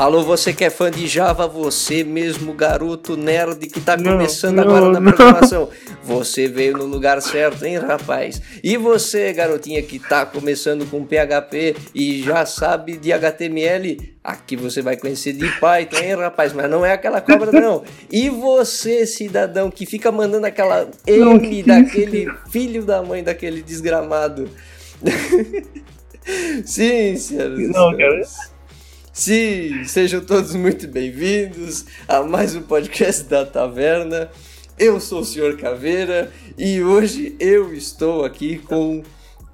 Alô, você que é fã de Java, você mesmo, garoto nerd que tá começando não, agora na programação. Você veio no lugar certo, hein, rapaz? E você, garotinha que tá começando com PHP e já sabe de HTML, aqui você vai conhecer de Python, hein, rapaz? Mas não é aquela cobra, não. E você, cidadão, que fica mandando aquela M daquele filho da mãe daquele desgramado. Sim, senhoras Não, cara. Sim, sejam todos muito bem-vindos a mais um podcast da Taverna. Eu sou o Senhor Caveira e hoje eu estou aqui com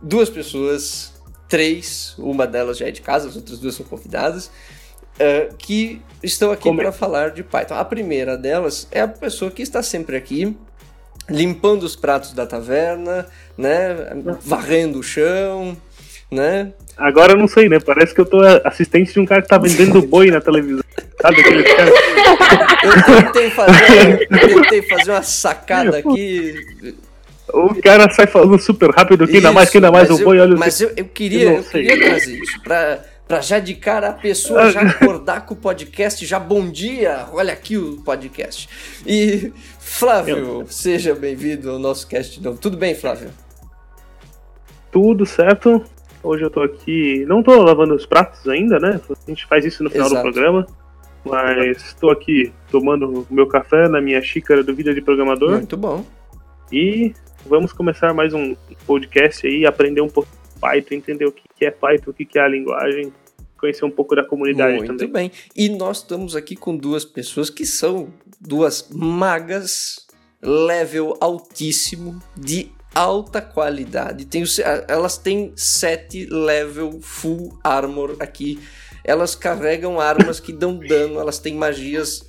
duas pessoas, três, uma delas já é de casa, as outras duas são convidadas, uh, que estão aqui para falar de Python. A primeira delas é a pessoa que está sempre aqui, limpando os pratos da taverna, né, varrendo o chão, né? Agora eu não sei, né? Parece que eu tô assistente de um cara que tá vendendo boi na televisão. Sabe aquele cara? Eu tentei fazer, eu tentei fazer uma sacada aqui. O cara sai falando super rápido, que ainda mais, que ainda mais o boi, olha Mas eu, eu queria, eu, eu queria trazer isso pra, pra já de cara a pessoa já acordar com o podcast, já bom dia, olha aqui o podcast. E Flávio, eu... seja bem-vindo ao nosso cast de novo. Tudo bem, Flávio? Tudo certo. Hoje eu tô aqui, não tô lavando os pratos ainda, né? A gente faz isso no final Exato. do programa. Mas estou aqui tomando o meu café na minha xícara do Vida de Programador. Muito bom. E vamos começar mais um podcast aí, aprender um pouco de Python, entender o que é Python, o que é a linguagem, conhecer um pouco da comunidade Muito também. Muito bem. E nós estamos aqui com duas pessoas que são duas magas level altíssimo de alta qualidade. Tem, elas têm 7 level full armor aqui. Elas carregam armas que dão dano, elas têm magias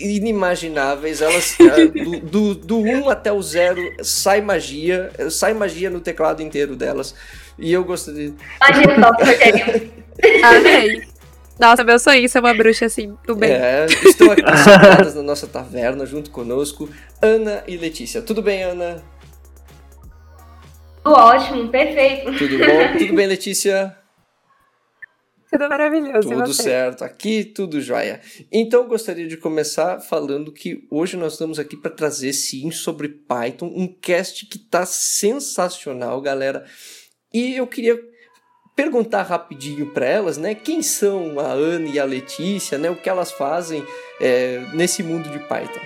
inimagináveis. Elas do, do, do 1 até o 0 sai magia, sai magia no teclado inteiro delas. E eu gostaria. Magia top, Rogério. Amei. Nossa, meu sonho é uma bruxa assim, do bem. É, estão aqui sentadas na nossa taverna junto conosco, Ana e Letícia. Tudo bem, Ana? Tudo ótimo, perfeito. Tudo bom? Tudo bem, Letícia? Tudo maravilhoso. Tudo certo, aqui tudo jóia. Então gostaria de começar falando que hoje nós estamos aqui para trazer sim sobre Python, um cast que está sensacional, galera. E eu queria perguntar rapidinho para elas, né? Quem são a Ana e a Letícia, né? O que elas fazem é, nesse mundo de Python?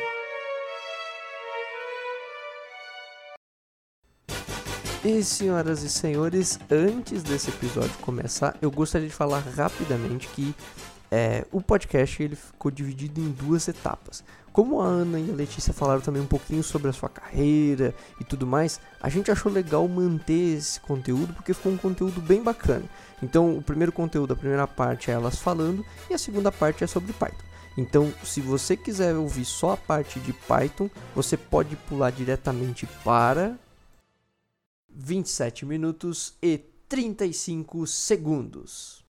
E senhoras e senhores, antes desse episódio começar, eu gostaria de falar rapidamente que é, o podcast ele ficou dividido em duas etapas. Como a Ana e a Letícia falaram também um pouquinho sobre a sua carreira e tudo mais, a gente achou legal manter esse conteúdo porque ficou um conteúdo bem bacana. Então, o primeiro conteúdo, a primeira parte é elas falando e a segunda parte é sobre Python. Então, se você quiser ouvir só a parte de Python, você pode pular diretamente para 27 minutos e 35 segundos.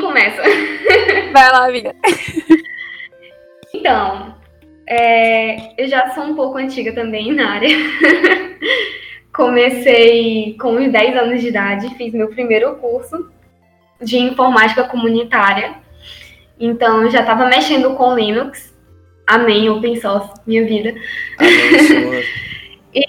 Começa. Vai lá, amiga. Então, é, eu já sou um pouco antiga também na área. Comecei com uns 10 anos de idade, fiz meu primeiro curso de informática comunitária. Então, já estava mexendo com Linux. Amém, open source, minha vida. Amém, E,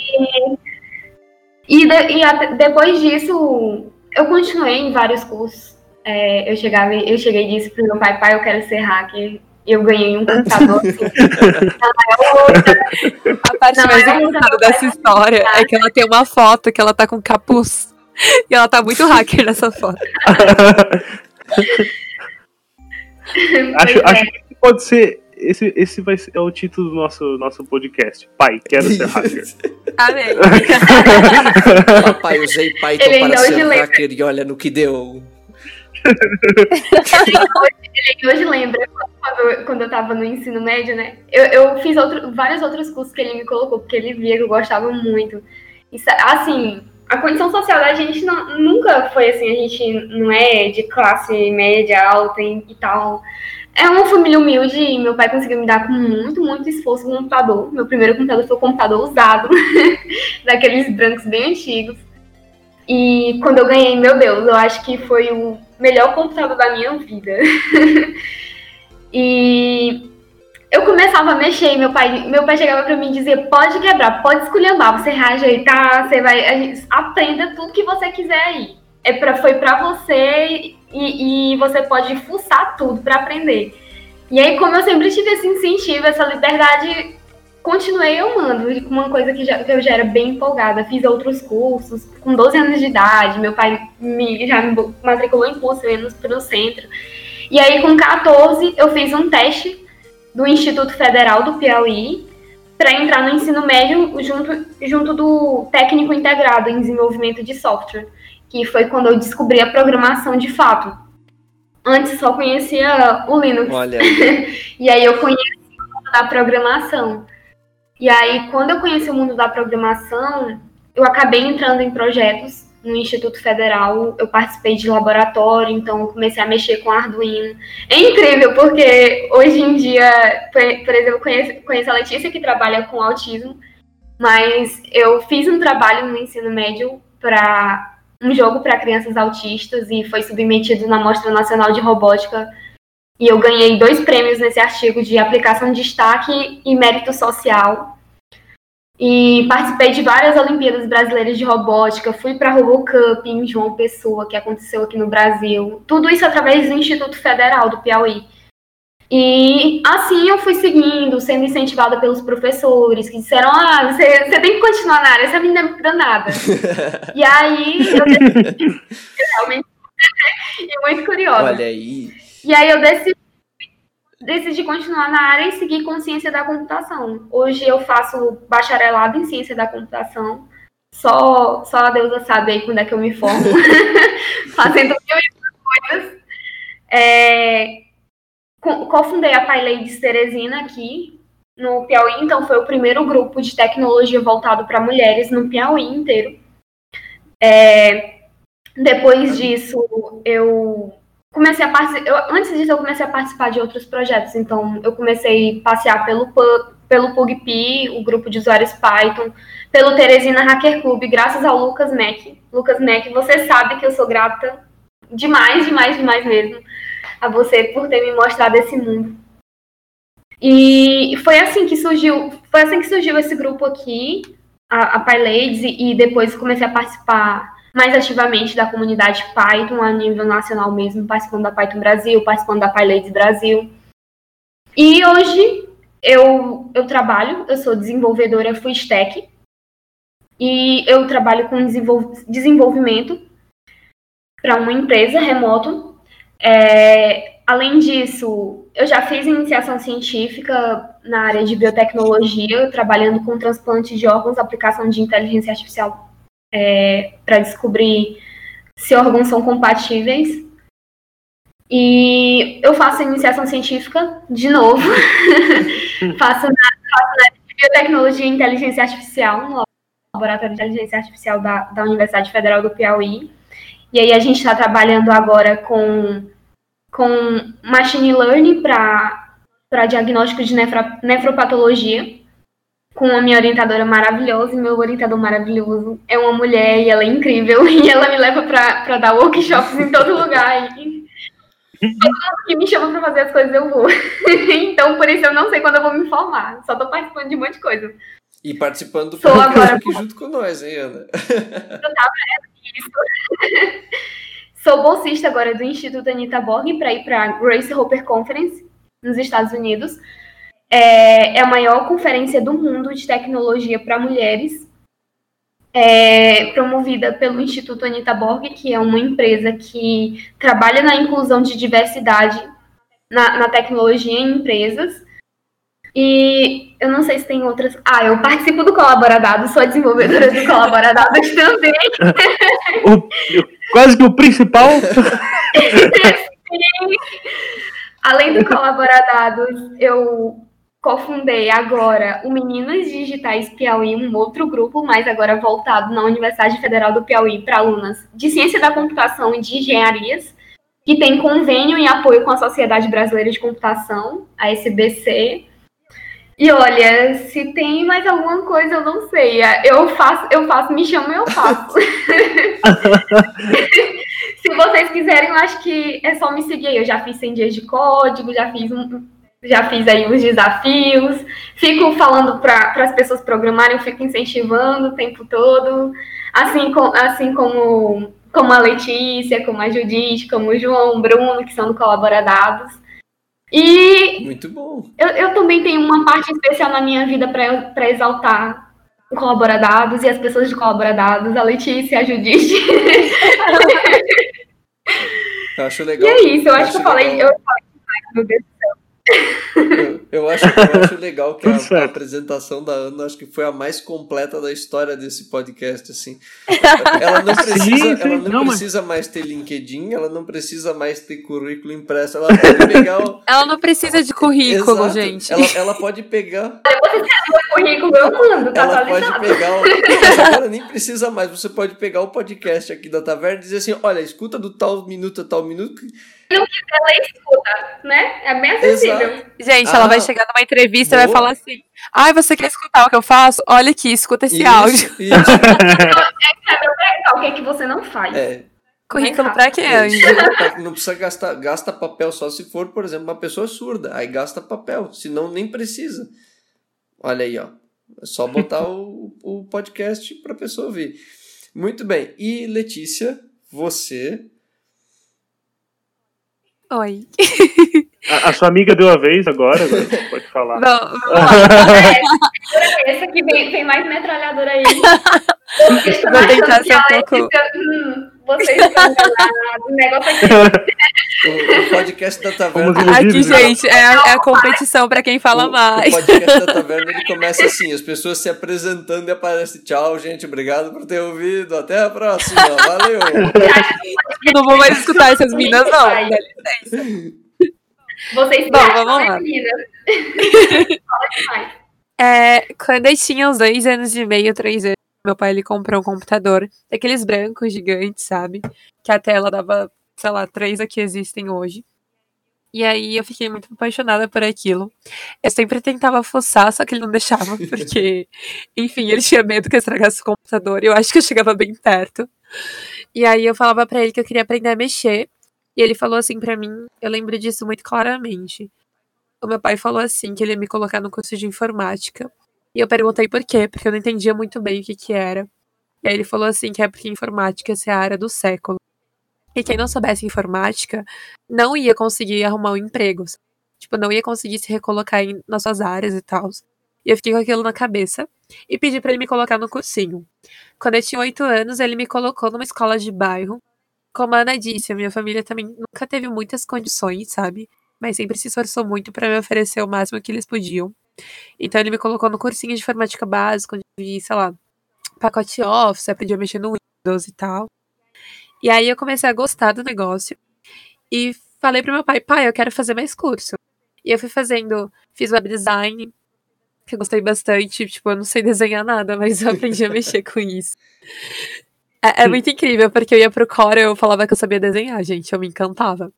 e, de, e a, depois disso, eu continuei em vários cursos. É, eu, chegava, eu cheguei e disse pro meu pai, pai, eu quero ser hacker. E eu ganhei um computador. Assim. a parte não, mais engraçada dessa história é que ela tem uma foto que ela tá com capuz. E ela tá muito hacker nessa foto. acho, é. acho que pode ser esse, esse vai ser é o título do nosso, nosso podcast. Pai, quero ser hacker. Amém. Papai, usei Python Ele para ser hacker e olha no que deu. ele hoje lembra quando, quando eu tava no ensino médio, né? Eu, eu fiz outro, vários outros cursos que ele me colocou, porque ele via que eu gostava muito. E, assim, a condição social da gente não, nunca foi assim, a gente não é de classe média, alta e, e tal. É uma família humilde e meu pai conseguiu me dar com muito, muito esforço um computador. Meu primeiro computador foi um computador usado, daqueles brancos bem antigos. E quando eu ganhei, meu Deus, eu acho que foi o melhor computador da minha vida. e eu começava a mexer, meu pai, meu pai chegava para mim e dizia: pode quebrar, pode esculhambar, você reajeitar, você vai. Aprenda tudo que você quiser aí. É pra, foi para você e, e você pode fuçar tudo para aprender. E aí, como eu sempre tive esse incentivo, essa liberdade, continuei amando, uma coisa que, já, que eu já era bem empolgada. Fiz outros cursos, com 12 anos de idade, meu pai me, já me matriculou em curso, menos pelo centro. E aí, com 14, eu fiz um teste do Instituto Federal do Piauí para entrar no ensino médio junto, junto do técnico integrado em desenvolvimento de software, que foi quando eu descobri a programação de fato. Antes só conhecia o Linux. Olha. e aí eu conheci o mundo da programação. E aí, quando eu conheci o mundo da programação, eu acabei entrando em projetos no Instituto Federal, eu participei de laboratório, então comecei a mexer com Arduino. É incrível, porque hoje em dia, por, exemplo, conheço, conheço a Letícia que trabalha com autismo, mas eu fiz um trabalho no ensino médio para um jogo para crianças autistas e foi submetido na Mostra Nacional de Robótica. E eu ganhei dois prêmios nesse artigo de aplicação de destaque e mérito social. E participei de várias Olimpíadas Brasileiras de Robótica, fui para a RoboCup em João Pessoa, que aconteceu aqui no Brasil. Tudo isso através do Instituto Federal do Piauí. E assim eu fui seguindo, sendo incentivada pelos professores, que disseram: Ah, você, você tem que continuar na área, essa menina é danada. e aí eu decidi, realmente, e muito curiosa. Olha aí. E aí eu decidi decidi continuar na área e seguir com ciência da computação. Hoje eu faço bacharelado em ciência da computação. Só, só a deusa sabe aí quando é que eu me formo. Fazendo mil e coisas. É, cofundei a PyLadies Teresina aqui no Piauí, então foi o primeiro grupo de tecnologia voltado para mulheres no Piauí inteiro. É, depois disso, eu comecei a participar. Antes disso, eu comecei a participar de outros projetos. Então, eu comecei a passear pelo, pelo PugPi, o grupo de usuários Python, pelo Teresina Hacker Club, graças ao Lucas Mac. Lucas Mac, você sabe que eu sou grata demais, demais, demais mesmo a você por ter me mostrado esse mundo. E foi assim que surgiu, foi assim que surgiu esse grupo aqui, a, a PyLadies, e depois comecei a participar mais ativamente da comunidade Python a nível nacional mesmo, participando da Python Brasil, participando da PyLadies Brasil. E hoje eu, eu trabalho, eu sou desenvolvedora full stack, e eu trabalho com desenvolvimento para uma empresa remoto. É, além disso, eu já fiz iniciação científica na área de biotecnologia, trabalhando com transplante de órgãos, aplicação de inteligência artificial é, para descobrir se órgãos são compatíveis. E eu faço iniciação científica de novo. faço, na, faço na biotecnologia e inteligência artificial, no laboratório de inteligência artificial da, da Universidade Federal do Piauí. E aí a gente está trabalhando agora com, com machine learning para diagnóstico de nefra, nefropatologia com a minha orientadora maravilhosa, e meu orientador maravilhoso é uma mulher e ela é incrível, e ela me leva para dar workshops em todo lugar. E todo mundo que me chama para fazer as coisas eu vou. então, por isso eu não sei quando eu vou me formar, só tô participando de um monte de coisa. E participando do Sou agora aqui junto com nós, hein, Ana? Eu tava isso. Sou bolsista agora do Instituto Anita Borg para ir para a Grace Hopper Conference nos Estados Unidos é, é a maior conferência do mundo de tecnologia para mulheres, é, promovida pelo Instituto Anita Borg, que é uma empresa que trabalha na inclusão de diversidade na, na tecnologia em empresas. E eu não sei se tem outras. Ah, eu participo do Colaboradados, sou desenvolvedora do Colaboradados também. o, quase que o principal. Além do Colaboradados, eu cofundei agora o Meninas Digitais Piauí, um outro grupo, mas agora voltado na Universidade Federal do Piauí para alunas de Ciência da Computação e de Engenharias, que tem convênio e apoio com a Sociedade Brasileira de Computação, a SBC. E olha, se tem mais alguma coisa, eu não sei. Eu faço, eu faço, me chamam, eu faço. se vocês quiserem, eu acho que é só me seguir aí. Eu já fiz 100 dias de código, já fiz um, já fiz aí os desafios, fico falando para as pessoas programarem, eu fico incentivando o tempo todo, assim, com, assim como, como a Letícia, como a Judite, como o João, o Bruno, que são do Colaboradados. E Muito bom. Eu, eu também tenho uma parte especial na minha vida para exaltar o Colaboradados e as pessoas de Colaboradados, a Letícia, a Judite. Eu acho legal. E é isso, eu acho, acho que eu falei, eu falei meu Deus do céu. Eu, eu, acho, eu acho legal que a, a, apresentação da Ana acho que foi a mais completa da história desse podcast, assim. Ela não precisa, sim, sim, ela não, não precisa mas... mais ter LinkedIn, ela não precisa mais ter currículo impresso, ela pode pegar o... Ela não precisa de currículo, Exato. gente. Ela, ela pode pegar... Você o currículo, eu mando, tá Ela pode pegar o... agora nem precisa mais, você pode pegar o podcast aqui da Taverna e dizer assim, olha, escuta do tal minuto a tal minuto não quiser, ela escuta, né? É bem acessível. Exato. Gente, ah, ela vai chegar numa entrevista e vai falar assim: Ai, ah, você quer escutar o que eu faço? Olha aqui, escuta esse isso, áudio. Isso. o que é que você não faz? É. Currículo pra quê? Não precisa gastar gasta papel só se for, por exemplo, uma pessoa surda. Aí gasta papel, senão nem precisa. Olha aí, ó. É só botar o, o podcast pra pessoa ouvir. Muito bem. E Letícia, você Oi. A, a, sua amiga deu a vez agora, pode falar. Não, é, essa aqui vem, tem mais metralhadora aí. Vou tentar ser um pouco... Hum, vocês estão o negócio aqui. O, podcast da Taverna. Aqui, gente, é a, é a competição para quem fala o, mais. O podcast da Taverna ele começa assim: as pessoas se apresentando e aparece tchau, gente, obrigado por ter ouvido. Até a próxima, valeu. Eu não vou mais escutar essas minas, não. Dá licença. Vocês Bom, vamos lá. É, quando eu tinha uns dois anos e meio, três anos, meu pai ele comprou um computador, daqueles brancos gigantes, sabe? Que a tela dava sei lá, três aqui existem hoje. E aí eu fiquei muito apaixonada por aquilo. Eu sempre tentava forçar, só que ele não deixava, porque, enfim, ele tinha medo que eu estragasse o computador. E eu acho que eu chegava bem perto. E aí eu falava para ele que eu queria aprender a mexer. E ele falou assim para mim, eu lembro disso muito claramente. O meu pai falou assim, que ele ia me colocar no curso de informática. E eu perguntei por quê, porque eu não entendia muito bem o que que era. E aí ele falou assim, que é porque informática é a área do século. E quem não soubesse informática não ia conseguir arrumar um emprego. Tipo, não ia conseguir se recolocar em, nas suas áreas e tal. E eu fiquei com aquilo na cabeça e pedi para ele me colocar no cursinho. Quando eu tinha oito anos, ele me colocou numa escola de bairro. Como a Ana disse, a minha família também nunca teve muitas condições, sabe? Mas sempre se esforçou muito para me oferecer o máximo que eles podiam. Então ele me colocou no cursinho de informática básica, onde vi, sei lá, pacote Office, aprendi a mexer no Windows e tal. E aí eu comecei a gostar do negócio e falei pro meu pai, pai, eu quero fazer mais curso. E eu fui fazendo, fiz web design, que eu gostei bastante, tipo, eu não sei desenhar nada, mas eu aprendi a mexer com isso. É, é, muito incrível, porque eu ia pro core eu falava que eu sabia desenhar, gente, eu me encantava.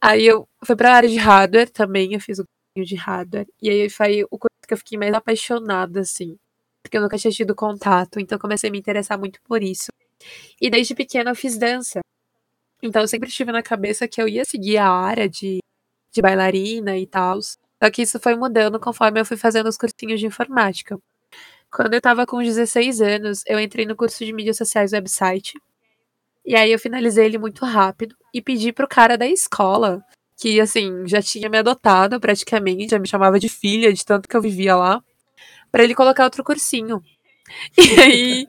Aí eu fui pra área de hardware também, eu fiz o curso de hardware, e aí foi o curso que eu fiquei mais apaixonada, assim, porque eu nunca tinha tido contato, então comecei a me interessar muito por isso. E desde pequena eu fiz dança. Então eu sempre tive na cabeça que eu ia seguir a área de, de bailarina e tal. Só que isso foi mudando conforme eu fui fazendo os cursinhos de informática. Quando eu tava com 16 anos, eu entrei no curso de mídias sociais website. E aí eu finalizei ele muito rápido e pedi pro cara da escola, que assim, já tinha me adotado praticamente, já me chamava de filha de tanto que eu vivia lá, para ele colocar outro cursinho. E aí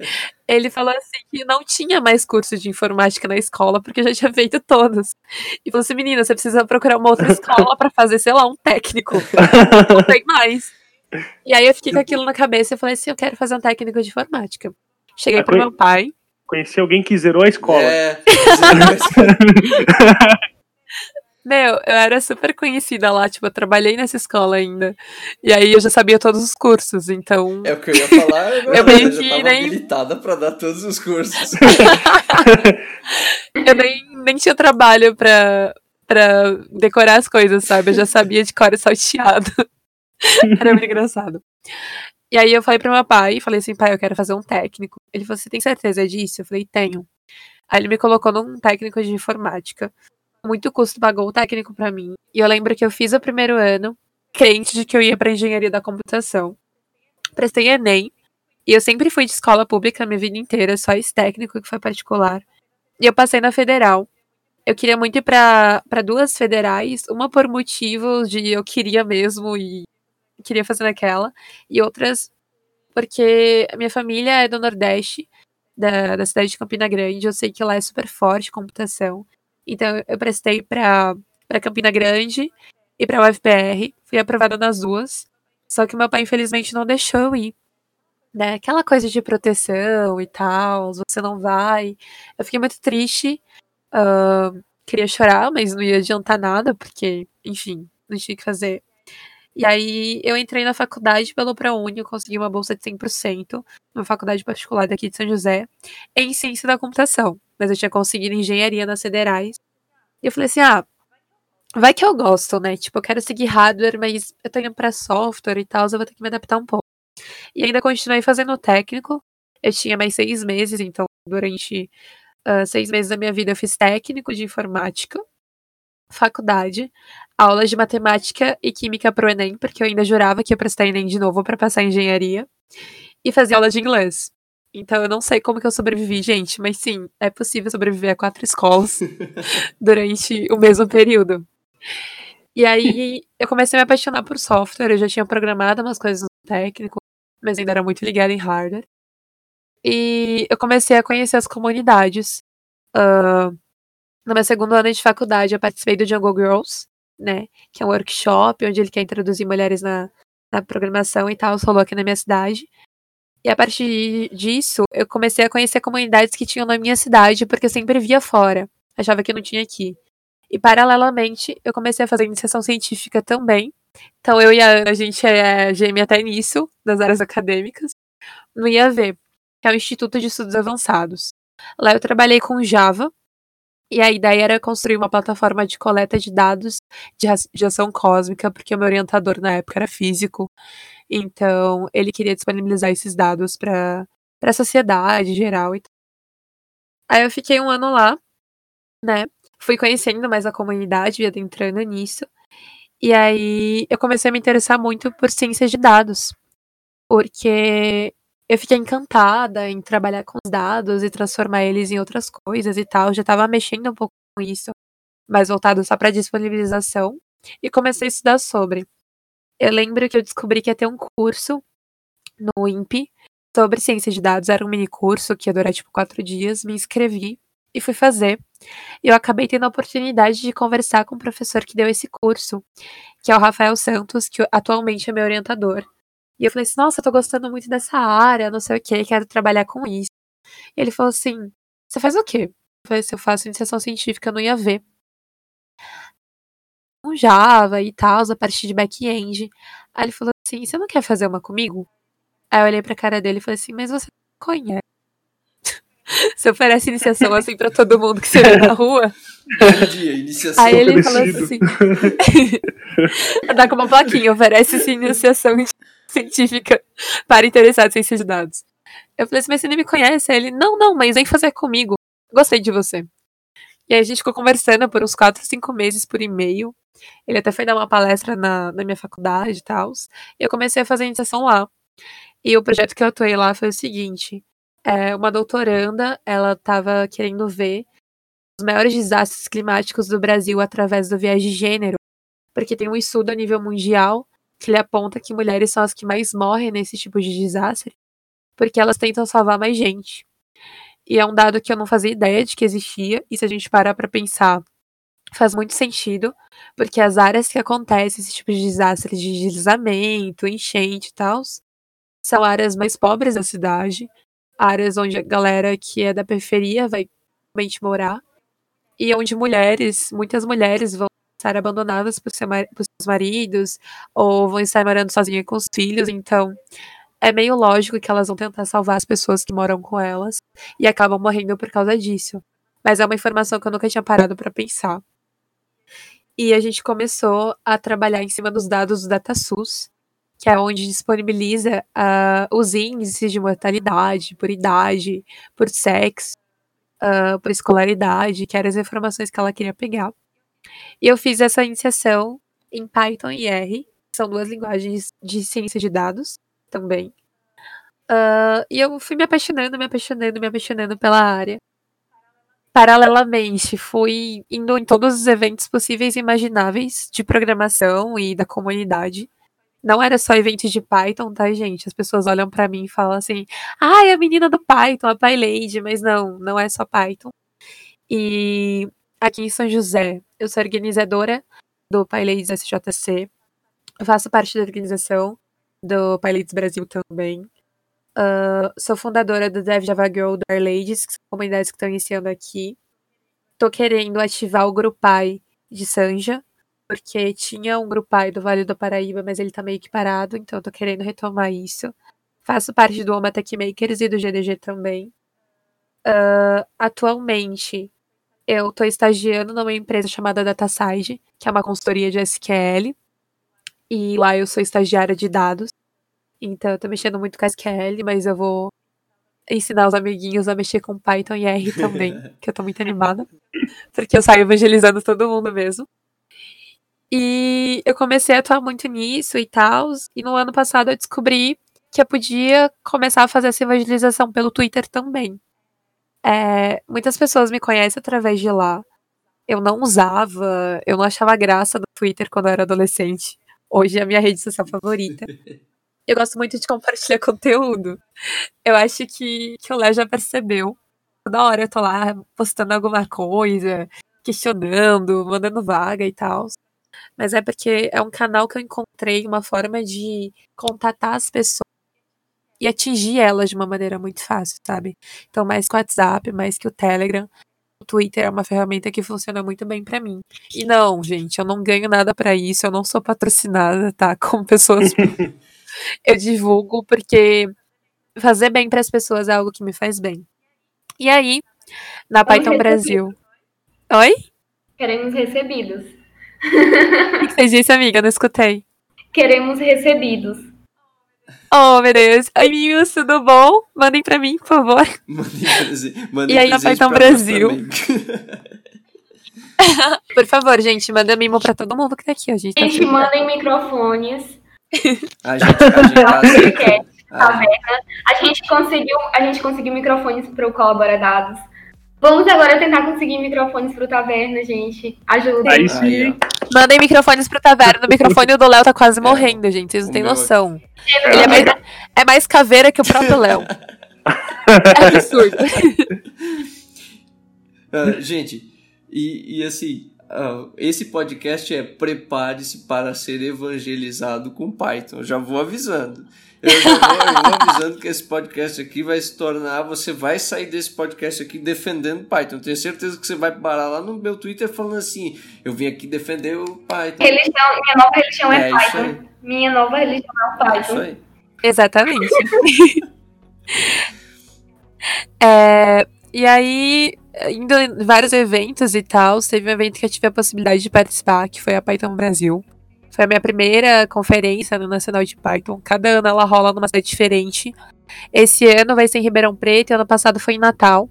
ele falou assim que não tinha mais curso de informática na escola, porque já tinha feito todos. E falou assim, menina, você precisa procurar uma outra escola para fazer, sei lá, um técnico. não tem mais. E aí eu fiquei com aquilo na cabeça e falei assim, eu quero fazer um técnico de informática. Cheguei ah, pro meu pai. Conheci alguém que zerou a escola. É. Meu, eu era super conhecida lá, tipo, eu trabalhei nessa escola ainda. E aí eu já sabia todos os cursos, então. É o que eu ia falar, agora, eu meio que já nem. habilitada pra dar todos os cursos. eu nem, nem tinha trabalho pra, pra decorar as coisas, sabe? Eu já sabia de cor e salteado. Era muito engraçado. E aí eu falei pro meu pai, falei assim, pai, eu quero fazer um técnico. Ele falou, você tem certeza disso? Eu falei, tenho. Aí ele me colocou num técnico de informática. Muito custo pagou o técnico para mim. E eu lembro que eu fiz o primeiro ano, crente de que eu ia para engenharia da computação. Prestei ENEM. E eu sempre fui de escola pública a minha vida inteira, só esse técnico que foi particular. E eu passei na federal. Eu queria muito ir para duas federais, uma por motivos de eu queria mesmo e queria fazer naquela, e outras porque a minha família é do Nordeste, da, da cidade de Campina Grande, eu sei que lá é super forte computação. Então eu prestei para Campina Grande e para UFPR, fui aprovada nas duas. Só que meu pai infelizmente não deixou eu ir. Né? Aquela coisa de proteção e tal, você não vai. Eu fiquei muito triste. Uh, queria chorar, mas não ia adiantar nada, porque, enfim, não tinha que fazer. E aí eu entrei na faculdade pelo ProUni, consegui uma bolsa de 100%, numa faculdade particular daqui de São José, em ciência da computação. Mas eu tinha conseguido engenharia nas federais. E eu falei assim: ah, vai que eu gosto, né? Tipo, eu quero seguir hardware, mas eu tô indo pra software e tal, eu vou ter que me adaptar um pouco. E ainda continuei fazendo técnico. Eu tinha mais seis meses, então durante uh, seis meses da minha vida eu fiz técnico de informática faculdade, aulas de matemática e química pro Enem, porque eu ainda jurava que ia prestar Enem de novo para passar em engenharia, e fazia aula de inglês. Então eu não sei como que eu sobrevivi, gente, mas sim, é possível sobreviver a quatro escolas durante o mesmo período. E aí eu comecei a me apaixonar por software, eu já tinha programado umas coisas no técnico, mas ainda era muito ligada em hardware. E eu comecei a conhecer as comunidades. Uh, no meu segundo ano de faculdade, eu participei do Jungle Girls, né? Que é um workshop onde ele quer introduzir mulheres na, na programação e tal. Rolou aqui na minha cidade. E a partir disso, eu comecei a conhecer comunidades que tinham na minha cidade, porque eu sempre via fora. Achava que não tinha aqui. E paralelamente, eu comecei a fazer iniciação científica também. Então eu e a Ana, a gente é gêmea até nisso, das áreas acadêmicas, no IAV, que é o Instituto de Estudos Avançados. Lá eu trabalhei com Java, e a ideia era construir uma plataforma de coleta de dados de radiação cósmica, porque o meu orientador na época era físico. Então, ele queria disponibilizar esses dados para a sociedade geral. Aí eu fiquei um ano lá, né? Fui conhecendo mais a comunidade, ia adentrando nisso. E aí eu comecei a me interessar muito por ciências de dados. Porque eu fiquei encantada em trabalhar com os dados e transformar eles em outras coisas e tal. Já estava mexendo um pouco com isso, mas voltado só para disponibilização. E comecei a estudar sobre. Eu lembro que eu descobri que ia ter um curso no INPE sobre ciência de dados. Era um mini curso que ia durar tipo quatro dias. Me inscrevi e fui fazer. Eu acabei tendo a oportunidade de conversar com o professor que deu esse curso, que é o Rafael Santos, que atualmente é meu orientador. E eu falei assim, nossa, eu tô gostando muito dessa área, não sei o que, quero trabalhar com isso. E ele falou assim, você faz o quê? Eu falei assim, eu faço iniciação científica no IAV. Um Java e tal, a partir de back-end. Aí ele falou assim, você não quer fazer uma comigo? Aí eu olhei pra cara dele e falei assim, mas você conhece. Você oferece iniciação assim pra todo mundo que você vê na rua? Dia, iniciação. Aí ele falou assim. Dá com uma plaquinha, oferece sim iniciação científica para interessados em ciência de dados. Eu falei assim, mas você nem me conhece? Aí ele, não, não, mas vem fazer comigo. Gostei de você. E aí a gente ficou conversando por uns 4, 5 meses por e-mail. Ele até foi dar uma palestra na, na minha faculdade e tal. E eu comecei a fazer a iniciação lá. E o projeto que eu atuei lá foi o seguinte: é, uma doutoranda, ela estava querendo ver os maiores desastres climáticos do Brasil através do viés de gênero, porque tem um estudo a nível mundial que ele aponta que mulheres são as que mais morrem nesse tipo de desastre, porque elas tentam salvar mais gente. E é um dado que eu não fazia ideia de que existia, e se a gente parar para pensar, faz muito sentido, porque as áreas que acontecem esse tipo de desastre de deslizamento, enchente e tal, são áreas mais pobres da cidade, áreas onde a galera que é da periferia vai morar, e onde mulheres, muitas mulheres vão estar abandonadas por, seu, por seus maridos ou vão estar morando sozinhas com os filhos, então é meio lógico que elas vão tentar salvar as pessoas que moram com elas e acabam morrendo por causa disso. Mas é uma informação que eu nunca tinha parado para pensar. E a gente começou a trabalhar em cima dos dados do DataSUS, que é onde disponibiliza uh, os índices de mortalidade por idade, por sexo, uh, por escolaridade, que eram as informações que ela queria pegar. E eu fiz essa iniciação em Python e R, são duas linguagens de ciência de dados também. Uh, e eu fui me apaixonando, me apaixonando, me apaixonando pela área. Paralelamente, fui indo em todos os eventos possíveis e imagináveis de programação e da comunidade. Não era só eventos de Python, tá, gente? As pessoas olham para mim e falam assim: ah, é a menina do Python, a PyLady, mas não, não é só Python. E aqui em São José, eu sou organizadora do PyLadies SJC. Faço parte da organização do PyLadies Brasil também. Uh, sou fundadora do Dev Java Girl do Ladies, que são comunidades que estão iniciando aqui. Tô querendo ativar o Grupai de Sanja, porque tinha um Grupai do Vale do Paraíba, mas ele tá meio que parado, então tô querendo retomar isso. Faço parte do Oma Tech Makers e do GDG também. Uh, atualmente, eu tô estagiando numa empresa chamada DataSide, que é uma consultoria de SQL. E lá eu sou estagiária de dados. Então eu tô mexendo muito com SQL, mas eu vou ensinar os amiguinhos a mexer com Python e R também, que eu tô muito animada. Porque eu saio evangelizando todo mundo mesmo. E eu comecei a atuar muito nisso e tal. E no ano passado eu descobri que eu podia começar a fazer essa evangelização pelo Twitter também. É, muitas pessoas me conhecem através de lá. Eu não usava, eu não achava graça no Twitter quando eu era adolescente. Hoje é a minha rede social favorita. Eu gosto muito de compartilhar conteúdo. Eu acho que, que o Léo já percebeu. Toda hora eu tô lá postando alguma coisa, questionando, mandando vaga e tal. Mas é porque é um canal que eu encontrei uma forma de contatar as pessoas e atingir elas de uma maneira muito fácil, sabe? Então, mais que o WhatsApp, mais que o Telegram, o Twitter é uma ferramenta que funciona muito bem para mim. E não, gente, eu não ganho nada para isso, eu não sou patrocinada, tá? Com pessoas eu divulgo porque fazer bem para as pessoas é algo que me faz bem. E aí, na Python Brasil. Oi? Queremos recebidos. O que você disse, amiga? Não escutei. Queremos recebidos. Oh, meu Deus. Oi, meninos, tudo bom? Mandem pra mim, por favor. Mandem, mandem e aí, na Python Brasil. por favor, gente, manda mimo pra todo mundo que tá aqui. A gente, tá gente mandem microfones a gente, a gente tá assim, a gente conseguiu, a gente conseguiu microfones para o Colaboradados. Vamos agora tentar conseguir microfones para o Taverna, gente. Ajuda. Aí sim. Mandem microfones pro Taverna. O microfone do Léo tá quase é. morrendo, gente. Vocês não têm noção. Ele é mais, é mais caveira que o próprio Léo. é absurdo. Uh, gente, e, e assim, Uh, esse podcast é prepare-se para ser evangelizado com Python. Eu já vou avisando. Eu já vou, eu vou, avisando que esse podcast aqui vai se tornar. Você vai sair desse podcast aqui defendendo Python. Eu tenho certeza que você vai parar lá no meu Twitter falando assim: eu vim aqui defender o Python. Religião, minha nova religião é, é Python. Minha nova religião é o Python. É isso aí. Exatamente. é, e aí, indo em vários eventos e tal, teve um evento que eu tive a possibilidade de participar, que foi a Python Brasil. Foi a minha primeira conferência no Nacional de Python. Cada ano ela rola numa cidade diferente. Esse ano vai ser em Ribeirão Preto e ano passado foi em Natal.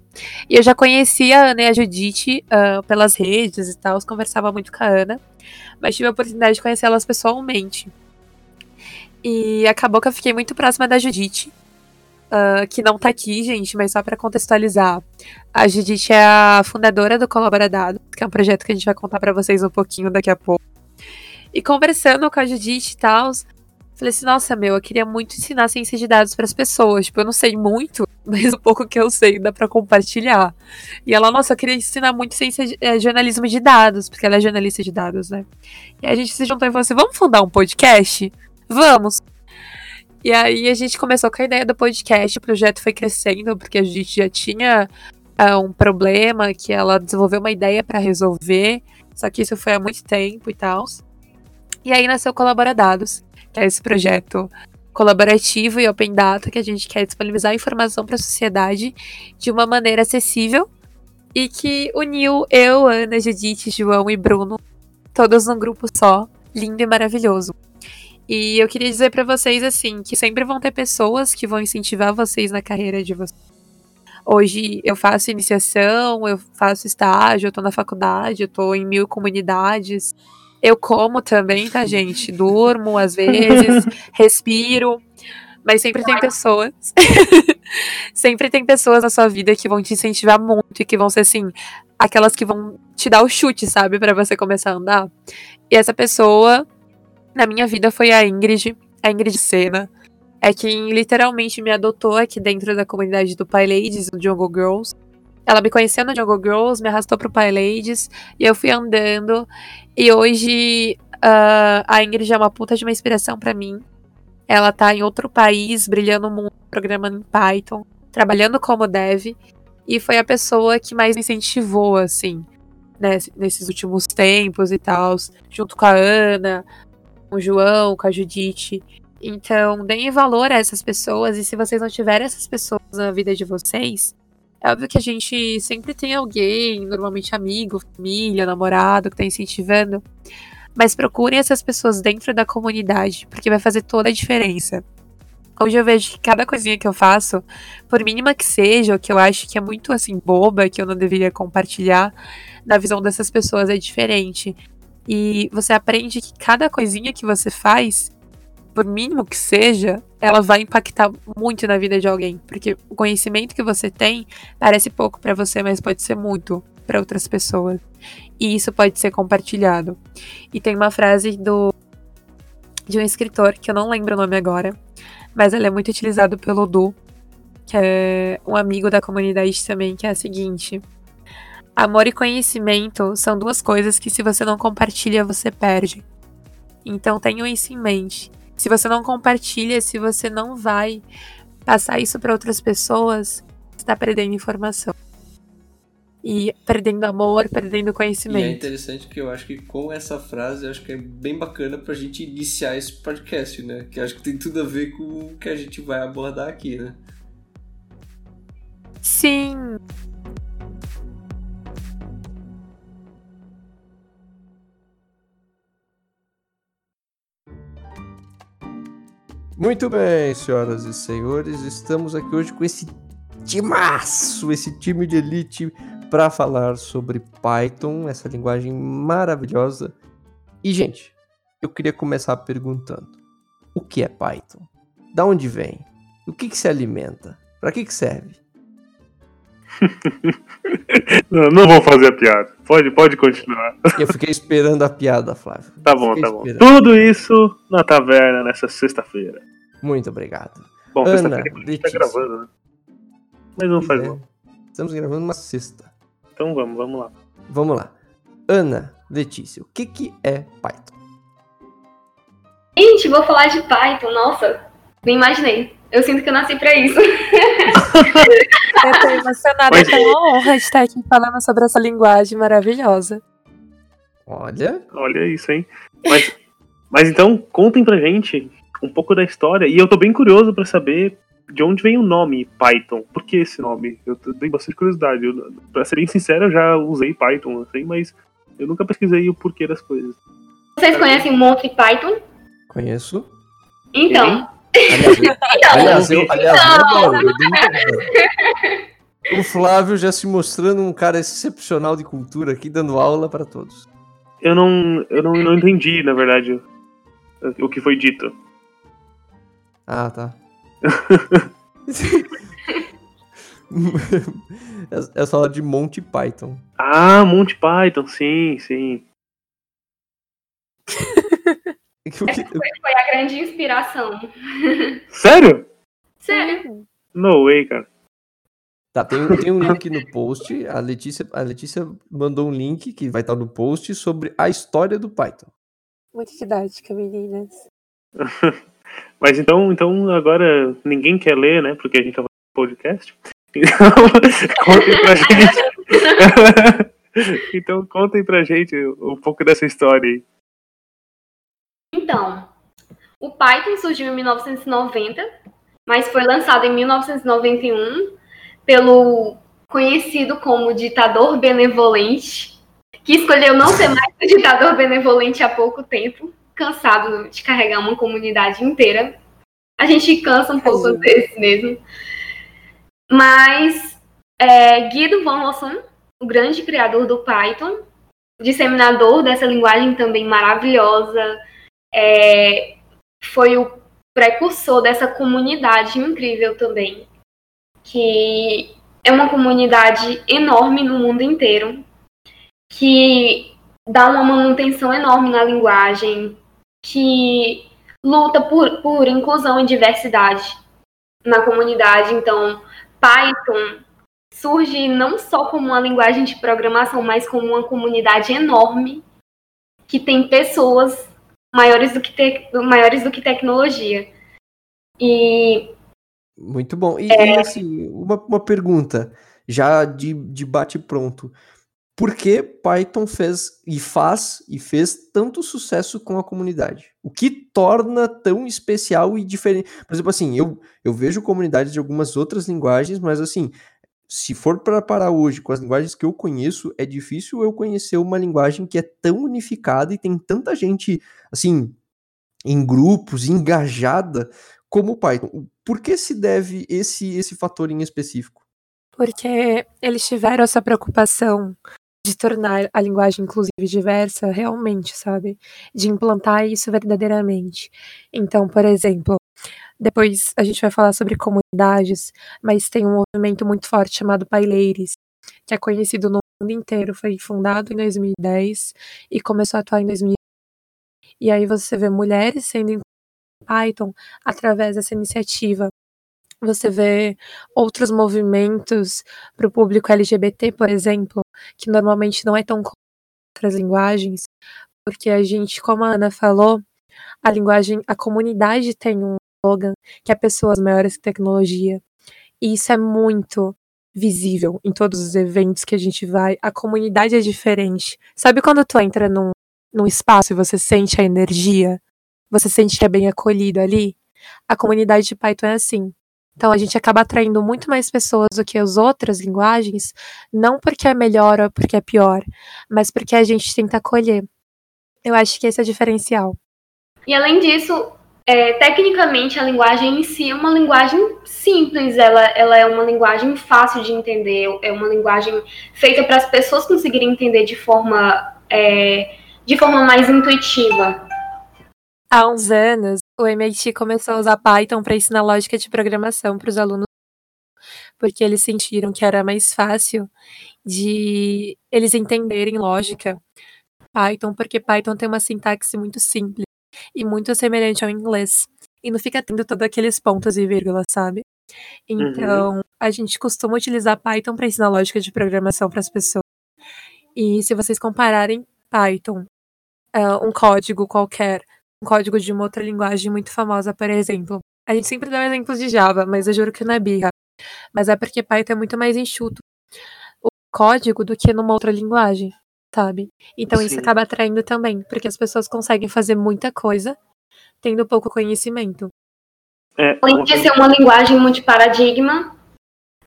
E eu já conhecia a Ana e a Judite uh, pelas redes e tal, conversava muito com a Ana, mas tive a oportunidade de conhecê-las pessoalmente. E acabou que eu fiquei muito próxima da Judite uh, que não tá aqui, gente, mas só para contextualizar. A Judite é a fundadora do Colaboradado, que é um projeto que a gente vai contar para vocês um pouquinho daqui a pouco. E conversando com a Judite e tal, falei assim: nossa, meu, eu queria muito ensinar ciência de dados para as pessoas. Tipo, eu não sei muito, mas o pouco que eu sei dá para compartilhar. E ela, nossa, eu queria ensinar muito ciência de, é, jornalismo de dados, porque ela é jornalista de dados, né? E a gente se juntou e falou assim: vamos fundar um podcast? Vamos. E aí a gente começou com a ideia do podcast, o projeto foi crescendo, porque a gente já tinha uh, um problema que ela desenvolveu uma ideia para resolver, só que isso foi há muito tempo e tal. E aí nasceu Colaboradados, que é esse projeto colaborativo e open data que a gente quer disponibilizar informação para a sociedade de uma maneira acessível e que uniu eu, Ana, Judite, João e Bruno, todos num grupo só, lindo e maravilhoso. E eu queria dizer para vocês assim, que sempre vão ter pessoas que vão incentivar vocês na carreira de vocês. Hoje eu faço iniciação, eu faço estágio, eu tô na faculdade, eu tô em mil comunidades. Eu como também, tá, gente? Durmo às vezes, respiro. Mas sempre tem pessoas. sempre tem pessoas na sua vida que vão te incentivar muito e que vão ser assim, aquelas que vão te dar o chute, sabe, para você começar a andar. E essa pessoa na minha vida foi a Ingrid, a Ingrid Sena. É quem literalmente me adotou aqui dentro da comunidade do Pai Ladies, do Jungle Girls. Ela me conheceu no Jungle Girls, me arrastou pro Pai Ladies, e eu fui andando. E hoje uh, a Ingrid é uma puta de uma inspiração para mim. Ela tá em outro país, brilhando o mundo, programando em Python, trabalhando como dev. E foi a pessoa que mais me incentivou, assim, né, nesses últimos tempos e tal, junto com a Ana, com o João, com a Judite. Então, deem valor a essas pessoas, e se vocês não tiverem essas pessoas na vida de vocês, é óbvio que a gente sempre tem alguém, normalmente amigo, família, namorado, que tá incentivando. Mas procurem essas pessoas dentro da comunidade, porque vai fazer toda a diferença. Hoje eu vejo que cada coisinha que eu faço, por mínima que seja, ou que eu acho que é muito assim boba, que eu não deveria compartilhar, na visão dessas pessoas é diferente. E você aprende que cada coisinha que você faz, por mínimo que seja, ela vai impactar muito na vida de alguém, porque o conhecimento que você tem parece pouco para você, mas pode ser muito para outras pessoas. E isso pode ser compartilhado. E tem uma frase do de um escritor que eu não lembro o nome agora, mas ele é muito utilizado pelo Du, que é um amigo da comunidade também, que é a seguinte: Amor e conhecimento são duas coisas que se você não compartilha, você perde. Então tenham isso em mente. Se você não compartilha, se você não vai passar isso para outras pessoas, você está perdendo informação. E perdendo amor, perdendo conhecimento. E é interessante que eu acho que com essa frase, eu acho que é bem bacana pra gente iniciar esse podcast, né? Que acho que tem tudo a ver com o que a gente vai abordar aqui, né? Sim. Muito bem, senhoras e senhores, estamos aqui hoje com esse timaço, esse time de elite para falar sobre Python, essa linguagem maravilhosa. E, gente, eu queria começar perguntando: o que é Python? Da onde vem? O que, que se alimenta? Para que, que serve? não, não vou fazer a piada. Pode, pode continuar. Eu fiquei esperando a piada, Flávio. Tá bom, tá bom. Tudo isso na taverna nessa sexta-feira. Muito obrigado. Bom, sexta-feira a gente tá gravando, né? Mas não faz é. mal. Estamos gravando uma sexta. Então vamos, vamos lá. Vamos lá. Ana, Letícia, o que, que é Python? Gente, vou falar de Python. Nossa, nem imaginei. Eu sinto que eu nasci pra isso. eu tô emocionada, Mas... é uma honra estar aqui falando sobre essa linguagem maravilhosa. Olha. Olha isso, hein? Mas, mas então, contem pra gente um pouco da história. E eu tô bem curioso para saber de onde vem o nome Python. Por que esse nome? Eu tenho bastante curiosidade. Eu, pra ser bem sincero, eu já usei Python, assim, mas eu nunca pesquisei o porquê das coisas. Vocês conhecem Monty Python? Conheço. Então, Aliás, eu, aliás, eu adoro. O Flávio já se mostrando um cara excepcional de cultura aqui, dando aula para todos. Eu não, eu não, não entendi, na verdade, o que foi dito. Ah, tá. é, é só de Monty Python. Ah, Monty Python, sim, sim. Essa foi, foi a grande inspiração. Sério? Sério. No way, cara. Tá, tem, tem um link no post. A Letícia, a Letícia mandou um link que vai estar no post sobre a história do Python. Muito didática, meninas. Mas então, então agora ninguém quer ler, né? Porque a gente tá fazendo podcast. Então, contem pra gente. então contem pra gente um pouco dessa história aí. Então, o Python surgiu em 1990, mas foi lançado em 1991 pelo conhecido como ditador benevolente, que escolheu não ser mais o ditador benevolente há pouco tempo. cansado de carregar uma comunidade inteira. A gente cansa um pouco vezes mesmo. Mas é, Guido Van Rossum, o grande criador do Python, disseminador dessa linguagem também maravilhosa, é, foi o precursor dessa comunidade incrível também, que é uma comunidade enorme no mundo inteiro, que dá uma manutenção enorme na linguagem, que luta por, por inclusão e diversidade na comunidade. Então, Python surge não só como uma linguagem de programação, mas como uma comunidade enorme que tem pessoas maiores do que, te, maiores do que tecnologia. E. Muito bom. E, é... assim, uma, uma pergunta, já de, de bate-pronto. Por que Python fez e faz e fez tanto sucesso com a comunidade? O que torna tão especial e diferente? Por exemplo, assim, eu, eu vejo comunidades de algumas outras linguagens, mas assim, se for para parar hoje com as linguagens que eu conheço, é difícil eu conhecer uma linguagem que é tão unificada e tem tanta gente, assim, em grupos, engajada como o Python. Por que se deve esse, esse fator em específico? Porque eles tiveram essa preocupação de tornar a linguagem inclusive diversa realmente, sabe? De implantar isso verdadeiramente. Então, por exemplo, depois a gente vai falar sobre comunidades, mas tem um movimento muito forte chamado Paileires, que é conhecido no mundo inteiro, foi fundado em 2010 e começou a atuar em 2000. E aí você vê mulheres sendo em Python através dessa iniciativa. Você vê outros movimentos para o público LGBT, por exemplo, que normalmente não é tão em outras linguagens, porque a gente, como a Ana falou, a linguagem, a comunidade tem um slogan que é pessoas maiores que tecnologia. E isso é muito visível em todos os eventos que a gente vai. A comunidade é diferente. Sabe quando tu entra num, num espaço e você sente a energia? Você sente que é bem acolhido ali? A comunidade de Python é assim. Então a gente acaba atraindo muito mais pessoas do que as outras linguagens, não porque é melhor ou porque é pior, mas porque a gente tenta acolher. Eu acho que esse é o diferencial. E além disso, é, tecnicamente, a linguagem em si é uma linguagem simples, ela, ela é uma linguagem fácil de entender, é uma linguagem feita para as pessoas conseguirem entender de forma, é, de forma mais intuitiva. Há uns anos, o MIT começou a usar Python para ensinar lógica de programação para os alunos, porque eles sentiram que era mais fácil de eles entenderem lógica Python, porque Python tem uma sintaxe muito simples e muito semelhante ao inglês. E não fica tendo todos aqueles pontos e vírgulas, sabe? Então, uhum. a gente costuma utilizar Python para ensinar lógica de programação para as pessoas. E se vocês compararem Python, uh, um código qualquer, um código de uma outra linguagem muito famosa, por exemplo. A gente sempre dá exemplos de Java, mas eu juro que não é birra. Mas é porque Python é muito mais enxuto o código do que numa outra linguagem sabe? Então Sim. isso acaba atraindo também, porque as pessoas conseguem fazer muita coisa tendo pouco conhecimento. É, Além de ser uma linguagem multiparadigma,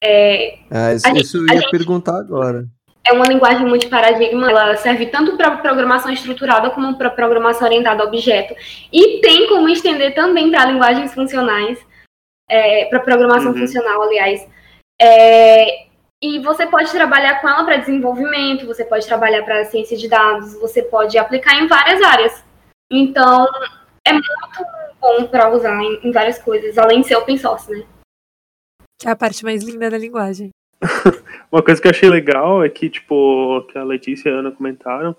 é, ah, isso, gente, isso eu ia gente, perguntar agora. É uma linguagem multiparadigma, ela serve tanto para programação estruturada como para programação orientada a objeto. E tem como estender também para linguagens funcionais, é, para programação uhum. funcional, aliás. É, e você pode trabalhar com ela para desenvolvimento, você pode trabalhar para ciência de dados, você pode aplicar em várias áreas. Então, é muito bom para usar em, em, várias coisas, além de ser open source, né? Que é a parte mais linda da linguagem. Uma coisa que eu achei legal é que, tipo, que a Letícia e a Ana comentaram,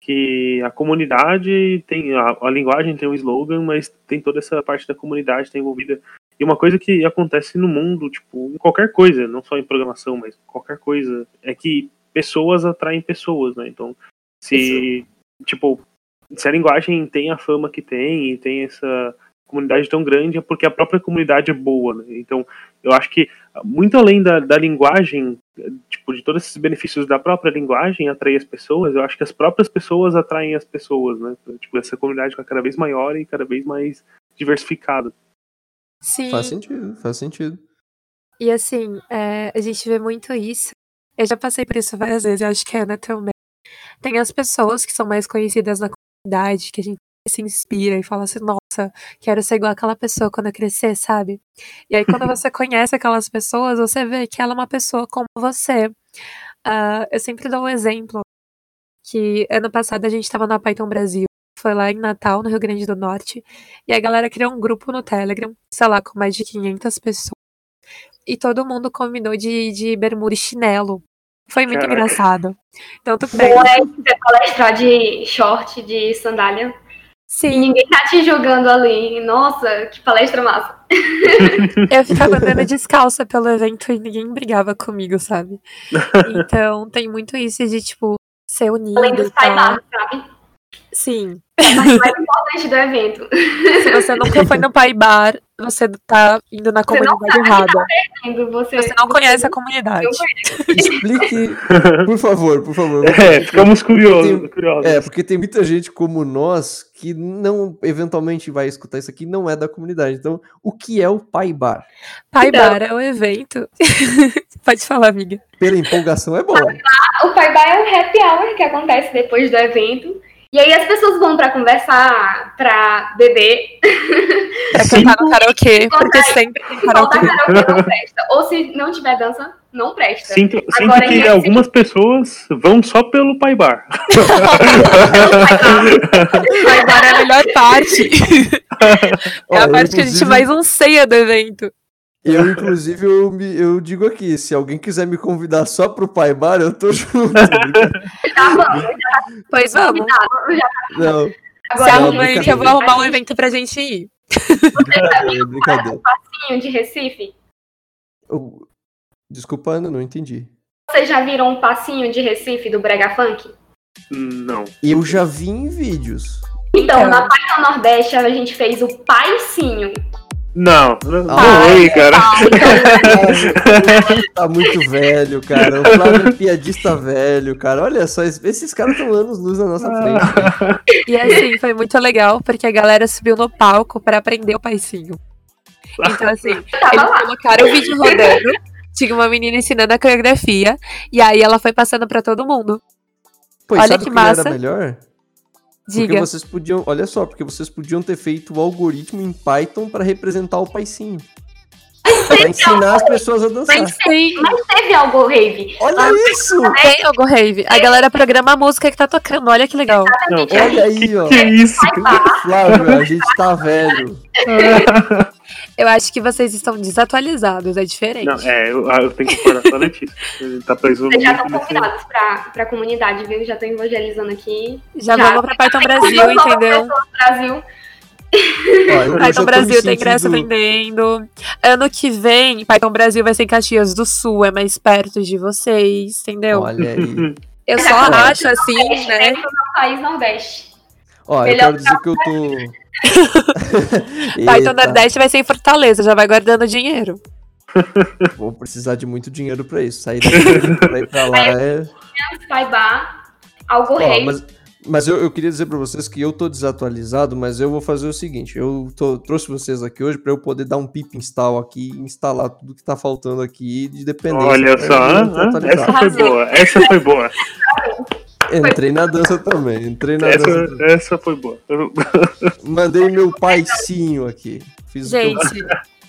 que a comunidade tem, a, a linguagem tem um slogan, mas tem toda essa parte da comunidade tá envolvida e uma coisa que acontece no mundo, tipo, em qualquer coisa, não só em programação, mas qualquer coisa, é que pessoas atraem pessoas, né? Então, se, tipo, se a linguagem tem a fama que tem e tem essa comunidade tão grande, é porque a própria comunidade é boa, né? Então, eu acho que, muito além da, da linguagem, tipo, de todos esses benefícios da própria linguagem atrair as pessoas, eu acho que as próprias pessoas atraem as pessoas, né? Tipo, essa comunidade fica cada vez maior e cada vez mais diversificada. Sim. Faz sentido, faz sentido. E assim, é, a gente vê muito isso. Eu já passei por isso várias vezes, eu acho que a Ana também. Tem as pessoas que são mais conhecidas na comunidade, que a gente se inspira e fala assim, nossa, quero ser igual aquela pessoa quando eu crescer, sabe? E aí quando você conhece aquelas pessoas, você vê que ela é uma pessoa como você. Uh, eu sempre dou um exemplo que ano passado a gente estava na Python Brasil, foi lá em Natal, no Rio Grande do Norte, e a galera criou um grupo no Telegram, sei lá, com mais de 500 pessoas. E todo mundo combinou de, de bermuda e chinelo. Foi muito Caraca. engraçado. Então tu pega. Boa é você palestrar de short, de sandália. Sim. E ninguém tá te julgando ali. Nossa, que palestra massa. Eu ficava andando descalça pelo evento e ninguém brigava comigo, sabe? Então tem muito isso de, tipo, ser unido. Além dos sabe? Sim. É a parte mais importante do evento. Se você nunca foi no Pai Bar, você tá indo na comunidade errada. Tá você, você não você conhece a comunidade. Explique, por favor, por favor. É, ficamos curiosos, tem, curiosos. É, porque tem muita gente como nós que não, eventualmente vai escutar isso aqui, não é da comunidade. Então, o que é o Pai Bar? Pai então, Bar é o evento. Pode falar, amiga. Pela empolgação é bom. O Pai Bar é um happy hour que acontece depois do evento e aí as pessoas vão para conversar, para beber. Pra cantar no karaokê, porque sempre tem karaokê. karaokê não presta. Ou se não tiver dança, não presta. Sinto, Agora, sinto que algumas pessoas vão só pelo pai bar. pai bar é a melhor parte. é a parte que a gente mais anseia do evento. Eu, inclusive, eu, me, eu digo aqui, se alguém quiser me convidar só pro Pai Bar, eu tô junto. tá bom, já. Pois vamos. Não. Agora, se arruma aí que eu vou arrumar um evento pra gente ir. Você brincadeira. um passinho de Recife? Eu... Desculpa, Ana, não entendi. Vocês já viram um passinho de Recife do Brega Funk? Não. Eu já vi em vídeos. Então, na Python Nordeste, a gente fez o paicinho. Não, não, ah, oi, cara. tá muito velho, cara. O Flávio é piadista velho, cara. Olha só, esses caras estão anos luz na nossa frente. E assim, foi muito legal, porque a galera subiu no palco para aprender o paizinho. Então, assim, eles colocaram o vídeo rodando, tinha uma menina ensinando a coreografia, e aí ela foi passando para todo mundo. Pô, Olha que, que massa. Era melhor? Diga. Porque vocês podiam, olha só, porque vocês podiam ter feito o algoritmo em Python para representar o paizinho. pra ensinar as pessoas a dançar. Mas, mas teve algo rave. Olha ah, isso! Tem algo rave. A galera programa a música que tá tocando. Olha que legal. Não, olha aí, ó. Que isso? Flávio, a gente tá velho. Eu acho que vocês estão desatualizados, é diferente. Não, é, eu, eu tenho que concordar com a Letícia. Tá Vocês já estão convidados pra, pra comunidade, viu? Já tô evangelizando aqui. Já, já vamos pra Python Brasil, entendeu? Brasil. Ó, Python Brasil tem ingresso vendendo. Ano que vem, Python Brasil vai ser em Caxias do Sul, é mais perto de vocês, entendeu? Olha aí. Eu só acho assim, né? É no país Nordeste. Ó, eu quero dizer que eu tô. Python Nordeste vai ser em Fortaleza, já vai guardando dinheiro. Vou precisar de muito dinheiro pra isso. Sair daqui pra ir pra lá é. Saiba, algo rei. Mas, mas eu, eu, queria dizer pra vocês que eu tô desatualizado, mas eu vou fazer o seguinte: eu tô, trouxe vocês aqui hoje pra eu poder dar um pip install aqui e instalar tudo que tá faltando aqui de dependência. Olha só, essa foi boa, essa foi boa. Entrei na dança também. Entrei na essa, dança também. essa foi boa. Mandei meu paizinho aqui. Fiz Gente,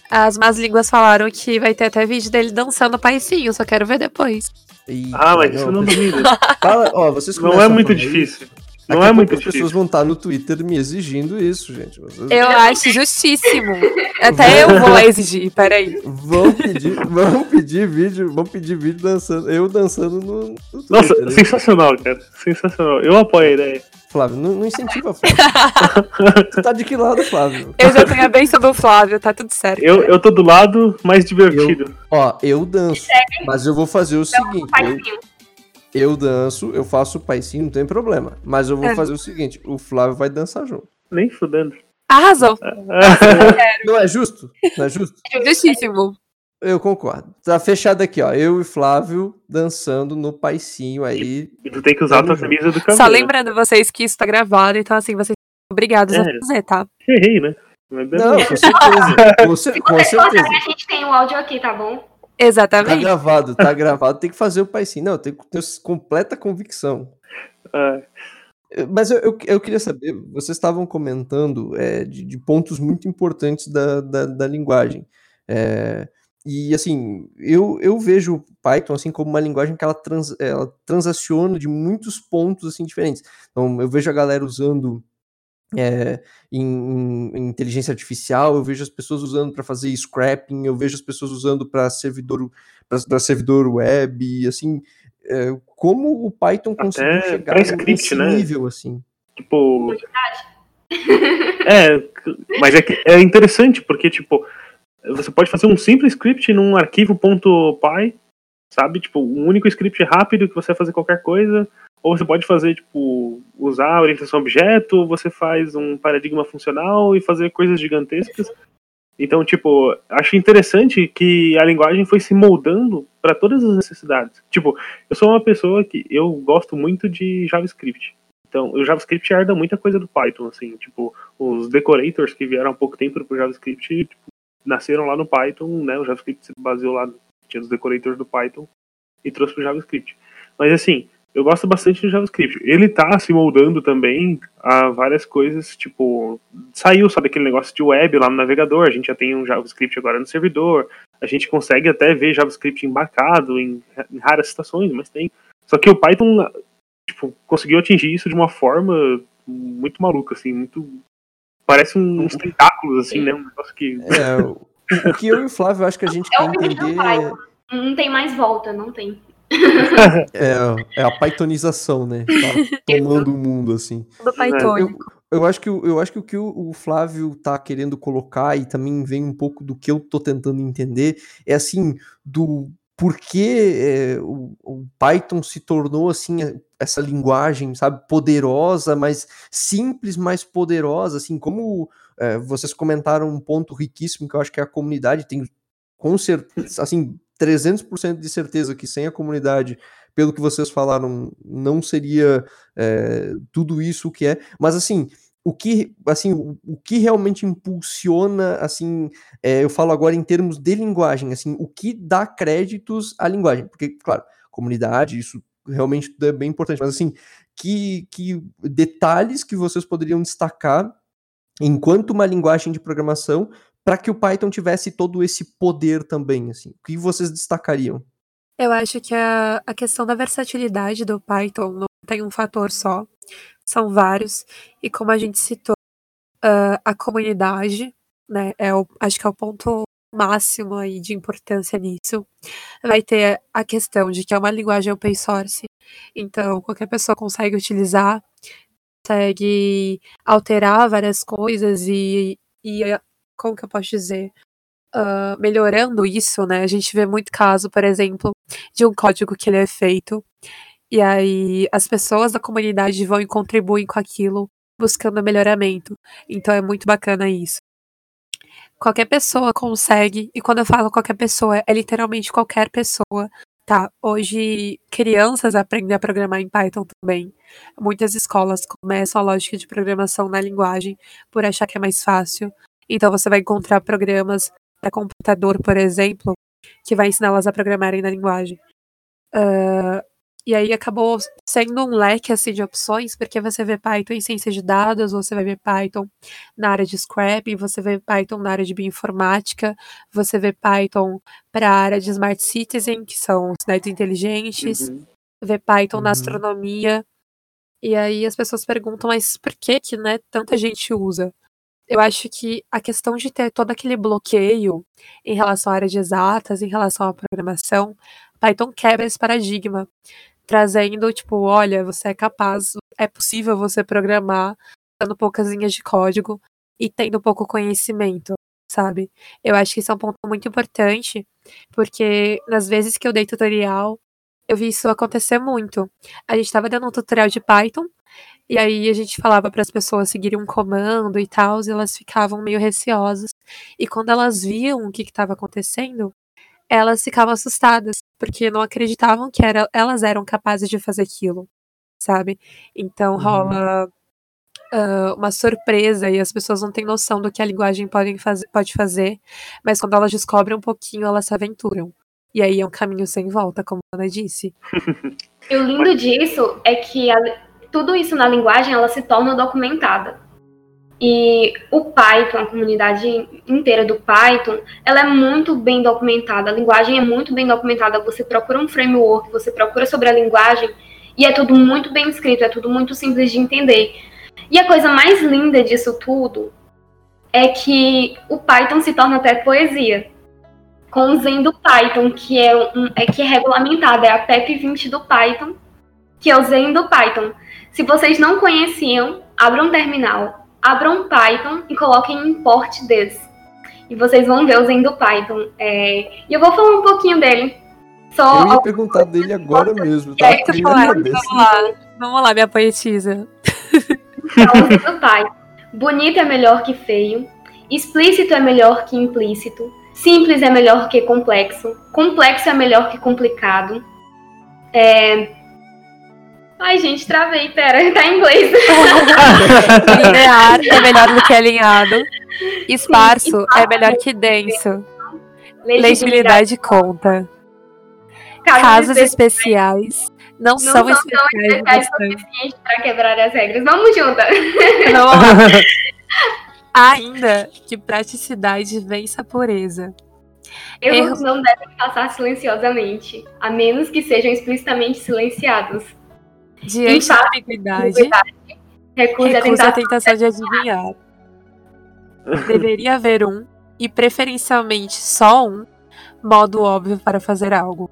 as más línguas falaram que vai ter até vídeo dele dançando paizinho, só quero ver depois. Eita, ah, mas isso não duvido. ó, vocês não é muito difícil. Não é muito as pessoas vão estar no Twitter me exigindo isso, gente. Vocês... Eu acho justíssimo. Até eu vou lá exigir, peraí. Vão pedir, vão pedir vídeo, vão pedir vídeo dançando, eu dançando no, no Twitter. Nossa, né? sensacional, cara. Sensacional. Eu apoio a ideia. Flávio, não, não incentiva, Flávio. tu tá de que lado, Flávio? Eu já tenho a benção do Flávio, tá tudo certo. Eu, eu tô do lado mais divertido. Eu, ó, eu danço, mas eu vou fazer o seguinte. Eu, eu danço, eu faço o paizinho, não tem problema. Mas eu vou é. fazer o seguinte: o Flávio vai dançar junto. Nem fudendo. Arrasou. não é justo? Não é justo? É justíssimo. Eu concordo. Tá fechado aqui, ó. Eu e Flávio dançando no paicinho aí. E tu tem que usar a tua camisa do cabelo. Só lembrando vocês que isso tá gravado, então assim, vocês são obrigados é. a fazer, tá? Errei, né? Não, com certeza. com, com certeza. A gente tem o um áudio aqui, tá bom? Exatamente. Tá gravado, tá gravado. Tem que fazer o pai sim. Não, tem que ter completa convicção. É. Mas eu, eu, eu, queria saber, vocês estavam comentando é, de, de, pontos muito importantes da, da, da linguagem. É, e assim, eu, eu vejo Python assim como uma linguagem que ela, trans, ela transaciona de muitos pontos assim diferentes. Então, eu vejo a galera usando é, em, em, inteligência artificial, eu vejo as pessoas usando para fazer scrapping, eu vejo as pessoas usando para servidor para servidor web, assim, é, como o Python conseguiu Até chegar nesse né? nível assim. Tipo, é, mas é, é interessante porque tipo você pode fazer um simples script num arquivo .py, sabe? Tipo, um único script rápido que você vai fazer qualquer coisa. Ou você pode fazer, tipo, usar a orientação objeto, ou você faz um paradigma funcional e fazer coisas gigantescas. Então, tipo, acho interessante que a linguagem foi se moldando para todas as necessidades. Tipo, eu sou uma pessoa que eu gosto muito de JavaScript. Então, o JavaScript herda muita coisa do Python, assim, tipo, os decorators que vieram há pouco tempo pro JavaScript, tipo, nasceram lá no Python, né? O JavaScript se baseou lá, tinha os decorators do Python e trouxe para o JavaScript. Mas assim, eu gosto bastante do JavaScript. Ele tá se moldando também a várias coisas, tipo, saiu só daquele negócio de web lá no navegador, a gente já tem um JavaScript agora no servidor, a gente consegue até ver JavaScript embarcado em, em raras situações, mas tem. Só que o Python tipo, conseguiu atingir isso de uma forma muito maluca, assim, muito Parece uns tentáculos, assim, né? Um negócio que. É, o que eu e o Flávio acho que a gente é quer entender. Não tem mais volta, não tem. É, é a pythonização, né? Tá tomando o mundo, assim. Do Python. Eu, acho que, eu acho que o que o Flávio tá querendo colocar, e também vem um pouco do que eu tô tentando entender, é assim, do por que é, o, o, Python se tornou assim essa linguagem, sabe, poderosa, mas simples, mas poderosa, assim, como é, vocês comentaram um ponto riquíssimo que eu acho que é a comunidade tem com certeza, assim, 300% de certeza que sem a comunidade, pelo que vocês falaram, não seria é, tudo isso que é, mas assim, o que, assim, o, o que realmente impulsiona, assim, é, eu falo agora em termos de linguagem, assim, o que dá créditos à linguagem, porque, claro, comunidade, isso realmente é bem importante, mas assim, que, que detalhes que vocês poderiam destacar enquanto uma linguagem de programação para que o Python tivesse todo esse poder também, assim, o que vocês destacariam? Eu acho que a, a questão da versatilidade do Python não tem um fator só são vários, e como a gente citou, uh, a comunidade, né, é o, acho que é o ponto máximo aí de importância nisso. Vai ter a questão de que é uma linguagem open source, então qualquer pessoa consegue utilizar, consegue alterar várias coisas e, e como que eu posso dizer? Uh, melhorando isso, né? A gente vê muito caso, por exemplo, de um código que ele é feito e aí as pessoas da comunidade vão e contribuem com aquilo, buscando melhoramento. Então é muito bacana isso. Qualquer pessoa consegue, e quando eu falo qualquer pessoa, é literalmente qualquer pessoa, tá? Hoje crianças aprendem a programar em Python também. Muitas escolas começam a lógica de programação na linguagem por achar que é mais fácil. Então você vai encontrar programas para computador, por exemplo, que vai ensiná-las a programarem na linguagem. Uh, e aí acabou sendo um leque assim de opções, porque você vê Python em ciência de dados, você vai ver Python na área de scrapping, você vê Python na área de bioinformática, você vê Python para a área de smart citizen, que são cidades inteligentes, uhum. vê Python uhum. na astronomia. E aí as pessoas perguntam, mas por que que, né, tanta gente usa? Eu acho que a questão de ter todo aquele bloqueio em relação à área de exatas, em relação à programação, Python quebra esse paradigma trazendo, tipo, olha, você é capaz, é possível você programar dando poucas linhas de código e tendo pouco conhecimento, sabe? Eu acho que isso é um ponto muito importante, porque nas vezes que eu dei tutorial, eu vi isso acontecer muito. A gente estava dando um tutorial de Python, e aí a gente falava para as pessoas seguirem um comando e tal, e elas ficavam meio receosas. E quando elas viam o que estava acontecendo, elas ficavam assustadas, porque não acreditavam que era, elas eram capazes de fazer aquilo, sabe? Então uhum. rola uh, uma surpresa e as pessoas não têm noção do que a linguagem pode fazer, pode fazer, mas quando elas descobrem um pouquinho, elas se aventuram. E aí é um caminho sem volta, como a Ana disse. E o lindo disso é que a, tudo isso na linguagem ela se torna documentada. E o Python, a comunidade inteira do Python, ela é muito bem documentada, a linguagem é muito bem documentada. Você procura um framework, você procura sobre a linguagem e é tudo muito bem escrito, é tudo muito simples de entender. E a coisa mais linda disso tudo é que o Python se torna até poesia. Com o Zen do Python, que é, um, é que é regulamentado, é a PEP 20 do Python, que é o Zen do Python. Se vocês não conheciam, abram um terminal, abram Python e coloquem import this. E vocês vão ver o Zen do Python. É... E eu vou falar um pouquinho dele. Só eu ia perguntar dele agora mesmo. Tá? vamos lá, vamos lá, minha poetisa. do Python. Bonito é melhor que feio. Explícito é melhor que implícito. Simples é melhor que complexo. Complexo é melhor que complicado. É... Ai, gente, travei, pera, tá em inglês. Linear é melhor do que alinhado. Esparso Sim, é melhor que denso. Legibilidade, Legibilidade conta. Casos, Casos especiais não, não são, são especiais, especiais para quebrar as regras. Vamos juntas. Ainda que praticidade vença a pureza. Erros Erro... não devem passar silenciosamente, a menos que sejam explicitamente silenciados. Diante da ambiguidade, recuse, a tentação, a tentação de adivinhar. Deveria haver um, e preferencialmente só um, modo óbvio para fazer algo.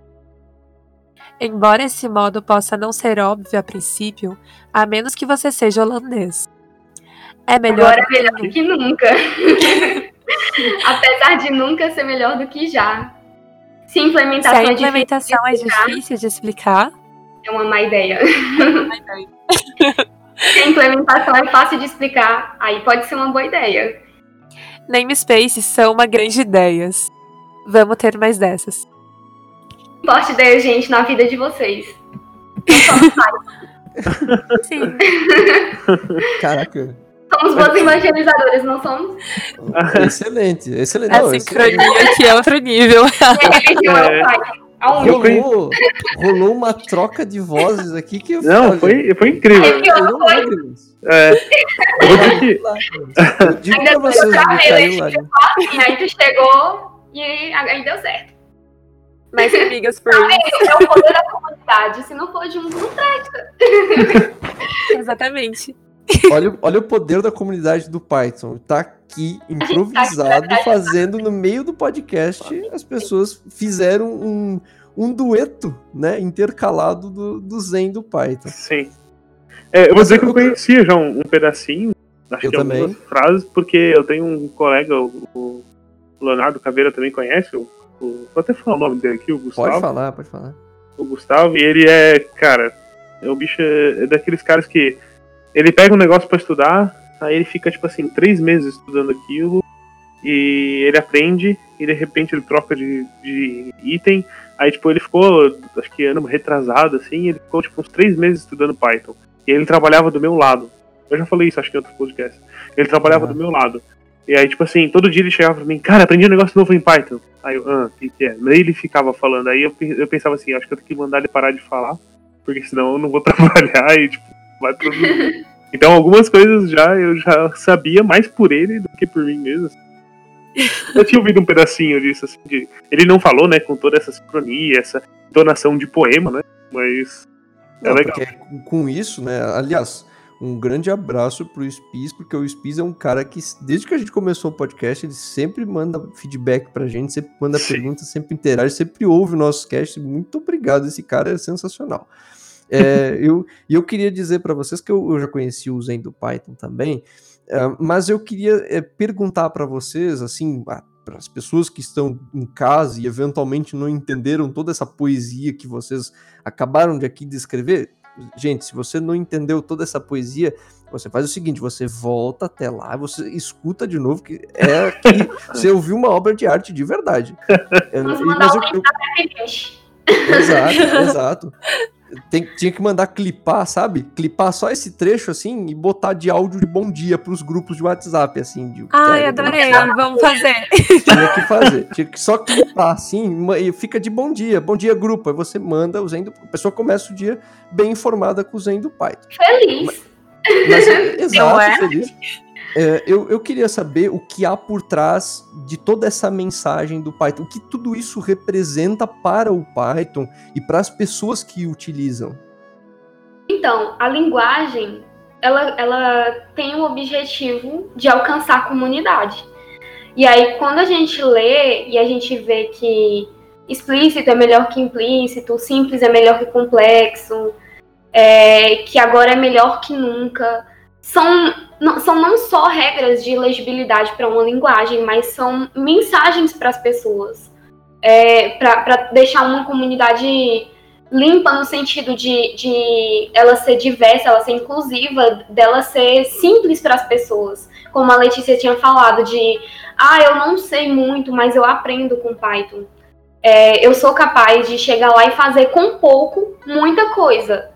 Embora esse modo possa não ser óbvio a princípio, a menos que você seja holandês. É melhor, Agora é melhor do que nunca. Apesar de nunca ser melhor do que já. Se implementação, Se a implementação é, difícil, é difícil de explicar, é uma má ideia. Se a implementação é fácil de explicar, aí pode ser uma boa ideia. Namespaces são uma grande ideia. Vamos ter mais dessas importe da gente na vida de vocês. Sim. Caraca. Somos boas evangelizadoras, não somos? excelente, excelente. A sincronia aqui é outro nível. É. Rolou, rolou uma troca de vozes aqui que eu Não, foi, foi incrível. É, que eu, foi. É. Eu que... Eu digo pra vocês, assim, aí tu chegou e aí deu certo. Mais amigas por isso. É o poder da comunidade. Se não for junto, não presta. Exatamente. Olha, olha o poder da comunidade do Python. Tá aqui, improvisado, fazendo no meio do podcast. As pessoas fizeram um, um dueto, né? Intercalado do, do Zen do Python. Sim. É, eu vou dizer que eu conhecia já um, um pedacinho. Acho eu que também. algumas frases, porque eu tenho um colega, o Leonardo Caveira também conhece, o Vou até falar o nome dele aqui, o Gustavo. Pode falar, pode falar. O Gustavo, e ele é, cara, é o bicho é, é daqueles caras que ele pega um negócio para estudar, aí ele fica, tipo assim, três meses estudando aquilo, e ele aprende, e de repente ele troca de, de item. Aí, tipo, ele ficou, acho que ano retrasado, assim, ele ficou, tipo, uns três meses estudando Python. E ele trabalhava do meu lado. Eu já falei isso, acho que em outro podcast. Ele trabalhava uhum. do meu lado. E aí, tipo assim, todo dia ele chegava pra mim, cara, aprendi um negócio novo em Python. Aí eu, ah, o que, que é? Aí ele ficava falando, aí eu, eu pensava assim, acho que eu tenho que mandar ele parar de falar, porque senão eu não vou trabalhar e, tipo, vai produzir. então algumas coisas já eu já sabia mais por ele do que por mim mesmo. Eu tinha ouvido um pedacinho disso, assim, de... ele não falou, né, com toda essa sincronia, essa entonação de poema, né, mas é não, legal. com isso, né, aliás, um grande abraço pro Spies, porque o Spies é um cara que, desde que a gente começou o podcast, ele sempre manda feedback pra gente, sempre manda perguntas, sempre interage, sempre ouve o nosso cast. Muito obrigado, esse cara é sensacional. É, eu, e eu queria dizer para vocês que eu, eu, já conheci o Zen do Python também, é, mas eu queria é, perguntar para vocês, assim, para as pessoas que estão em casa e eventualmente não entenderam toda essa poesia que vocês acabaram de aqui descrever, gente, se você não entendeu toda essa poesia, você faz o seguinte: você volta até lá, você escuta de novo, que é que você ouviu uma obra de arte de verdade. É, Vamos mandar mas eu, eu... Exato, exato. tem, tinha que mandar clipar, sabe? Clipar só esse trecho assim e botar de áudio de bom dia pros grupos de WhatsApp, assim. De, Ai, adorei, vamos fazer. Tinha que fazer, tinha que só clipar assim e fica de bom dia, bom dia grupo. Aí você manda usando, a pessoa começa o dia bem informada com o Zen do Python. Feliz. Mas, mas, exato, é? feliz. É, eu, eu queria saber o que há por trás de toda essa mensagem do Python, o que tudo isso representa para o Python e para as pessoas que utilizam. Então, a linguagem ela, ela tem o objetivo de alcançar a comunidade. E aí, quando a gente lê e a gente vê que explícito é melhor que implícito, simples é melhor que complexo, é, que agora é melhor que nunca, são não, são não só regras de legibilidade para uma linguagem, mas são mensagens para as pessoas. É, para deixar uma comunidade limpa no sentido de, de ela ser diversa, ela ser inclusiva, dela ser simples para as pessoas. Como a Letícia tinha falado, de ah, eu não sei muito, mas eu aprendo com Python. É, eu sou capaz de chegar lá e fazer com pouco muita coisa.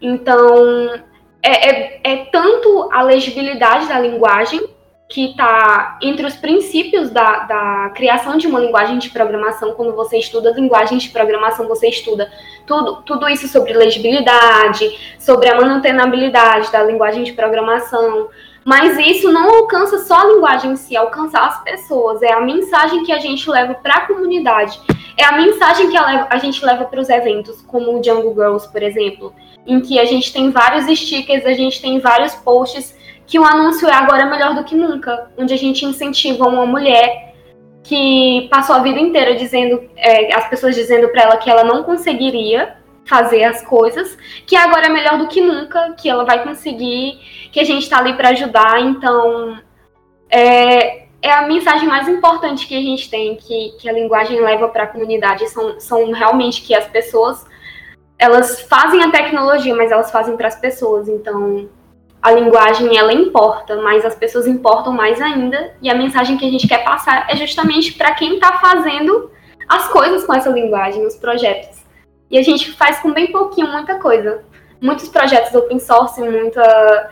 Então, é, é, é tanto a legibilidade da linguagem, que está entre os princípios da, da, criação de uma linguagem de programação. Quando você estuda linguagens de programação, você estuda tudo, tudo isso sobre legibilidade, sobre a manutenabilidade da linguagem de programação. Mas isso não alcança só a linguagem em si, alcança as pessoas. É a mensagem que a gente leva para a comunidade. É a mensagem que a, gente leva para os eventos, como o Django Girls, por exemplo em que a gente tem vários stickers, a gente tem vários posts que o anúncio é agora melhor do que nunca, onde a gente incentiva uma mulher que passou a vida inteira dizendo, é, as pessoas dizendo para ela que ela não conseguiria fazer as coisas, que agora é melhor do que nunca, que ela vai conseguir, que a gente está ali para ajudar. Então, é, é a mensagem mais importante que a gente tem, que, que a linguagem leva para a comunidade, são, são realmente que as pessoas elas fazem a tecnologia, mas elas fazem para as pessoas. Então, a linguagem ela importa, mas as pessoas importam mais ainda. E a mensagem que a gente quer passar é justamente para quem está fazendo as coisas com essa linguagem, os projetos. E a gente faz com bem pouquinho muita coisa. Muitos projetos open source, muita,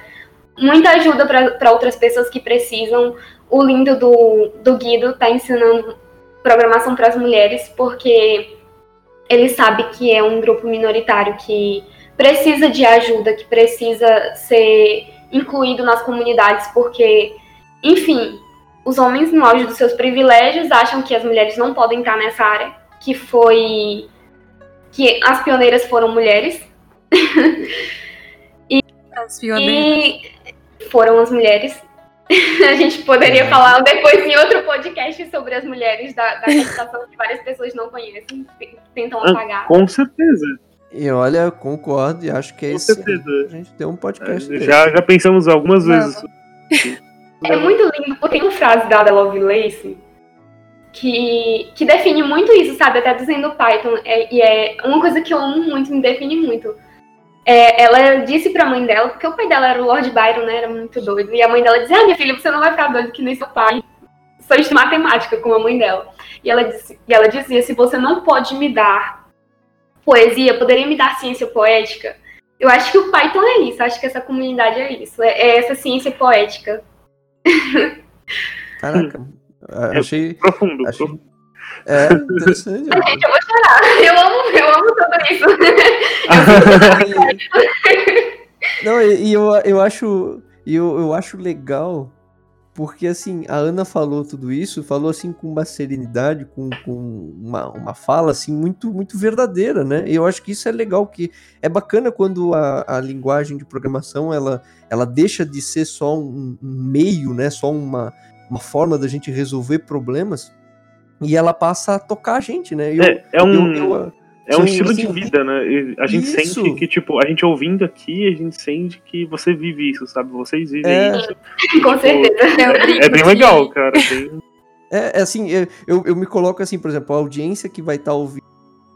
muita ajuda para outras pessoas que precisam. O lindo do, do Guido está ensinando programação para as mulheres, porque ele sabe que é um grupo minoritário que precisa de ajuda, que precisa ser incluído nas comunidades, porque, enfim, os homens, no auge dos seus privilégios, acham que as mulheres não podem estar nessa área, que foi. Que as pioneiras foram mulheres. e, as pioneiras. E foram as mulheres. a gente poderia falar depois em outro podcast sobre as mulheres da, da computação que várias pessoas não conhecem, tentam ah, apagar. Com certeza. E olha, concordo e acho que é isso. A gente tem um podcast. É, já, já pensamos algumas não. vezes. É muito lindo, porque tem uma frase da Ada Lovelace que, que define muito isso, sabe? Até dizendo Python. É, e é uma coisa que eu amo muito, me define muito é, ela disse pra mãe dela, porque o pai dela era o Lord Byron, né? Era muito doido. E a mãe dela dizia, ah, minha filha, você não vai ficar doido que nem seu pai. Só de matemática com a mãe dela. E ela, disse, e ela dizia, se você não pode me dar poesia, poderia me dar ciência poética? Eu acho que o Python é isso, acho que essa comunidade é isso. É, é essa ciência poética. Caraca, achei. Profundo, achei, é, interessante. Gente, eu vou chorar. Eu amo, eu amo tudo isso. Não, e eu, eu acho. Eu, eu acho legal porque assim, a Ana falou tudo isso, falou assim com uma serenidade, com, com uma, uma fala assim muito muito verdadeira, né? E eu acho que isso é legal, que é bacana quando a, a linguagem de programação ela, ela deixa de ser só um, um meio, né? Só uma, uma forma da gente resolver problemas e ela passa a tocar a gente, né? Eu, é, é um. Eu, eu, é um estilo assim, de vida, né? A gente isso. sente que, tipo, a gente ouvindo aqui, a gente sente que você vive isso, sabe? Vocês vivem é... isso. Com certeza. É, é bem legal, cara. Bem... É, é assim, eu, eu me coloco assim, por exemplo, a audiência que vai estar tá ouvindo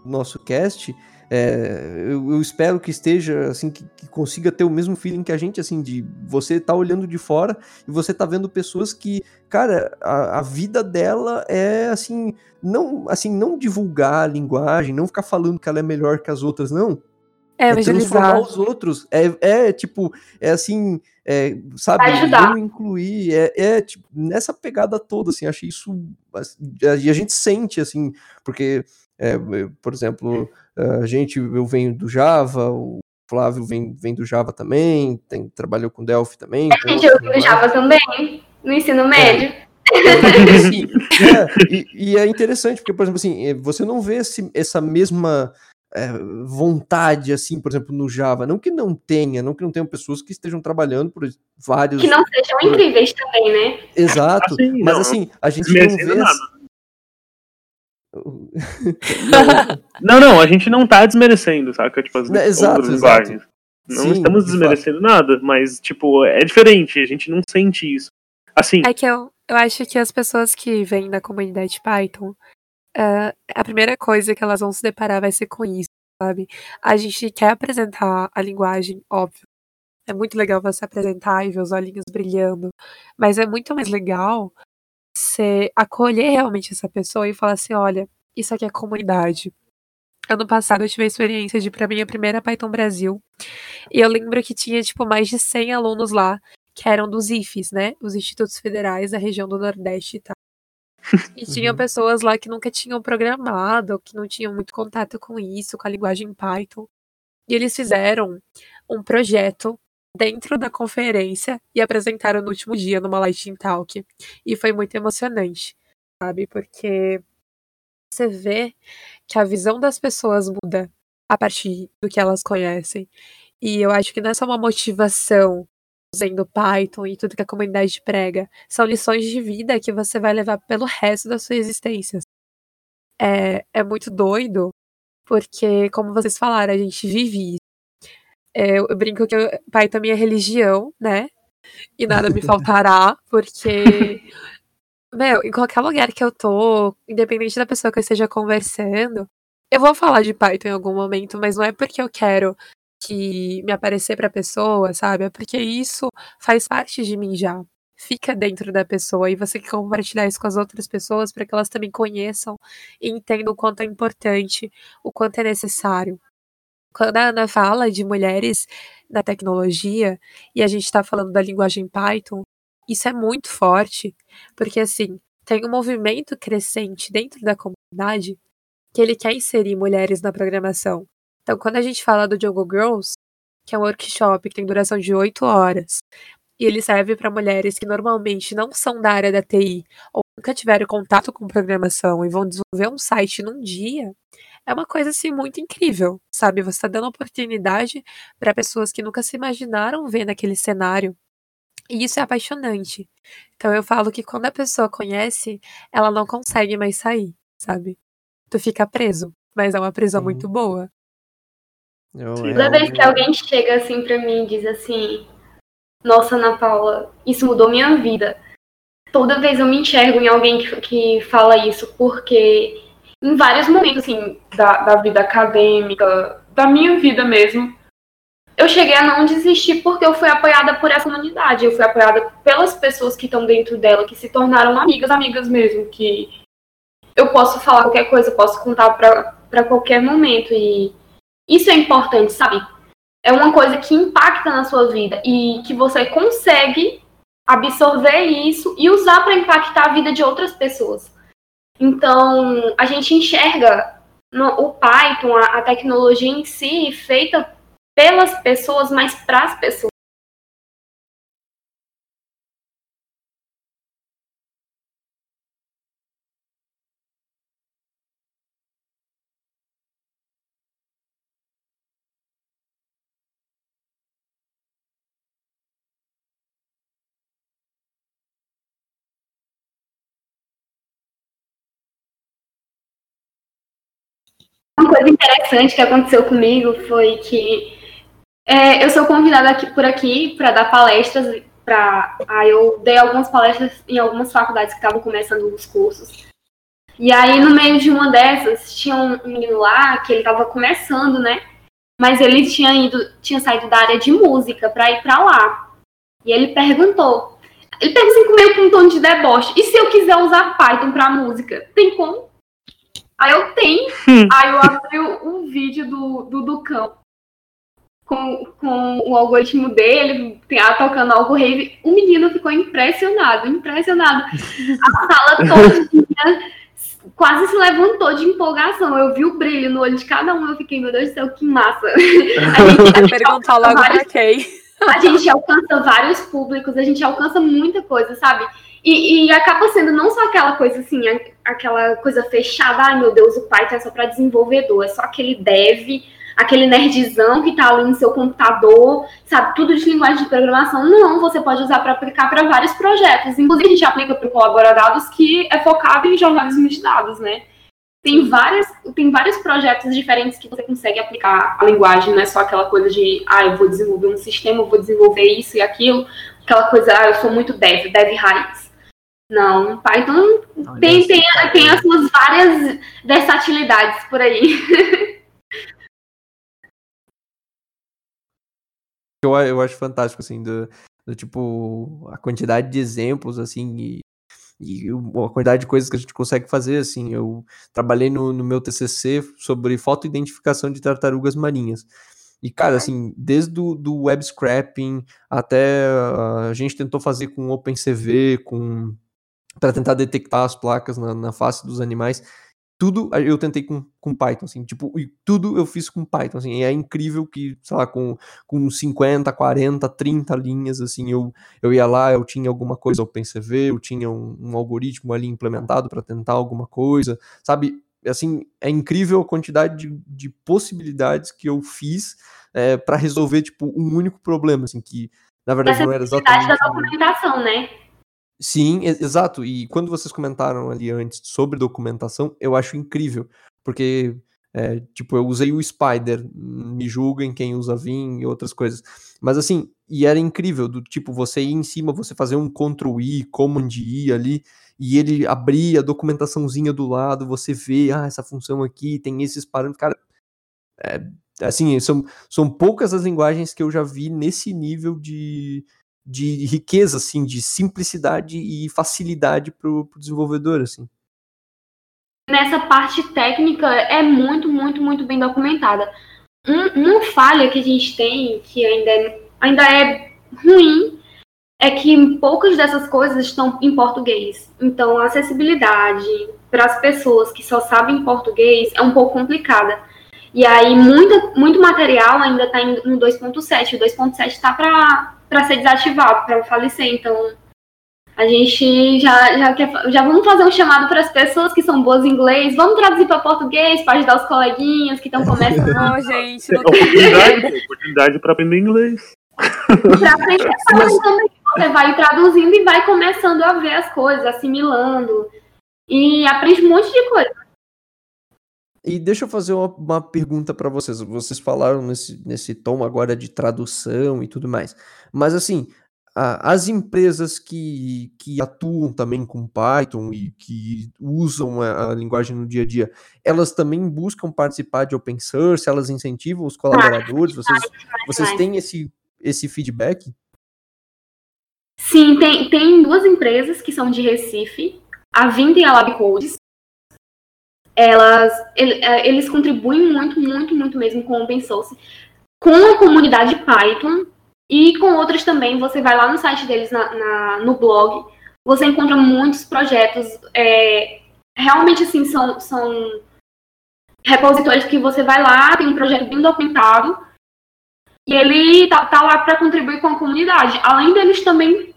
o nosso cast, é, eu, eu, espero que esteja, assim, que, que, consiga ter o mesmo feeling que a gente, assim, de você tá olhando de fora e você tá vendo pessoas que, cara, a, a vida dela é, assim, não, assim, não divulgar a linguagem, não ficar falando que ela é melhor que as outras, não. É, é transformar os outros. É, é tipo, é assim, é, sabe? Ajudar. incluir. É, é tipo, nessa pegada toda, assim, achei isso. E a gente sente, assim, porque, é, por exemplo, a gente, eu venho do Java, o Flávio vem, vem do Java também, tem, trabalhou com Delphi também. A gente, eu do Java também, no ensino médio. É. Assim, é, e, e, é interessante, porque, por exemplo, assim, você não vê esse, essa mesma é, vontade, assim, por exemplo, no Java. Não que não tenha, não que não tenham pessoas que estejam trabalhando por vários. Que não sejam incríveis também, né? Exato. Assim, mas não. assim, a gente não vê. Nada. Não, não, a gente não tá desmerecendo, saca? Tipo, as é, exato, outras linguagens. Não Sim, estamos desmerecendo de nada, mas, tipo, é diferente, a gente não sente isso. Assim. É que eu, eu acho que as pessoas que vêm da comunidade Python, uh, a primeira coisa que elas vão se deparar vai ser com isso, sabe? A gente quer apresentar a linguagem, óbvio. É muito legal você apresentar e ver os olhinhos brilhando, mas é muito mais legal você acolher realmente essa pessoa e falar assim: olha, isso aqui é comunidade. Ano passado eu tive a experiência de ir pra minha primeira Python Brasil. E eu lembro que tinha, tipo, mais de 100 alunos lá, que eram dos IFES, né? Os Institutos Federais da região do Nordeste e tal. E tinham uhum. pessoas lá que nunca tinham programado, que não tinham muito contato com isso, com a linguagem Python. E eles fizeram um projeto dentro da conferência e apresentaram no último dia numa Lightning Talk. E foi muito emocionante, sabe? Porque você vê que a visão das pessoas muda a partir do que elas conhecem. E eu acho que não é só uma motivação usando Python e tudo que a comunidade prega. São lições de vida que você vai levar pelo resto da sua existência. É, é muito doido, porque, como vocês falaram, a gente vive. É, eu brinco que Python é minha religião, né? E nada me faltará, porque meu, em qualquer lugar que eu tô, independente da pessoa que eu esteja conversando, eu vou falar de Python em algum momento, mas não é porque eu quero que me aparecer pra pessoa, sabe? É porque isso faz parte de mim já. Fica dentro da pessoa e você quer compartilhar isso com as outras pessoas para que elas também conheçam e entendam o quanto é importante, o quanto é necessário. Quando a Ana fala de mulheres na tecnologia e a gente está falando da linguagem Python, isso é muito forte, porque assim, tem um movimento crescente dentro da comunidade que ele quer inserir mulheres na programação. Então, quando a gente fala do Jungle Girls, que é um workshop que tem duração de 8 horas, e ele serve para mulheres que normalmente não são da área da TI ou nunca tiveram contato com programação e vão desenvolver um site num dia, é uma coisa assim muito incrível, sabe? Você está dando oportunidade para pessoas que nunca se imaginaram ver naquele cenário. E isso é apaixonante. Então eu falo que quando a pessoa conhece, ela não consegue mais sair, sabe? Tu fica preso, mas é uma prisão uhum. muito boa. Eu, Toda vez que alguém chega assim pra mim e diz assim: Nossa, Ana Paula, isso mudou minha vida. Toda vez eu me enxergo em alguém que, que fala isso, porque em vários momentos assim, da, da vida acadêmica, da minha vida mesmo, eu cheguei a não desistir porque eu fui apoiada por essa comunidade. Eu fui apoiada pelas pessoas que estão dentro dela, que se tornaram amigas, amigas mesmo, que eu posso falar qualquer coisa, posso contar para qualquer momento. E isso é importante, sabe? É uma coisa que impacta na sua vida e que você consegue absorver isso e usar para impactar a vida de outras pessoas. Então, a gente enxerga no, o Python, a, a tecnologia em si, feita pelas pessoas, mas para as pessoas. Uma coisa interessante que aconteceu comigo foi que é, eu sou convidada aqui, por aqui para dar palestras. Pra, aí eu dei algumas palestras em algumas faculdades que estavam começando os cursos. E aí, no meio de uma dessas, tinha um menino lá que ele estava começando, né? Mas ele tinha ido, tinha saído da área de música para ir para lá. E ele perguntou. Ele perguntou assim, meio com um tom de deboche. E se eu quiser usar Python para música? Tem como? Aí eu tenho. Hum. Aí eu abri um vídeo do, do Ducão com, com o algoritmo dele, tá tocando algo rave. O menino ficou impressionado, impressionado. A sala toda quase se levantou de empolgação. Eu vi o brilho no olho de cada um, eu fiquei, meu Deus do céu, que massa. A gente, a logo vários, pra quem. A gente alcança vários públicos, a gente alcança muita coisa, sabe? E, e, acaba sendo não só aquela coisa assim, aquela coisa fechada, ai meu Deus, o Python é só para desenvolvedor, é só aquele dev, aquele nerdzão que está ali no seu computador, sabe, tudo de linguagem de programação. Não, você pode usar para aplicar para vários projetos. Inclusive, a gente aplica para o Colabora Dados, que é focado em jornalismo de dados, né? Tem, várias, tem vários projetos diferentes que você consegue aplicar a linguagem, não é só aquela coisa de, ah, eu vou desenvolver um sistema, eu vou desenvolver isso e aquilo, aquela coisa, ah, eu sou muito dev, dev raiz. Não, Python tem, tem, tem as suas várias versatilidades por aí. eu, eu acho fantástico, assim, do, do, tipo, a quantidade de exemplos, assim, e, e a quantidade de coisas que a gente consegue fazer, assim, eu trabalhei no, no meu TCC sobre fotoidentificação de tartarugas marinhas, e, cara, assim, desde o do web scrapping até uh, a gente tentou fazer com OpenCV, com para tentar detectar as placas na, na face dos animais, tudo eu tentei com, com Python, assim, tipo, e tudo eu fiz com Python, assim, e é incrível que, sei lá, com, com 50, 40, 30 linhas, assim, eu, eu ia lá, eu tinha alguma coisa OpenCV, eu tinha um, um algoritmo ali implementado para tentar alguma coisa, sabe, assim, é incrível a quantidade de, de possibilidades que eu fiz é, para resolver, tipo, um único problema, assim, que, na verdade, Essa não era exatamente... da documentação, né? Sim, exato. E quando vocês comentaram ali antes sobre documentação, eu acho incrível, porque, é, tipo, eu usei o Spider, me julguem quem usa Vim e outras coisas. Mas assim, e era incrível, do tipo, você ir em cima, você fazer um Ctrl I, Command I ali, e ele abrir a documentaçãozinha do lado, você vê, ah, essa função aqui tem esses parâmetros. Cara, é, assim, são, são poucas as linguagens que eu já vi nesse nível de, de riqueza, assim, de simplicidade e facilidade para o desenvolvedor, assim. Nessa parte técnica é muito, muito, muito bem documentada. Um, uma falha que a gente tem, que ainda é, ainda é ruim, é que poucas dessas coisas estão em português. Então, a acessibilidade para as pessoas que só sabem português é um pouco complicada. E aí, muita, muito material ainda está no 2.7. O 2.7 está para para ser desativado, para falecer. Então, a gente já, já, quer, já vamos fazer um chamado para as pessoas que são boas em inglês, vamos traduzir para português para ajudar os coleguinhas que estão começando. Não, gente, não oportunidade, oportunidade para aprender inglês. Para aprender Mas... também. Você vai traduzindo e vai começando a ver as coisas, assimilando. E aprende um monte de coisa. E deixa eu fazer uma, uma pergunta para vocês. Vocês falaram nesse, nesse tom agora de tradução e tudo mais. Mas assim, a, as empresas que, que atuam também com Python e que usam a, a, linguagem no dia a dia, elas também buscam participar de open source, elas incentivam os colaboradores, vocês, vocês têm esse, esse feedback? Sim, tem, tem duas empresas que são de Recife, a Vinta e a LabCodes. Elas, é, eles contribuem muito, muito, muito mesmo com o open source, com a comunidade Python e com outras também, você vai lá no site deles, na, na no blog, você encontra muitos projetos. É, realmente, assim, são, são repositórios que você vai lá, tem um projeto bem documentado, e ele tá, tá lá para contribuir com a comunidade. Além deles também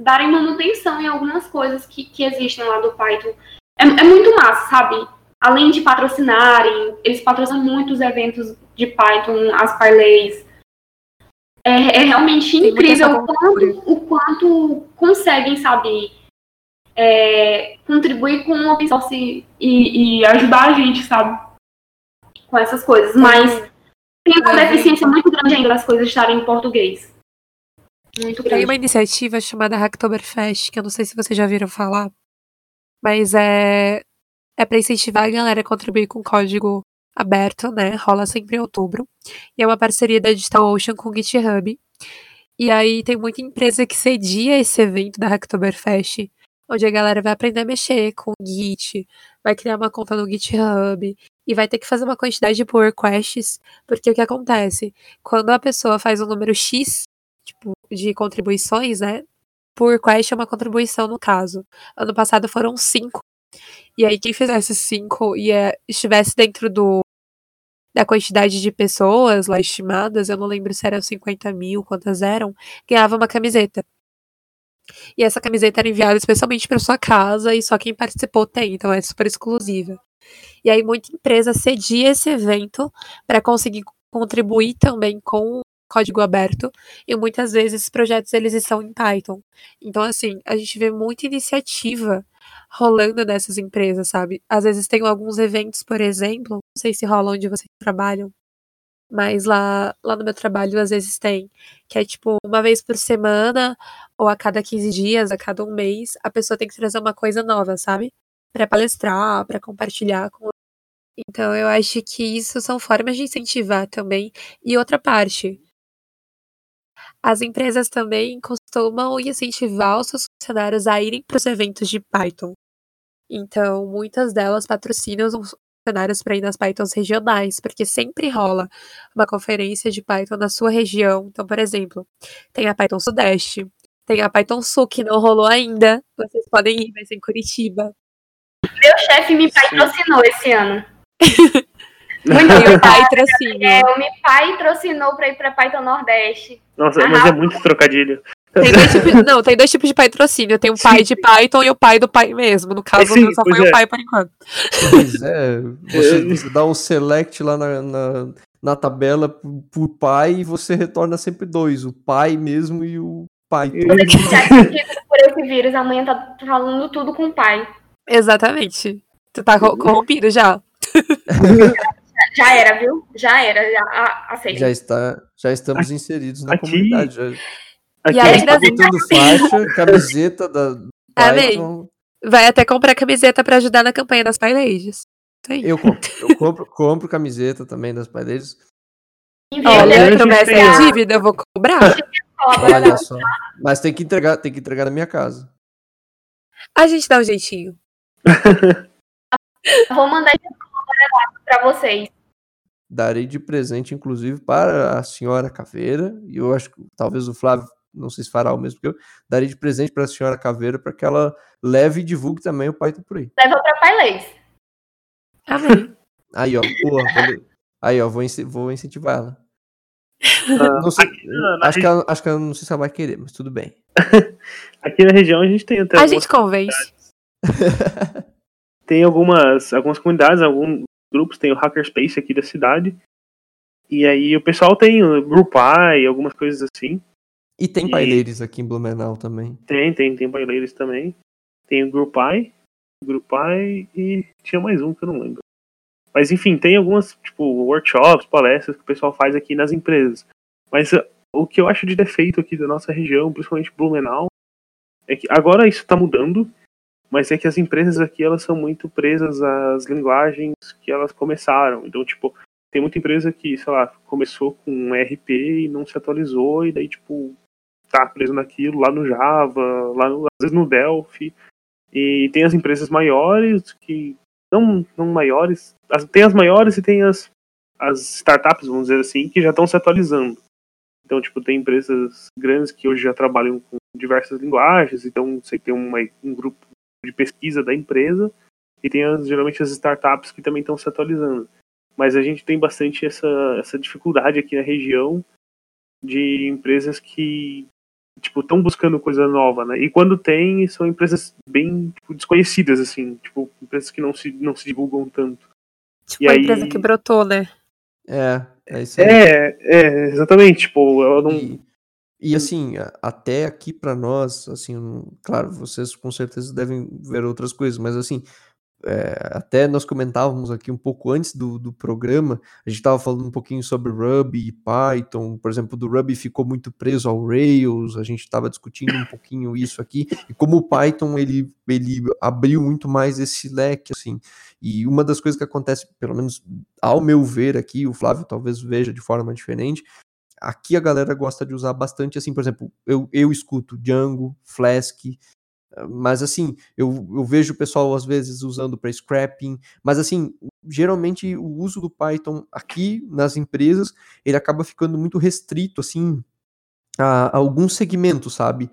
darem manutenção em algumas coisas que, que existem lá do Python. É, é muito massa, sabe? Além de patrocinarem, eles patrocinam muitos eventos de Python, as Parlays, é, é realmente incrível o quanto, o quanto conseguem, sabe, é, contribuir com o open source e, e, ajudar a gente, sabe, com essas coisas. Mas tem uma deficiência muito grande ainda das coisas estarem em português. Muito grande. Tem uma iniciativa chamada Hacktoberfest, que eu não sei se vocês já viram falar, mas é, é para incentivar a galera a contribuir com código aberto, né? Rola sempre em outubro. E é uma parceria da DigitalOcean com o GitHub. E aí tem muita empresa que cedia esse evento da Hacktoberfest, onde a galera vai aprender a mexer com Git, vai criar uma conta no GitHub e vai ter que fazer uma quantidade de pull requests, porque o que acontece? Quando a pessoa faz um número X, tipo, de contribuições, né? Pull request é uma contribuição no caso. Ano passado foram cinco. E aí, quem fizesse cinco e é, estivesse dentro do da quantidade de pessoas lá estimadas, eu não lembro se eram 50 mil, quantas eram, ganhava uma camiseta. E essa camiseta era enviada especialmente para sua casa e só quem participou tem, então é super exclusiva. E aí muita empresa cedia esse evento para conseguir contribuir também com código aberto e muitas vezes esses projetos eles estão em Python. Então assim, a gente vê muita iniciativa rolando nessas empresas, sabe? Às vezes tem alguns eventos, por exemplo, não sei se rola onde vocês trabalham, mas lá, lá no meu trabalho às vezes tem, que é tipo uma vez por semana ou a cada 15 dias, a cada um mês, a pessoa tem que trazer uma coisa nova, sabe? Para palestrar, para compartilhar com então, eu acho que isso são formas de incentivar também. E outra parte, as empresas também costumam incentivar os seus funcionários a irem para os eventos de Python. Então, muitas delas patrocinam os funcionários para ir nas Pythons regionais, porque sempre rola uma conferência de Python na sua região. Então, por exemplo, tem a Python Sudeste, tem a Python Sul, que não rolou ainda. Vocês podem ir, vai ser em Curitiba. Meu chefe me patrocinou esse ano. Muito meu pai patrocinou. É, o meu pai patrocinou para ir para Python Nordeste. Nossa, mas é muito trocadilho. Tem dois tipos, não, tem dois tipos de patrocínio. Tem o pai de Python e o pai do pai mesmo. No caso, Sim, só foi é. o pai por enquanto. Pois é, você, você dá um select lá na, na, na tabela por pai e você retorna sempre dois, o pai mesmo e o pai. por esse vírus, amanhã tá falando tudo com o pai. Exatamente. Tu tá corrompido já. já era, viu? Já era, já aceita. Já está, já estamos inseridos na aqui, comunidade. Já. Aqui e além das botando faixa, camiseta da Python. Vai até comprar camiseta para ajudar na campanha das PyLadies. Eu compro, eu compro, compro camiseta também das PyLadies. Olha, promessa é dívida, eu vou cobrar. Olha só. Mas tem que entregar, tem que entregar na minha casa. A gente dá um jeitinho. vou mandar para vocês. Darei de presente, inclusive, para a senhora Caveira, e eu acho que talvez o Flávio não sei se fará o mesmo que eu, darei de presente para a senhora Caveira para que ela leve e divulgue também o Python por aí. Leva para Pailês. Amém. Aí, ó, porra, aí, ó, vou, vou incentivar ela. Não sei, aqui, acho, que ela, acho que ela não sei se ela vai querer, mas tudo bem. aqui na região a gente tem até. A gente convence. tem algumas, algumas comunidades, alguns grupos, tem o Hackerspace aqui da cidade. E aí o pessoal tem o GroupI, algumas coisas assim. E tem e... Paileiros aqui em Blumenau também. Tem, tem, tem Paileiros também. Tem o GroupI, GroupI e tinha mais um que eu não lembro. Mas enfim, tem algumas, tipo, workshops, palestras que o pessoal faz aqui nas empresas. Mas uh, o que eu acho de defeito aqui da nossa região, principalmente Blumenau, é que agora isso está mudando, mas é que as empresas aqui elas são muito presas às linguagens que elas começaram. Então, tipo, tem muita empresa que, sei lá, começou com um RP e não se atualizou e daí, tipo, tá preso naquilo, lá no Java, lá no, às vezes no Delphi. E tem as empresas maiores que não, não maiores, as, tem as maiores e tem as, as startups, vamos dizer assim, que já estão se atualizando. Então, tipo, tem empresas grandes que hoje já trabalham com diversas linguagens, então você tem uma, um grupo de pesquisa da empresa e tem as, geralmente as startups que também estão se atualizando. Mas a gente tem bastante essa, essa dificuldade aqui na região de empresas que tipo, estão buscando coisa nova, né? E quando tem, são empresas bem tipo, desconhecidas, assim, tipo, empresas que não se, não se divulgam tanto. Tipo, e a aí... empresa que brotou, né? É, é isso aí. É, é exatamente, tipo, ela não... E, e assim, até aqui para nós, assim, claro, vocês com certeza devem ver outras coisas, mas assim, é, até nós comentávamos aqui um pouco antes do, do programa, a gente estava falando um pouquinho sobre Ruby e Python, por exemplo, do Ruby ficou muito preso ao Rails, a gente estava discutindo um pouquinho isso aqui, e como o Python ele, ele abriu muito mais esse leque, assim, e uma das coisas que acontece, pelo menos ao meu ver aqui, o Flávio talvez veja de forma diferente, aqui a galera gosta de usar bastante, assim, por exemplo, eu, eu escuto Django, Flask, Mas assim, eu, eu vejo o pessoal às vezes usando para scrapping, mas assim, geralmente o uso do Python aqui nas empresas, ele acaba ficando muito restrito assim a, a alguns segmentos, sabe?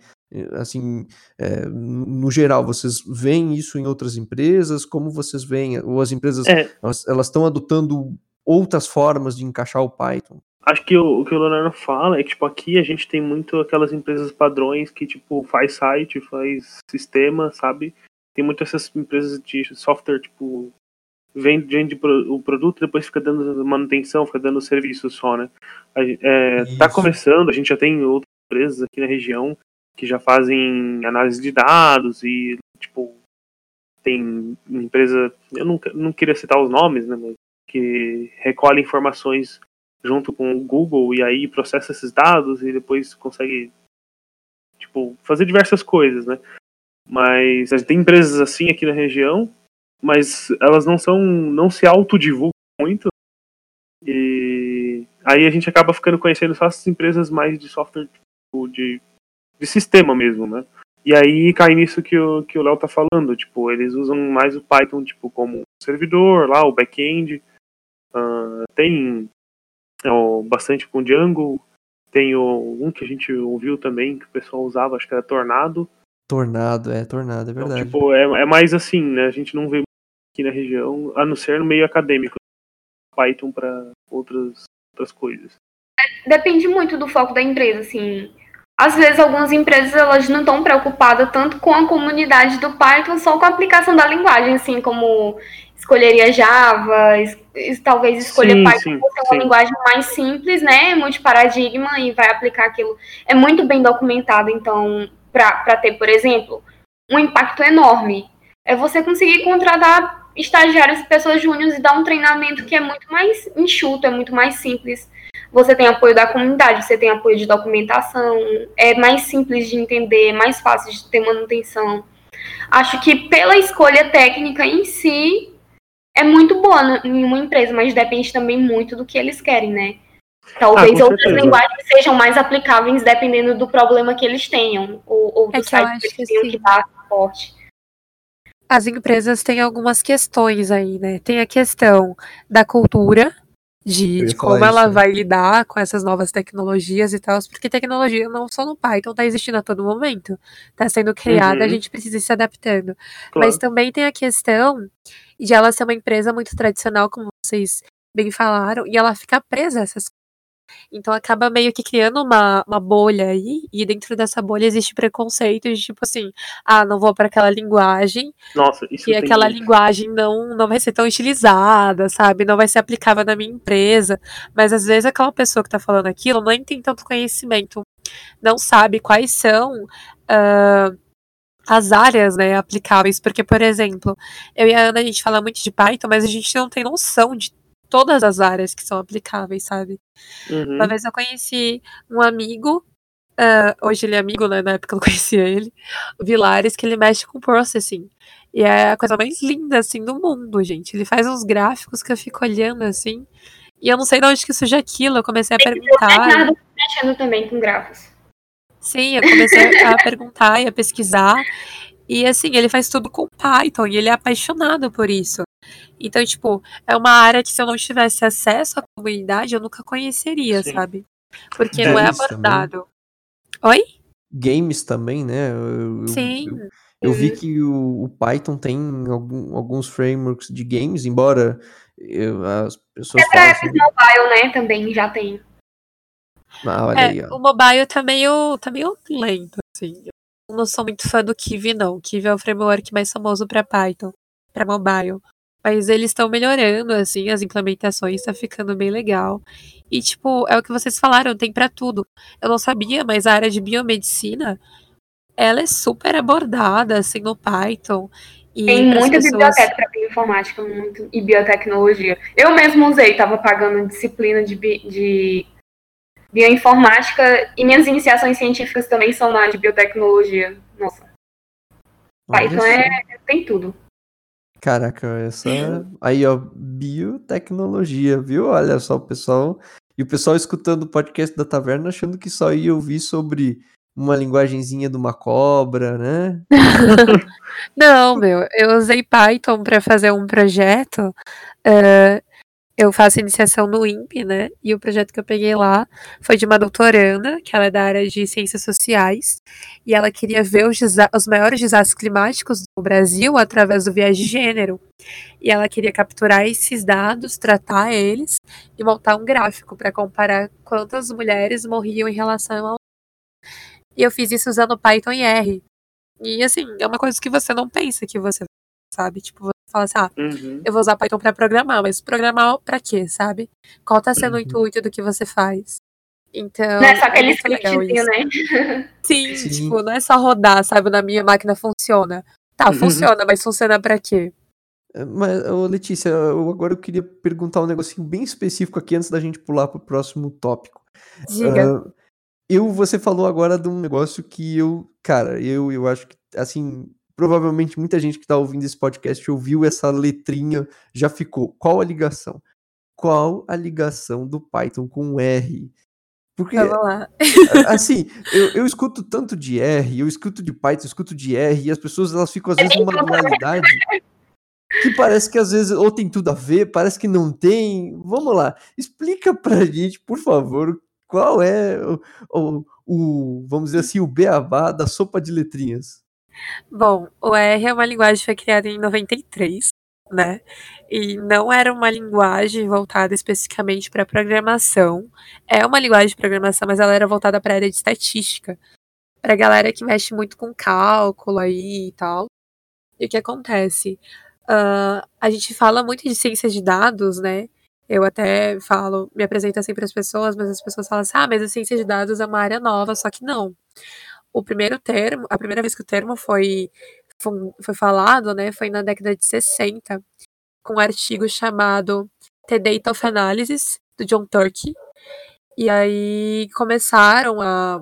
Assim, é, no geral, vocês veem isso em outras empresas? Como vocês veem? Ou as empresas é. elas estão adotando outras formas de encaixar o Python? Acho que o, o, que o Leonardo fala é que, tipo, aqui a gente tem muito aquelas empresas padrões que, tipo, faz site, faz sistema, sabe? Tem muitas essas empresas de software, tipo, vende, vende o produto depois fica dando manutenção, fica dando serviço só, né? É, tá começando, a gente já tem outras empresas aqui na região que já fazem análise de dados e, tipo, tem empresa, eu não, não queria citar os nomes, né, mas que recolhe informações junto com o Google e aí processa esses dados e depois consegue tipo fazer diversas coisas, né? Mas tem empresas assim aqui na região, mas elas não são não se autodivulgam muito. E aí a gente acaba ficando conhecendo só essas empresas mais de software tipo, de, de sistema mesmo, né? E aí cai nisso que o que o Léo tá falando, tipo, eles usam mais o Python tipo como servidor lá, o back-end. Uh, tem é bastante com Django. Tem o, um que a gente ouviu também, que o pessoal usava, acho que era Tornado. Tornado, é, Tornado, é então, verdade. Então, tipo, é, é mais assim, né? A gente não vê aqui na região, a não ser no meio acadêmico. Python para outras, outras coisas. Depende muito do foco da empresa, assim. Às vezes algumas empresas elas não estão preocupadas tanto com a comunidade do Python, só com a aplicação da linguagem, assim, como escolheria Java, es, talvez escolher sim, Python sim, por ser uma sim. linguagem mais simples, né, multiparadigma e vai aplicar aquilo. É muito bem documentado, então, para ter, por exemplo, um impacto enorme. É você conseguir contratar estagiários e pessoas júniores e dar um treinamento que é muito mais enxuto, é muito mais simples. Você tem apoio da comunidade, você tem apoio de documentação, é mais simples de entender, mais fácil de ter manutenção. Acho que pela escolha técnica em si, é muito boa em uma empresa, mas depende também muito do que eles querem, né? Talvez ah, outras linguagens sejam mais aplicáveis dependendo do problema que eles tenham, ou, ou do é site que eles tenham que, que dar suporte. As empresas têm algumas questões aí, né? Tem a questão da cultura, de, de como ela isso, vai lidar com essas novas tecnologias e tal, porque tecnologia não só no Python está existindo a todo momento, está sendo criada, uhum. a gente precisa ir se adaptando. Claro. Mas também tem a questão de ela ser uma empresa muito tradicional, como vocês bem falaram, e ela ficar presa a essas então acaba meio que criando uma, uma bolha aí, e dentro dessa bolha existe preconceito de tipo assim, ah, não vou para aquela linguagem. Nossa, isso E aquela muito. linguagem não, não vai ser tão utilizada, sabe? Não vai ser aplicável na minha empresa. Mas às vezes aquela pessoa que tá falando aquilo não tem tanto conhecimento, não sabe quais são. Uh, as áreas né, aplicáveis, porque, por exemplo, eu e a Ana a gente fala muito de Python, mas a gente não tem noção de todas as áreas que são aplicáveis, sabe? Uhum. Uma vez eu conheci um amigo, uh, hoje ele é amigo, né? Na época eu conhecia ele, o Vilares, que ele mexe com processing. E é a coisa mais linda, assim, do mundo, gente. Ele faz uns gráficos que eu fico olhando, assim, e eu não sei de onde que surge aquilo. Eu comecei a perguntar. Eu mexendo também com gráficos. Sim, eu comecei a perguntar e a pesquisar. E assim, ele faz tudo com Python e ele é apaixonado por isso. Então, tipo, é uma área que se eu não tivesse acesso à comunidade, eu nunca conheceria, Sim. sabe? Porque Games não é abordado. Também. Oi? Games também, né? Eu, Sim. Eu, eu vi que o, o, Python tem algum, alguns frameworks de games, embora eu, as pessoas. É pra assim, mobile, né? Também já tem. Ah, olha é, aí, ó. O mobile tá meio, tá meio lento, assim. Eu não sou muito fã do Kiwi, não. O Kiwi é o framework mais famoso para Python, para mobile. Mas eles estão melhorando, assim, as implementações, tá ficando bem legal. E, tipo, é o que vocês falaram, tem para tudo. Eu não sabia, mas a área de biomedicina, ela é super abordada, assim, no Python. E tem muita pessoas... biblioteca para bioinformática muito, e biotecnologia. Eu mesmo usei, estava pagando disciplina de, bi, de bioinformática e minhas iniciações científicas também são na área de biotecnologia. Nossa. Python é, tem tudo. Caraca, essa. Aí, ó, biotecnologia, viu? Olha só o pessoal. E o pessoal escutando o podcast da taverna achando que só ia ouvir sobre uma linguagenzinha de uma cobra, né? Não, meu, eu usei Python para fazer um projeto. Uh, eu faço iniciação no INPE, né? E o projeto que eu peguei lá foi de uma doutoranda, que ela é da área de ciências sociais, e ela queria ver os, os maiores desastres climáticos do Brasil através do viés de gênero. E ela queria capturar esses dados, tratar eles e montar um gráfico para comparar quantas mulheres morriam em relação ao. E eu fiz isso usando Python e R. E assim, é uma coisa que você não pensa que você sabe, tipo, fala assim, ah, Uhum. eu vou usar Python para programar, mas programar para quê, sabe? Qual tá sendo Uhum. o intuito do que você faz? Então, Não é só aquele legal scriptzinho, né? Sim, Sim. tipo, não é só rodar, sabe? Na minha máquina funciona. Tá, Uhum. funciona, mas funciona pra quê? É, Mas, Letícia, eu, agora eu queria perguntar um negocinho bem específico aqui antes da gente pular pro próximo tópico. Diga. Ah, eu, você falou agora de um negócio que eu, cara, eu, eu acho que, assim, provavelmente muita gente que tá ouvindo esse podcast ouviu essa letrinha, já ficou. Qual a ligação? Qual a ligação do Python com o R? Porque, Vamos lá. assim, eu, eu escuto tanto de R, eu escuto de Python, eu escuto de R, e as pessoas elas ficam às vezes numa dualidade que parece que às vezes ou tem tudo a ver, parece que não tem. Vamos lá, explica pra gente, por favor, qual é o, o, o, vamos dizer assim, o beabá da sopa de letrinhas. Bom, o R é uma linguagem que foi criada em 93, né? E não era uma linguagem voltada especificamente para programação. É uma linguagem de programação, mas ela era voltada para a área de estatística. Pra galera que mexe muito com cálculo aí e tal. E o que acontece? Ah, a gente fala muito de ciências de dados, né? Eu até falo, me apresento assim para as pessoas, mas as pessoas falam assim: ah, mas a ciência de dados é uma área nova, só que não. O primeiro termo, a primeira vez que o termo foi, foi, foi falado, né, foi na década de 60, com um artigo chamado The Data of Analysis, do John Turkey. E aí começaram a,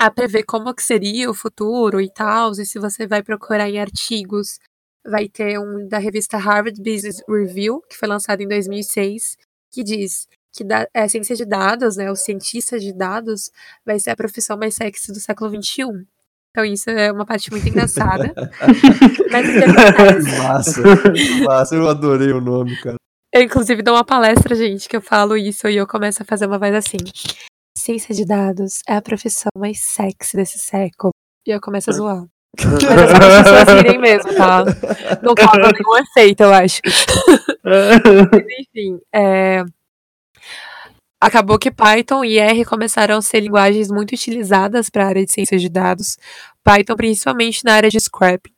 a prever como que seria o futuro e tal, e se você vai procurar em artigos, vai ter um da revista Harvard Business Review, que foi lançado em 2006, que diz que da, é, ciência de dados, né, o cientista de dados, vai ser a profissão mais sexy do século XXI. Então isso é uma parte muito engraçada. Mas o que acontece? Massa, massa, eu adorei o nome, cara. Eu, inclusive, dou uma palestra, gente, que eu falo isso e eu começo a fazer uma voz assim. Ciência de dados é a profissão mais sexy desse século. E eu começo a zoar. Mas é as pessoas rirem mesmo, tá? Não causa nenhum efeito, eu acho. Mas, enfim, é... acabou que Python e R começaram a ser linguagens muito utilizadas para a área de ciências de dados. Python, principalmente na área de scrapping,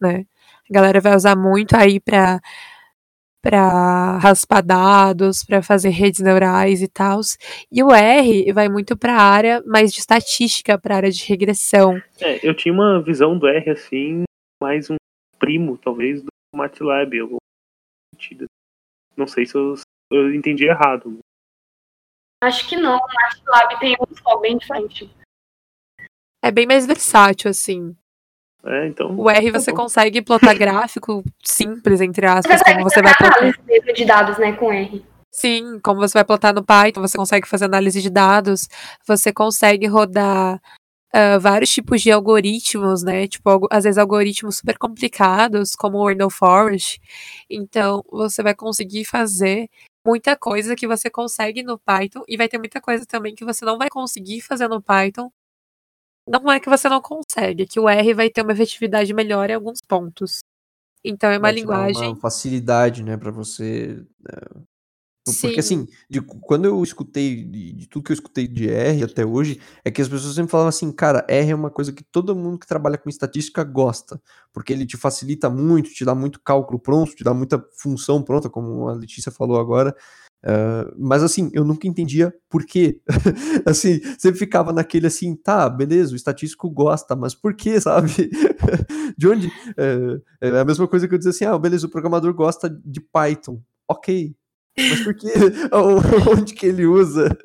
né? A galera vai usar muito aí para para raspar dados, para fazer redes neurais e tal. E o R vai muito para a área mais de estatística, para a área de regressão. É, eu tinha uma visão do R assim, mais um primo, talvez, do MATLAB. Não sei se eu, eu entendi errado. Acho que não. O MATLAB tem um foco bem diferente. É bem mais versátil, assim. É, então. O R você Tá bom. consegue plotar gráfico simples, entre aspas, Você como você vai fazer plotar. de dados, né, com R. Sim, como você vai plotar no Python, você consegue fazer análise de dados, você consegue rodar ah, vários tipos de algoritmos, né? Tipo, às vezes algoritmos super complicados, como o Randall Forest. Então, você vai conseguir fazer muita coisa que você consegue no Python, e vai ter muita coisa também que você não vai conseguir fazer no Python. Não é que você não consegue, é que o R vai ter uma efetividade melhor em alguns pontos. Então, é uma Vai linguagem. Uma facilidade, né, pra você. Porque Sim. assim, de- quando eu escutei, de, de tudo que eu escutei de R até hoje, é que as pessoas sempre falavam assim, cara, R é uma coisa que todo mundo que trabalha com estatística gosta, porque ele te facilita muito, te dá muito cálculo pronto, te dá muita função pronta, como a Letícia falou agora. ah, mas assim, eu nunca entendia por quê. assim, sempre ficava naquele assim, tá, beleza, o estatístico gosta, mas por quê, sabe? de onde? É, é a mesma coisa que eu dizer assim, ah, beleza, o programador gosta de Python. Ok, mas por que? Onde que ele usa?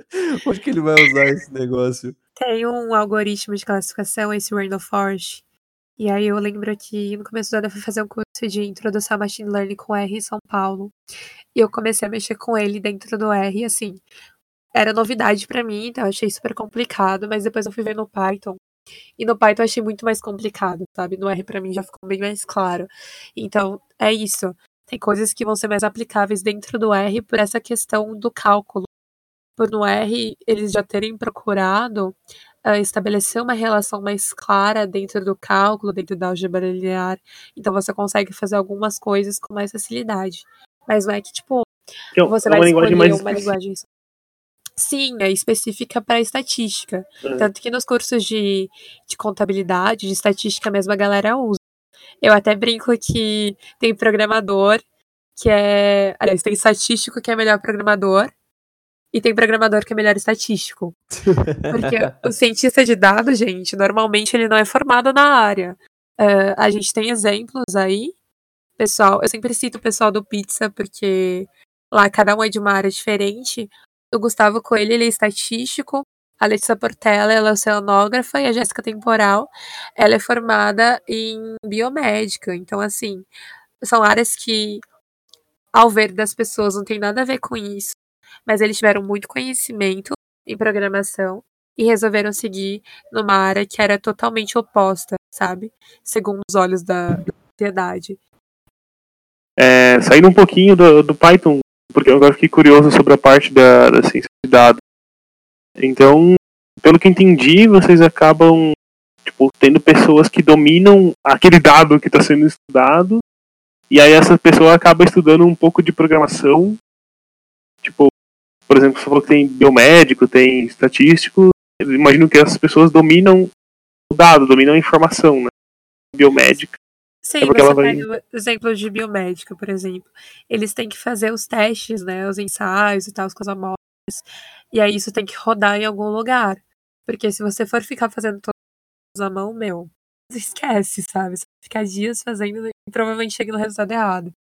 Onde que ele vai usar esse negócio? Tem um algoritmo de classificação, esse Randall Forest. E aí eu lembro que no começo do ano eu fui fazer um curso de introdução a machine learning com R em São Paulo. E eu comecei a mexer com ele dentro do R, assim, era novidade pra mim, então eu achei super complicado, mas depois eu fui ver no Python. E no Python eu achei muito mais complicado, sabe? No R para mim já ficou bem mais claro. Então, é isso. Tem coisas que vão ser mais aplicáveis dentro do R por essa questão do cálculo. Por no R eles já terem procurado uh, estabelecer uma relação mais clara dentro do cálculo, dentro da álgebra linear. Então você consegue fazer algumas coisas com mais facilidade. Mas não é que, tipo, que você é vai escolher mais uma linguagem. Sim, é específica para estatística. É. Tanto que nos cursos de, de contabilidade, de estatística mesmo, a galera usa. Eu até brinco que tem programador que é. Aliás, tem estatístico que é melhor programador. E tem programador que é melhor estatístico. Porque o cientista de dados, gente, normalmente ele não é formado na área. Uh, a gente tem exemplos aí. Pessoal, eu sempre cito o pessoal do Pizza, porque lá cada um é de uma área diferente. O Gustavo Coelho, ele é estatístico. A Letícia Portela, ela é oceanógrafa. E a Jéssica Temporal, ela é formada em biomédica. Então, assim, são áreas que, ao ver das pessoas, não tem nada a ver com isso. Mas eles tiveram muito conhecimento em programação e resolveram seguir numa área que era totalmente oposta, sabe? Segundo os olhos da, da sociedade. É, saindo um pouquinho do, do Python, porque eu agora fiquei curioso sobre a parte da, da ciência de dados. Então, pelo que entendi, vocês acabam tipo, tendo pessoas que dominam aquele dado que está sendo estudado, e aí essa pessoa acaba estudando um pouco de programação. Tipo, por exemplo, você falou que tem biomédico, tem estatístico. Eu imagino que essas pessoas dominam o dado, dominam a informação, né? Biomédica. Sim, É você vai- pega o exemplo de biomédica, por exemplo. Eles têm que fazer os testes, né? Os ensaios e tal, com as amostras. E aí isso tem que rodar em algum lugar. Porque se você for ficar fazendo todos à mão, meu, esquece, sabe? Você ficar dias fazendo e provavelmente chega no resultado errado.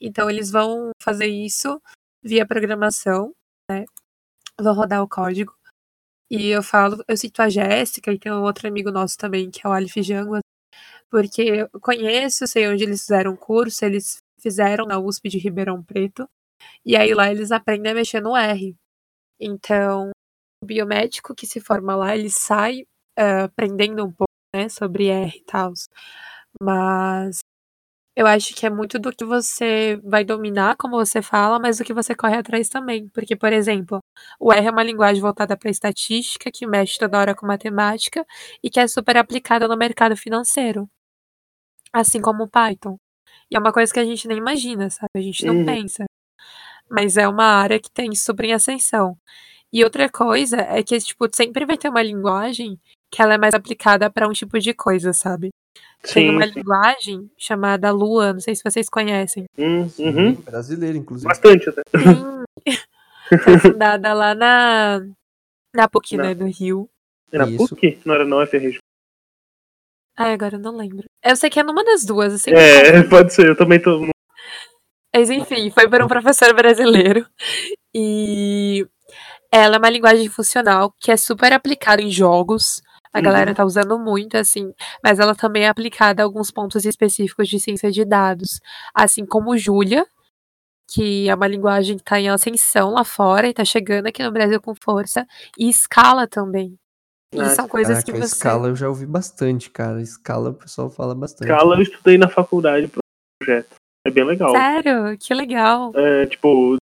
Então eles vão fazer isso via programação, né? Vão rodar o código. E eu falo, eu cito a Jéssica e tem um outro amigo nosso também, que é o Alif Jango, porque eu conheço, sei onde eles fizeram curso, eles fizeram na USP de Ribeirão Preto, e aí lá eles aprendem a mexer no R. Então, o biomédico que se forma lá, ele sai ah, aprendendo um pouco, né, sobre R e tal. Mas eu acho que é muito do que você vai dominar, como você fala, mas do que você corre atrás também. Porque, por exemplo, o R é uma linguagem voltada para estatística, que mexe toda hora com matemática e que é super aplicada no mercado financeiro. Assim como o Python. E é uma coisa que a gente nem imagina, sabe? A gente não Uhum. pensa. Mas é uma área que tem super em ascensão. E outra coisa é que, tipo, sempre vai ter uma linguagem que ela é mais aplicada para um tipo de coisa, sabe? Tem Sim. uma linguagem chamada Lua, não sei se vocês conhecem. Hum, uhum. Brasileiro, inclusive. Bastante até. Sim. Foi fundada lá na, na PUC, Na- né, do Rio. Era Isso. PUC? Não era não FRJ. Ah, agora eu não lembro. Eu sei que é numa das duas, sempre É, pode ser, eu também tô. Mas enfim, foi por um professor brasileiro. E ela é uma linguagem funcional que é super aplicada em jogos. A Uhum. galera tá usando muito, assim, mas ela também é aplicada a alguns pontos específicos de ciência de dados. Assim como Julia, que é uma linguagem que tá em ascensão lá fora e tá chegando aqui no Brasil com força. E Scala também. E Ah, são coisas Caraca, que você. escala eu já ouvi bastante, cara. Escala o pessoal fala bastante. Scala eu estudei na faculdade pro projeto. É bem legal. Sério? Que legal. É, tipo,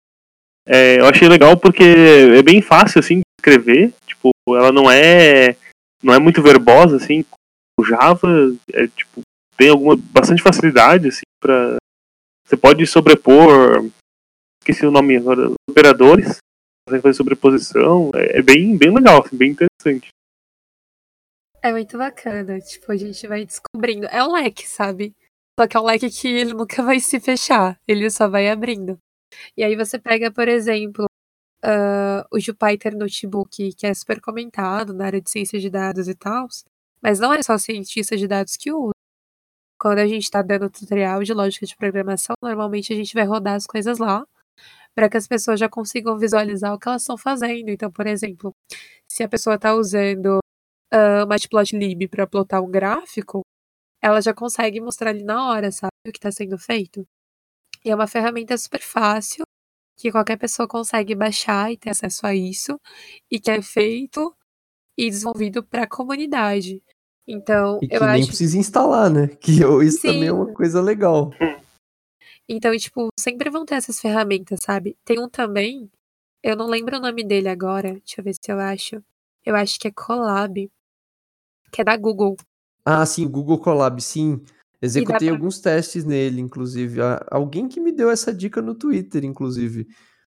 é, eu achei legal porque é bem fácil assim de escrever. Tipo, ela não é não é muito verbosa assim. O Java é tipo tem alguma bastante facilidade assim para você pode sobrepor esqueci o nome agora operadores consegue fazer sobreposição é, é bem bem legal assim, bem interessante É muito bacana. Tipo, a gente vai descobrindo. É um leque, sabe? Só que é um leque que ele nunca vai se fechar. Ele só vai abrindo. E aí você pega, por exemplo, ah, o Jupyter Notebook, que é super comentado na área de ciência de dados e tal. Mas não é só cientista de dados que usa. Quando a gente está dando tutorial de lógica de programação, normalmente a gente vai rodar as coisas lá para que as pessoas já consigam visualizar o que elas estão fazendo. Então, por exemplo, se a pessoa está usando uh, Matplotlib para plotar um gráfico, ela já consegue mostrar ali na hora, sabe, o que está sendo feito. E é uma ferramenta super fácil, que qualquer pessoa consegue baixar e ter acesso a isso, e que é feito e desenvolvido para a comunidade. Então, E que eu nem acho precisa instalar, né? Que eu- isso Sim. também é uma coisa legal. Então, tipo, sempre vão ter essas ferramentas, sabe? Tem um também, eu não lembro o nome dele agora, deixa eu ver se eu acho. Eu acho que é Colab, que é da Google. Ah, sim, o Google Colab, sim. Executei pra- alguns testes nele, inclusive. Ah, Alguém que me deu essa dica no Twitter, inclusive.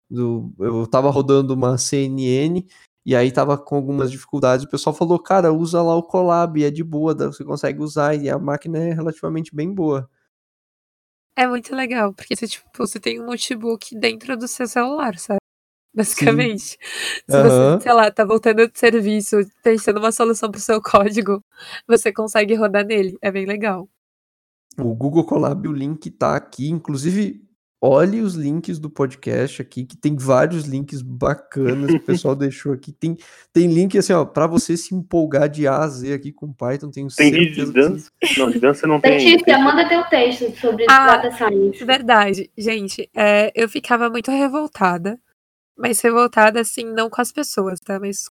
Do, eu tava rodando uma CNN e aí tava com algumas dificuldades. O pessoal falou, cara, usa lá o Colab, é de boa, você consegue usar e a máquina é relativamente bem boa. É muito legal, porque você, tipo, você tem um notebook dentro do seu celular, sabe? Basicamente. Se Aham. você, sei lá, tá voltando de serviço, pensando uma solução pro seu código, você consegue rodar nele. É bem legal. O Google Colab, o link tá aqui. Inclusive, olhe os links do podcast aqui, que tem vários links bacanas que o pessoal deixou aqui. Tem, tem link assim, ó, pra você se empolgar de A a Z aqui com Python. Tenho Tem vídeo de certeza que dança? Não, de dança não tem. Letícia, manda teu texto sobre Ah, data science. Verdade, gente, é, eu ficava muito revoltada, mas revoltada assim, não com as pessoas, tá? Mas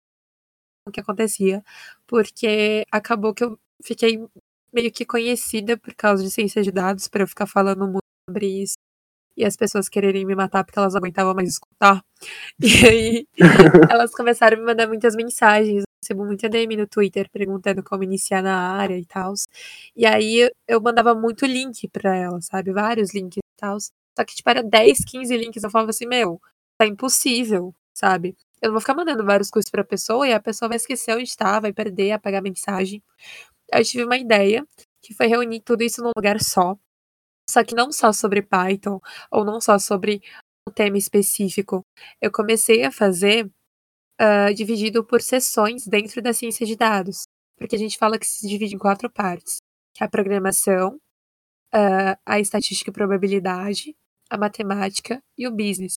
com o que acontecia, porque acabou que eu fiquei meio que conhecida por causa de ciência de dados, para eu ficar falando muito sobre isso, e as pessoas quererem me matar porque elas não aguentavam mais escutar. E aí elas começaram a me mandar muitas mensagens, eu recebo muita DM no Twitter perguntando como iniciar na área e tal. E aí eu- mandava muito link pra elas, sabe? Vários links e tal. Só que, tipo, era 10, 15 links. Eu falava assim, meu, tá impossível, sabe? Eu não vou ficar mandando vários cursos pra pessoa e a pessoa vai esquecer onde tá, vai perder, apagar a mensagem. Aí eu tive uma ideia, que foi reunir tudo isso num lugar só. Só que não só sobre Python, ou não só sobre um tema específico. Eu comecei a fazer ah, dividido por sessões dentro da ciência de dados. Porque a gente fala que se divide em quatro partes. Que é a programação, ah, a estatística e probabilidade, a matemática e o business.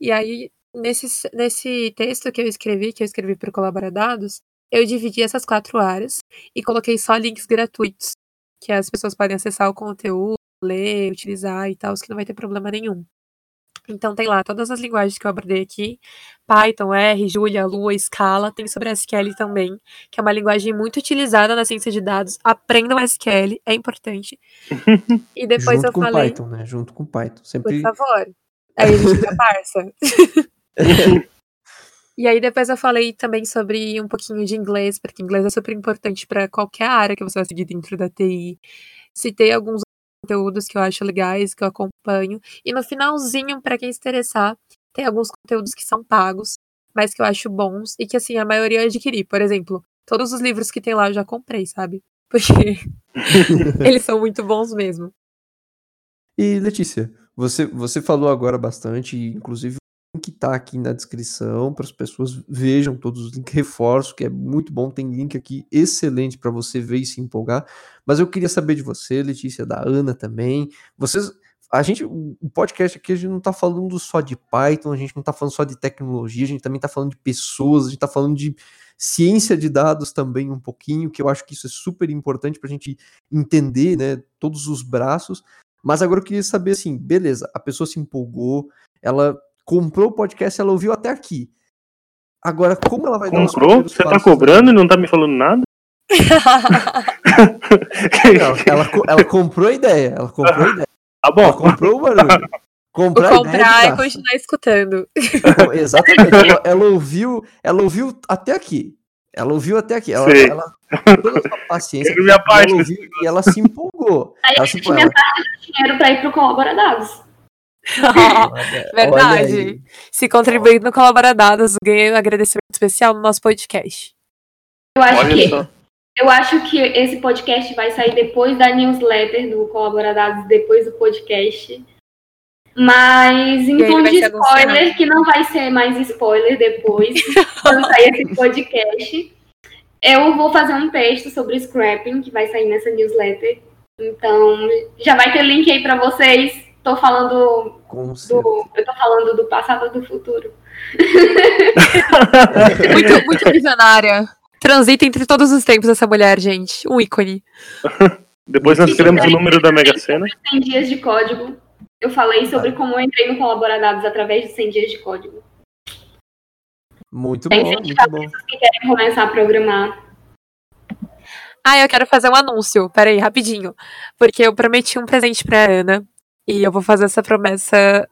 E aí, nesse, nesse texto que eu escrevi, que eu escrevi para o Colaboradados, eu dividi essas quatro áreas e coloquei só links gratuitos, que as pessoas podem acessar o conteúdo, ler, utilizar e tal, que não vai ter problema nenhum. Então tem lá todas as linguagens que eu abordei aqui, Python, R, Julia, Lua, Scala, tem sobre SQL também, que é uma linguagem muito utilizada na ciência de dados. Aprendam SQL, é importante. E depois Junto eu com falei, Python, né? Junto com Python. por Sempre. favor. Aí a gente fica parça. E aí depois eu falei também sobre um pouquinho de inglês, porque inglês é super importante para qualquer área que você vai seguir dentro da TI. Citei alguns conteúdos que eu acho legais, que eu acompanho. E no finalzinho, para quem se interessar, tem alguns conteúdos que são pagos, mas que eu acho bons e que assim, a maioria eu adquiri. Por exemplo, todos os livros que tem lá eu já comprei, sabe? Porque eles são muito bons mesmo. E Letícia, você, você falou agora bastante, inclusive o link tá aqui na descrição para as pessoas vejam todos os links, reforço que é muito bom, tem link aqui excelente para você ver e se empolgar. Mas eu queria saber de você, Letícia, da Ana também. Vocês, a gente, o podcast aqui a gente não tá falando só de Python, a gente não tá falando só de tecnologia, a gente também tá falando de pessoas, a gente tá falando de ciência de dados também um pouquinho, que eu acho que isso é super importante para a gente entender, né, todos os braços. Mas agora eu queria saber assim, beleza, a pessoa se empolgou, ela comprou o podcast, ela ouviu até aqui. Agora, como ela vai Comprou? Você tá cobrando e não tá me falando nada? Não, ela, ela comprou a ideia, ela comprou a ideia, Tá ela bom. comprou o barulho. Vou Comprar, ideia comprar e continuar escutando. Exatamente, ela, ela ouviu, ela ouviu até aqui. Ela ouviu até aqui. Ela, Sei. ela com toda a sua paciência. E parte ela desse ouviu e ela se empolgou. Aí Ela se empolgou. metade do dinheiro pra ir pro Colaboradados. Ela- olha- Verdade. olha. Se contribuir no Colaboradados, ganhei um agradecimento especial no nosso podcast. Eu acho Olha que só. eu acho que esse podcast vai sair depois da newsletter do Colaboradados, depois do podcast. Mas em tom de spoiler, que não vai ser mais spoiler depois, quando sair esse podcast. Eu vou fazer um texto sobre scrapping, que vai sair nessa newsletter. Então, já vai ter link aí pra vocês. Tô falando Com certeza. do. Eu tô falando do passado e do futuro. Muito, muito visionária. Transita entre todos os tempos essa mulher, gente. Um ícone. Depois nós queremos o número da Mega Sena. 100 dias de código. Eu falei sobre como eu entrei no Colaboradados através de 100 dias de código. Muito Tem bom, gente muito bom. que querem começar a programar. Ah, eu quero fazer um anúncio. Peraí, rapidinho. Porque eu prometi um presente pra Ana. E eu vou fazer essa promessa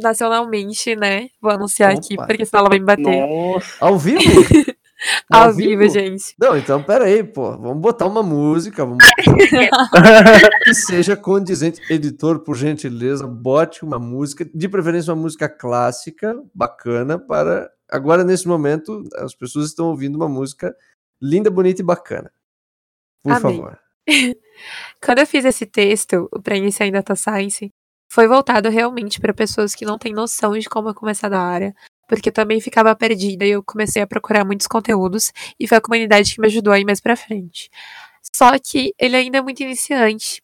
nacionalmente, né? Vou anunciar Opa. aqui, porque senão ela vai me bater. Nossa. Ao vivo? Ao vivo, gente. Não, então pera aí, pô. Vamos botar uma música, vamos que seja condizente. Editor, por gentileza, bote uma música, de preferência uma música clássica, bacana, para. Agora, nesse momento, as pessoas estão ouvindo uma música linda, bonita e bacana. Por Amém. favor. Quando eu fiz esse texto, o Pra Iniciar em Data Science, foi voltado realmente para pessoas que não têm noção de como começar na área, porque também ficava perdida e eu comecei a procurar muitos conteúdos e foi a comunidade que me ajudou a ir mais pra frente. Só que ele ainda é muito iniciante.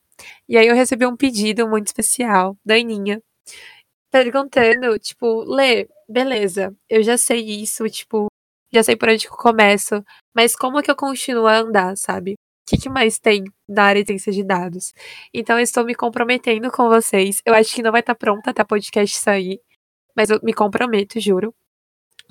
E aí eu recebi um pedido muito especial da Aninha, perguntando, tipo, Lê, beleza, eu já sei isso, tipo, já sei por onde eu começo, mas como que eu continuo a andar, sabe? O que, que mais tem na área de ciência de dados? Então eu estou me comprometendo com vocês. Eu acho que não vai estar pronta até o podcast sair, mas eu me comprometo, juro,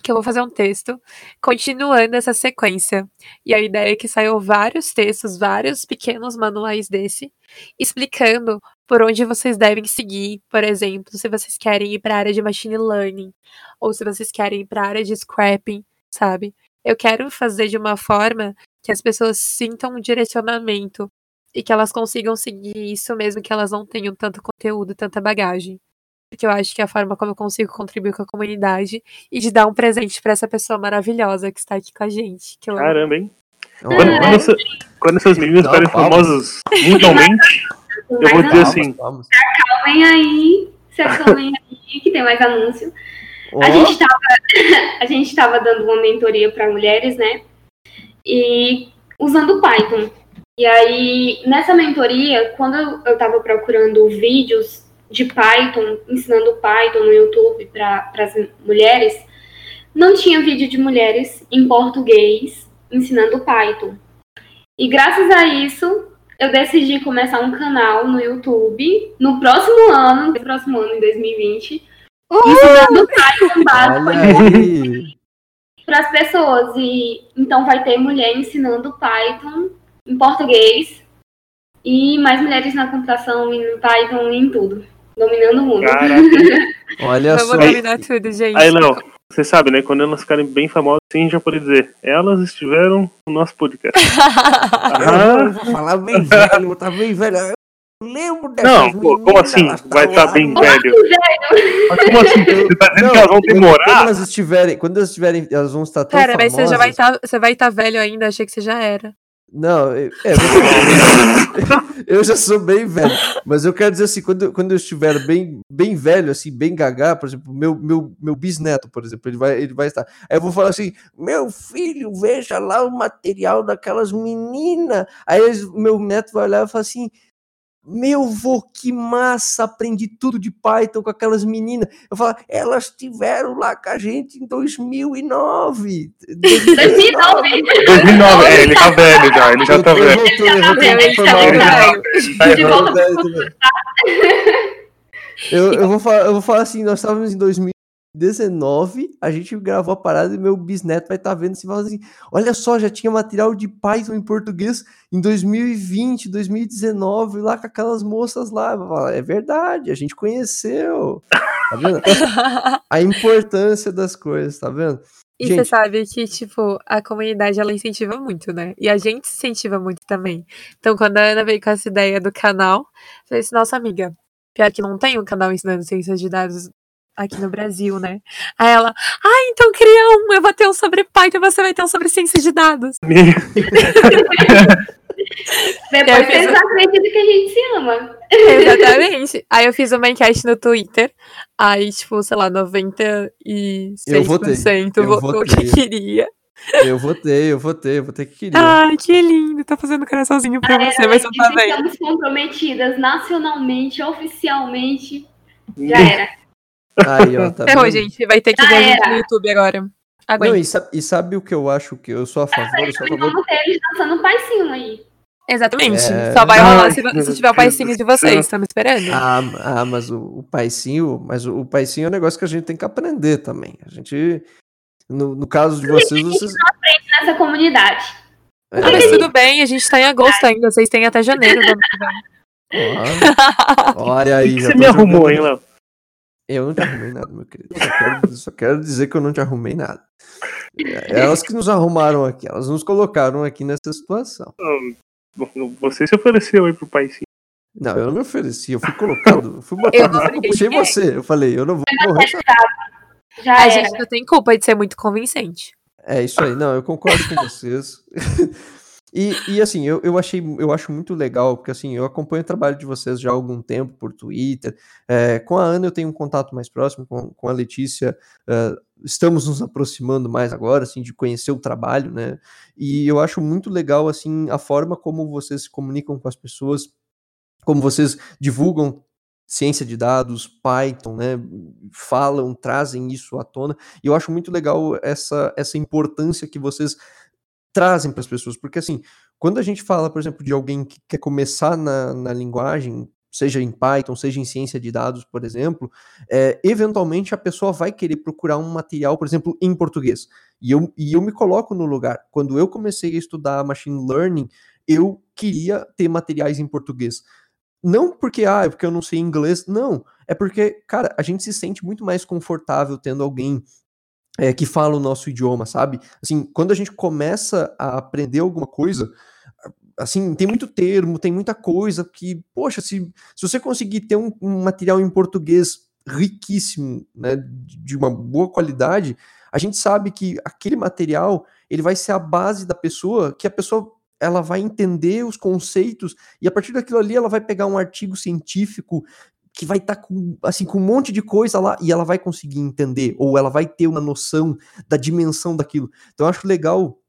que eu vou fazer um texto continuando essa sequência. E a ideia é que saiam vários textos, vários pequenos manuais desse, explicando por onde vocês devem seguir, por exemplo, se vocês querem ir para a área de machine learning, ou se vocês querem ir para a área de scrapping, sabe? Eu quero fazer de uma forma que as pessoas sintam um direcionamento e que elas consigam seguir isso mesmo que elas não tenham tanto conteúdo, tanta bagagem. Porque eu acho que é a forma como eu consigo contribuir com a comunidade e de dar um presente para essa pessoa maravilhosa que está aqui com a gente. Que eu. Caramba, hein? Quando, quando, essa- quando essas meninas palmas. famosas mundialmente, eu vou dizer assim, palmas. Acalmem aí, se acalmem aí, que tem mais anúncio. A gente tava, a gente tava dando uma mentoria para mulheres, né? E usando Python. E aí, nessa mentoria, quando eu- eu tava procurando vídeos de Python, ensinando Python no YouTube para as mulheres, não tinha vídeo de mulheres em português ensinando Python. E graças a isso, eu decidi começar um canal no YouTube no próximo ano, no próximo ano, em 2020, ensinando Python básico para as pessoas. E então vai ter mulher ensinando Python em português e mais mulheres na computação e no Python e em tudo, dominando o mundo. caraca. Olha só. Vamos dominar tudo, gente. Aí, Léo, você sabe, né? Quando elas ficarem bem famosas, assim, a gente já pode dizer, elas estiveram no nosso podcast. Eu Ah, vou falar bem velho, tá bem velho. Eu lembro dessas Não, pô, como assim? Vai tavam tá bem velho? Mas como assim? Você tá dizendo que elas vão quando- Quando demorar? elas estiverem, quando elas estiverem, elas vão estar tão Pera, mas você já vai famosas- estar. você vai estar velho ainda, achei que você já era. Não, eu- é, eu já sou bem velho, mas eu quero dizer assim, quando, quando eu estiver bem, bem velho, assim, bem gagá, por exemplo, meu, meu, meu bisneto, por exemplo, ele vai, ele vai estar. Aí eu vou falar assim, meu filho, veja lá o material daquelas meninas. Aí meu neto vai olhar e falar assim, meu vô, que massa, aprendi tudo de Python com aquelas meninas. Eu falo, elas estiveram lá com a gente em 2009. 2009. 2009, é, ele tá velho já, ele já tá velho. eu tá velho, ele tá velho. De volta também. Eu, eu, vou falar, eu vou falar assim, nós estávamos em 2019, a gente gravou a parada e meu bisneto vai estar vendo assim, falando assim, olha só, já tinha material de Python em português em 2020, 2019, lá com aquelas moças lá. Falar, é verdade, a gente conheceu. Tá vendo? A importância das coisas, tá vendo? E Gente. você sabe que, tipo, a comunidade ela incentiva muito, né? E a gente incentiva muito também. Então, quando a Ana veio com essa ideia do canal, eu falei assim, nossa amiga, pior que não tem um canal ensinando ciências de dados aqui no Brasil, né? Aí ela, ah, então cria um, eu vou ter um sobre Python e você vai ter um sobre ciências de dados. Depois Eu fiz vocês acreditam que a gente se ama. Exatamente. Aí eu fiz uma enquete no Twitter. Aí, tipo, sei lá, 96% Eu votei. Eu votou que votei. queria. Eu votei, eu votei, eu votei que queria. Ai, que lindo. Tô fazendo coraçãozinho pra você, mas você não tá Disse que vendo. Estamos comprometidas nacionalmente, oficialmente. Já era. Aí, ó, tá Ferrou, gente. Vai ter que Já ver era. no YouTube agora. Não, e sabe, e sabe o que eu acho que eu sou a favor? Eu sou a Também favor vamos ter eles dançando paizinho aí. Exatamente. É. Só vai Ai, rolar se, se tiver o paizinho de vocês. Estamos esperando. Ah, ah, mas o, o paicinho, mas o, o paicinho é um negócio que a gente tem que aprender também. A gente, no, no caso de vocês, vocês. Nessa comunidade. É. Mas tudo bem, a gente tá em agosto ainda, vocês têm até janeiro do ano que vem. Olha aí. Você me arrumou, hein, Léo? Eu não te arrumei nada, meu querido. Só quero, só quero, dizer que eu não te arrumei nada. Elas que nos arrumaram aqui, elas nos colocaram aqui nessa situação. Você se ofereceu aí pro pai sim. Não, eu não me ofereci, eu fui colocado, eu fui botado, eu, eu puxei você. Eu falei, eu não vou morrer. Já a gente não tem culpa de ser muito convincente. É isso aí, não, eu concordo com vocês. E, e assim, eu, eu achei, eu acho muito legal, porque assim, eu acompanho o trabalho de vocês já há algum tempo por Twitter. É, com a Ana eu tenho um contato mais próximo, com, com a Letícia, uh, estamos nos aproximando mais agora, assim, de conhecer o trabalho, né? E eu acho muito legal, assim, a forma como vocês se comunicam com as pessoas, como vocês divulgam ciência de dados, Python, né, falam, trazem isso à tona, e eu acho muito legal essa, essa importância que vocês trazem para as pessoas, porque assim, quando a gente fala, por exemplo, de alguém que quer começar na, na linguagem, seja em Python, seja em ciência de dados, por exemplo, é, eventualmente a pessoa vai querer procurar um material, por exemplo, em português. E eu, e eu me coloco no lugar. Quando eu comecei a estudar machine learning, eu queria ter materiais em português. Não porque, ah, é porque eu não sei inglês, não. É porque, cara, a gente se sente muito mais confortável tendo alguém é, que fala o nosso idioma, sabe? Assim, quando a gente começa a aprender alguma coisa, assim, tem muito termo, tem muita coisa que, poxa, se, se você conseguir ter um, um material em português riquíssimo, né, de uma boa qualidade, a gente sabe que aquele material, ele vai ser a base da pessoa, que a pessoa ela vai entender os conceitos e a partir daquilo ali ela vai pegar um artigo científico que vai estar tá com, assim, com um monte de coisa lá e ela vai conseguir entender, ou ela vai ter uma noção da dimensão daquilo. Então eu acho legal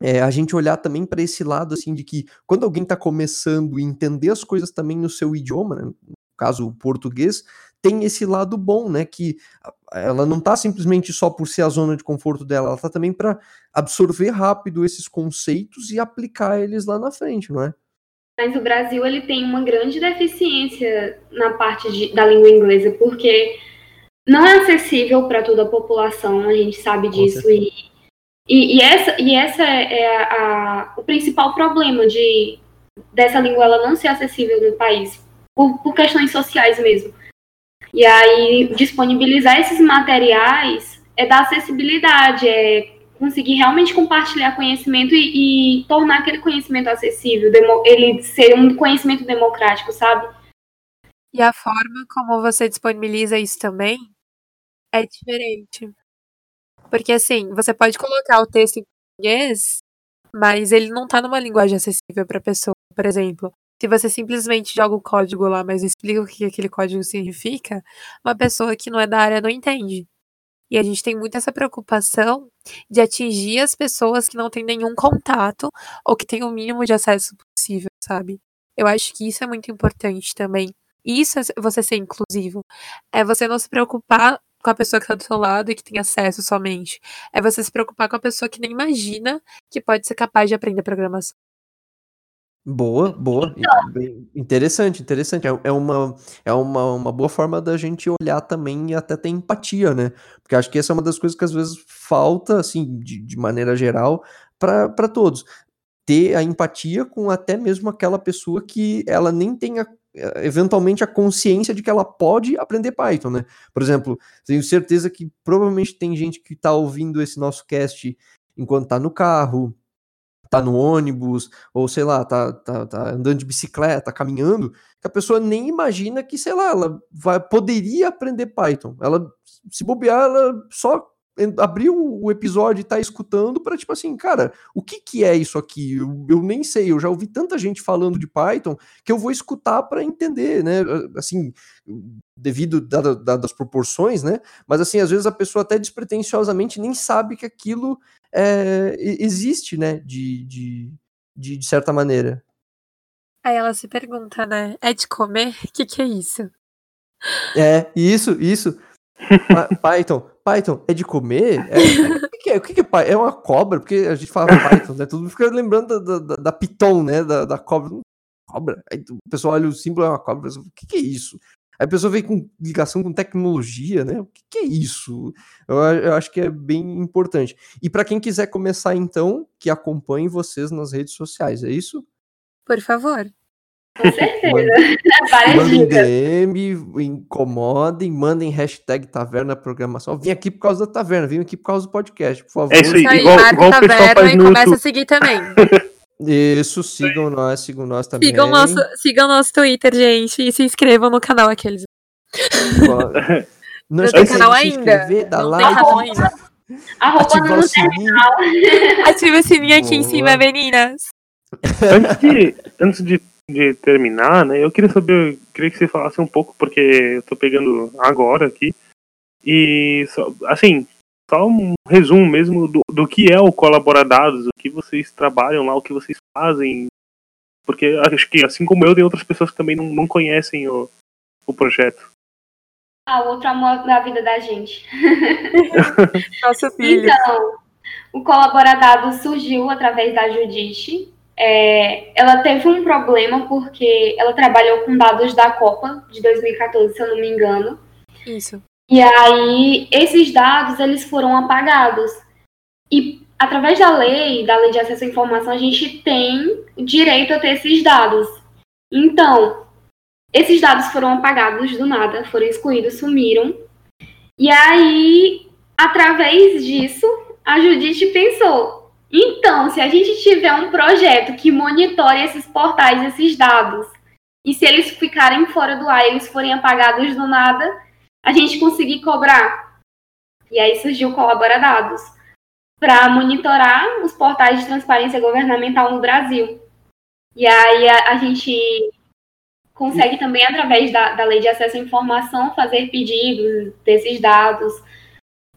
é, a gente olhar também para esse lado, assim, de que quando alguém está começando a entender as coisas também no seu idioma, né, no caso o português, tem esse lado bom, né, que ela não está simplesmente só por ser a zona de conforto dela, ela está também para absorver rápido esses conceitos e aplicar eles lá na frente, não é? Mas o Brasil ele tem uma grande deficiência na parte de, da língua inglesa, porque não é acessível para toda a população, a gente sabe disso. E, e, e, essa, e essa é a, a, o principal problema de, dessa língua ela não ser acessível no país, por, por questões sociais mesmo. E aí, disponibilizar esses materiais é da acessibilidade, é conseguir realmente compartilhar conhecimento e, e tornar aquele conhecimento acessível, ele ser um conhecimento democrático, sabe? E a forma como você disponibiliza isso também é diferente. Porque assim, você pode colocar o texto em português, mas ele não tá numa linguagem acessível para pessoa. Por exemplo, se você simplesmente joga o código lá, mas explica o que aquele código significa, uma pessoa que não é da área não entende. E a gente tem muito essa preocupação de atingir as pessoas que não têm nenhum contato ou que têm o mínimo de acesso possível, sabe? Eu acho que isso é muito importante também. Isso é você ser inclusivo. É você não se preocupar com a pessoa que está do seu lado e que tem acesso somente. É você se preocupar com a pessoa que nem imagina que pode ser capaz de aprender programação. Boa, boa. Interessante, interessante. É, é uma, é uma, uma boa forma da gente olhar também e até ter empatia, né? Porque acho que essa é uma das coisas que às vezes falta, assim, de, de maneira geral, para todos. Ter a empatia com até mesmo aquela pessoa que ela nem tenha eventualmente a consciência de que ela pode aprender Python, né? Por exemplo, tenho certeza que provavelmente tem gente que está ouvindo esse nosso cast enquanto está no carro, tá no ônibus, ou sei lá, tá, tá, tá andando de bicicleta, caminhando, que a pessoa nem imagina que, sei lá, ela vai, poderia aprender Python. Ela, se bobear, ela só abriu o episódio e tá escutando para tipo assim, cara, o que que é isso aqui? Eu, eu, nem sei, eu já ouvi tanta gente falando de Python que eu vou escutar para entender, né? Assim, devido dadas proporções, né? Mas assim, às vezes a pessoa até despretensiosamente nem sabe que aquilo é, existe, né? De, de, de, de certa maneira. Aí ela se pergunta, né? É de comer? O que, que é isso? É, isso, isso. Python, Python é de comer? É, o que, é? O que, é? É uma cobra? Porque a gente fala Python, né? Todo mundo fica lembrando da, da, da Python, né? Da, da cobra. Cobra. Aí o pessoal olha o símbolo, é uma cobra. O que, que é isso? Aí a pessoa vem com ligação com tecnologia, né? O que, que é isso? Eu, eu, acho que é bem importante. E para quem quiser começar, então, que acompanhe vocês nas redes sociais, é isso? Por favor. Com certeza. mandem DM, incomodem, mandem hashtag Taverna Programação. Vim aqui por causa da Taverna, vim aqui por causa do podcast, por favor. É isso aí, igual, igual o pessoal faz e no começa YouTube. a seguir também. Isso, sigam nós, sigam nós também. Sigam nosso, sigam nosso Twitter, gente, e se inscrevam no canal aqueles. Não esqueça canal de se ainda. inscrever, Não like, tem canal ainda. A roupa ativar não o sininho. Ativa o sininho aqui em Boa. cima, meninas. Antes de, antes de, de terminar, né, eu queria saber, eu queria que você falasse um pouco, porque eu tô pegando agora aqui. E, só, assim, só um resumo mesmo do, do que é o Colaboradados, o que vocês trabalham lá, o que vocês fazem. Porque acho que, assim como eu, tem outras pessoas que também não, não conhecem o, o projeto. Ah, o outro amor da vida da gente. Nosso filho. Então, o Colaboradado surgiu através da Judite. É, ela teve um problema porque ela trabalhou com dados da Copa de 2014, se eu não me engano. Isso. E aí, esses dados, eles foram apagados. E através da lei, da lei de acesso à informação, a gente tem direito a ter esses dados. Então, esses dados foram apagados do nada, foram excluídos, sumiram. E aí, através disso, a Judite pensou: então, se a gente tiver um projeto que monitore esses portais, esses dados, e se eles ficarem fora do ar, eles forem apagados do nada, a gente conseguir cobrar. E aí surgiu o Colabora Dados para monitorar os portais de transparência governamental no Brasil. E aí a, a gente consegue também, através da, da lei de acesso à informação, fazer pedidos desses dados.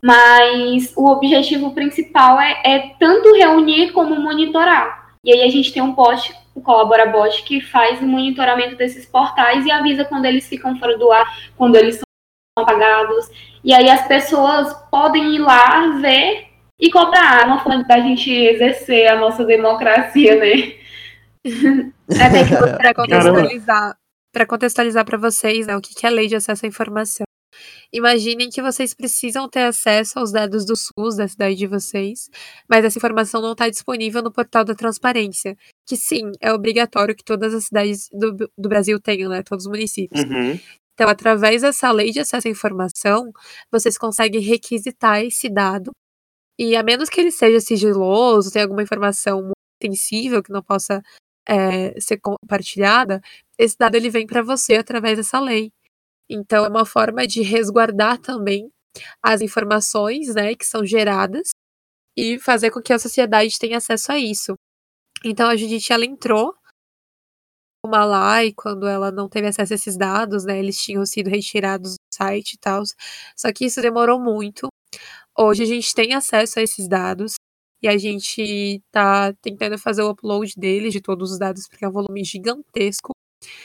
Mas o objetivo principal é, é tanto reunir como monitorar. E aí a gente tem um bot, o Colaborabot, que faz o monitoramento desses portais e avisa quando eles ficam fora do ar, quando eles apagados. E aí as pessoas podem ir lá ver e cobrar. É uma forma da gente exercer a nossa democracia, né? Até que Para contextualizar, para contextualizar para vocês, né, o que é a lei de acesso à informação. Imaginem que vocês precisam ter acesso aos dados do SUS da cidade de vocês, mas essa informação não está disponível no portal da transparência, que sim, é obrigatório que todas as cidades do, do Brasil tenham, né, todos os municípios. Uhum. Então, através dessa lei de acesso à informação, vocês conseguem requisitar esse dado. E a menos que ele seja sigiloso, tenha alguma informação muito sensível que não possa é, ser compartilhada, esse dado ele vem para você através dessa lei. Então, é uma forma de resguardar também as informações né, que são geradas e fazer com que a sociedade tenha acesso a isso. Então, a Judite ela entrou e quando ela não teve acesso a esses dados, né, eles tinham sido retirados do site e tal. Só que isso demorou muito. Hoje a gente tem acesso a esses dados e a gente tá tentando fazer o upload deles, de todos os dados, porque é um volume gigantesco.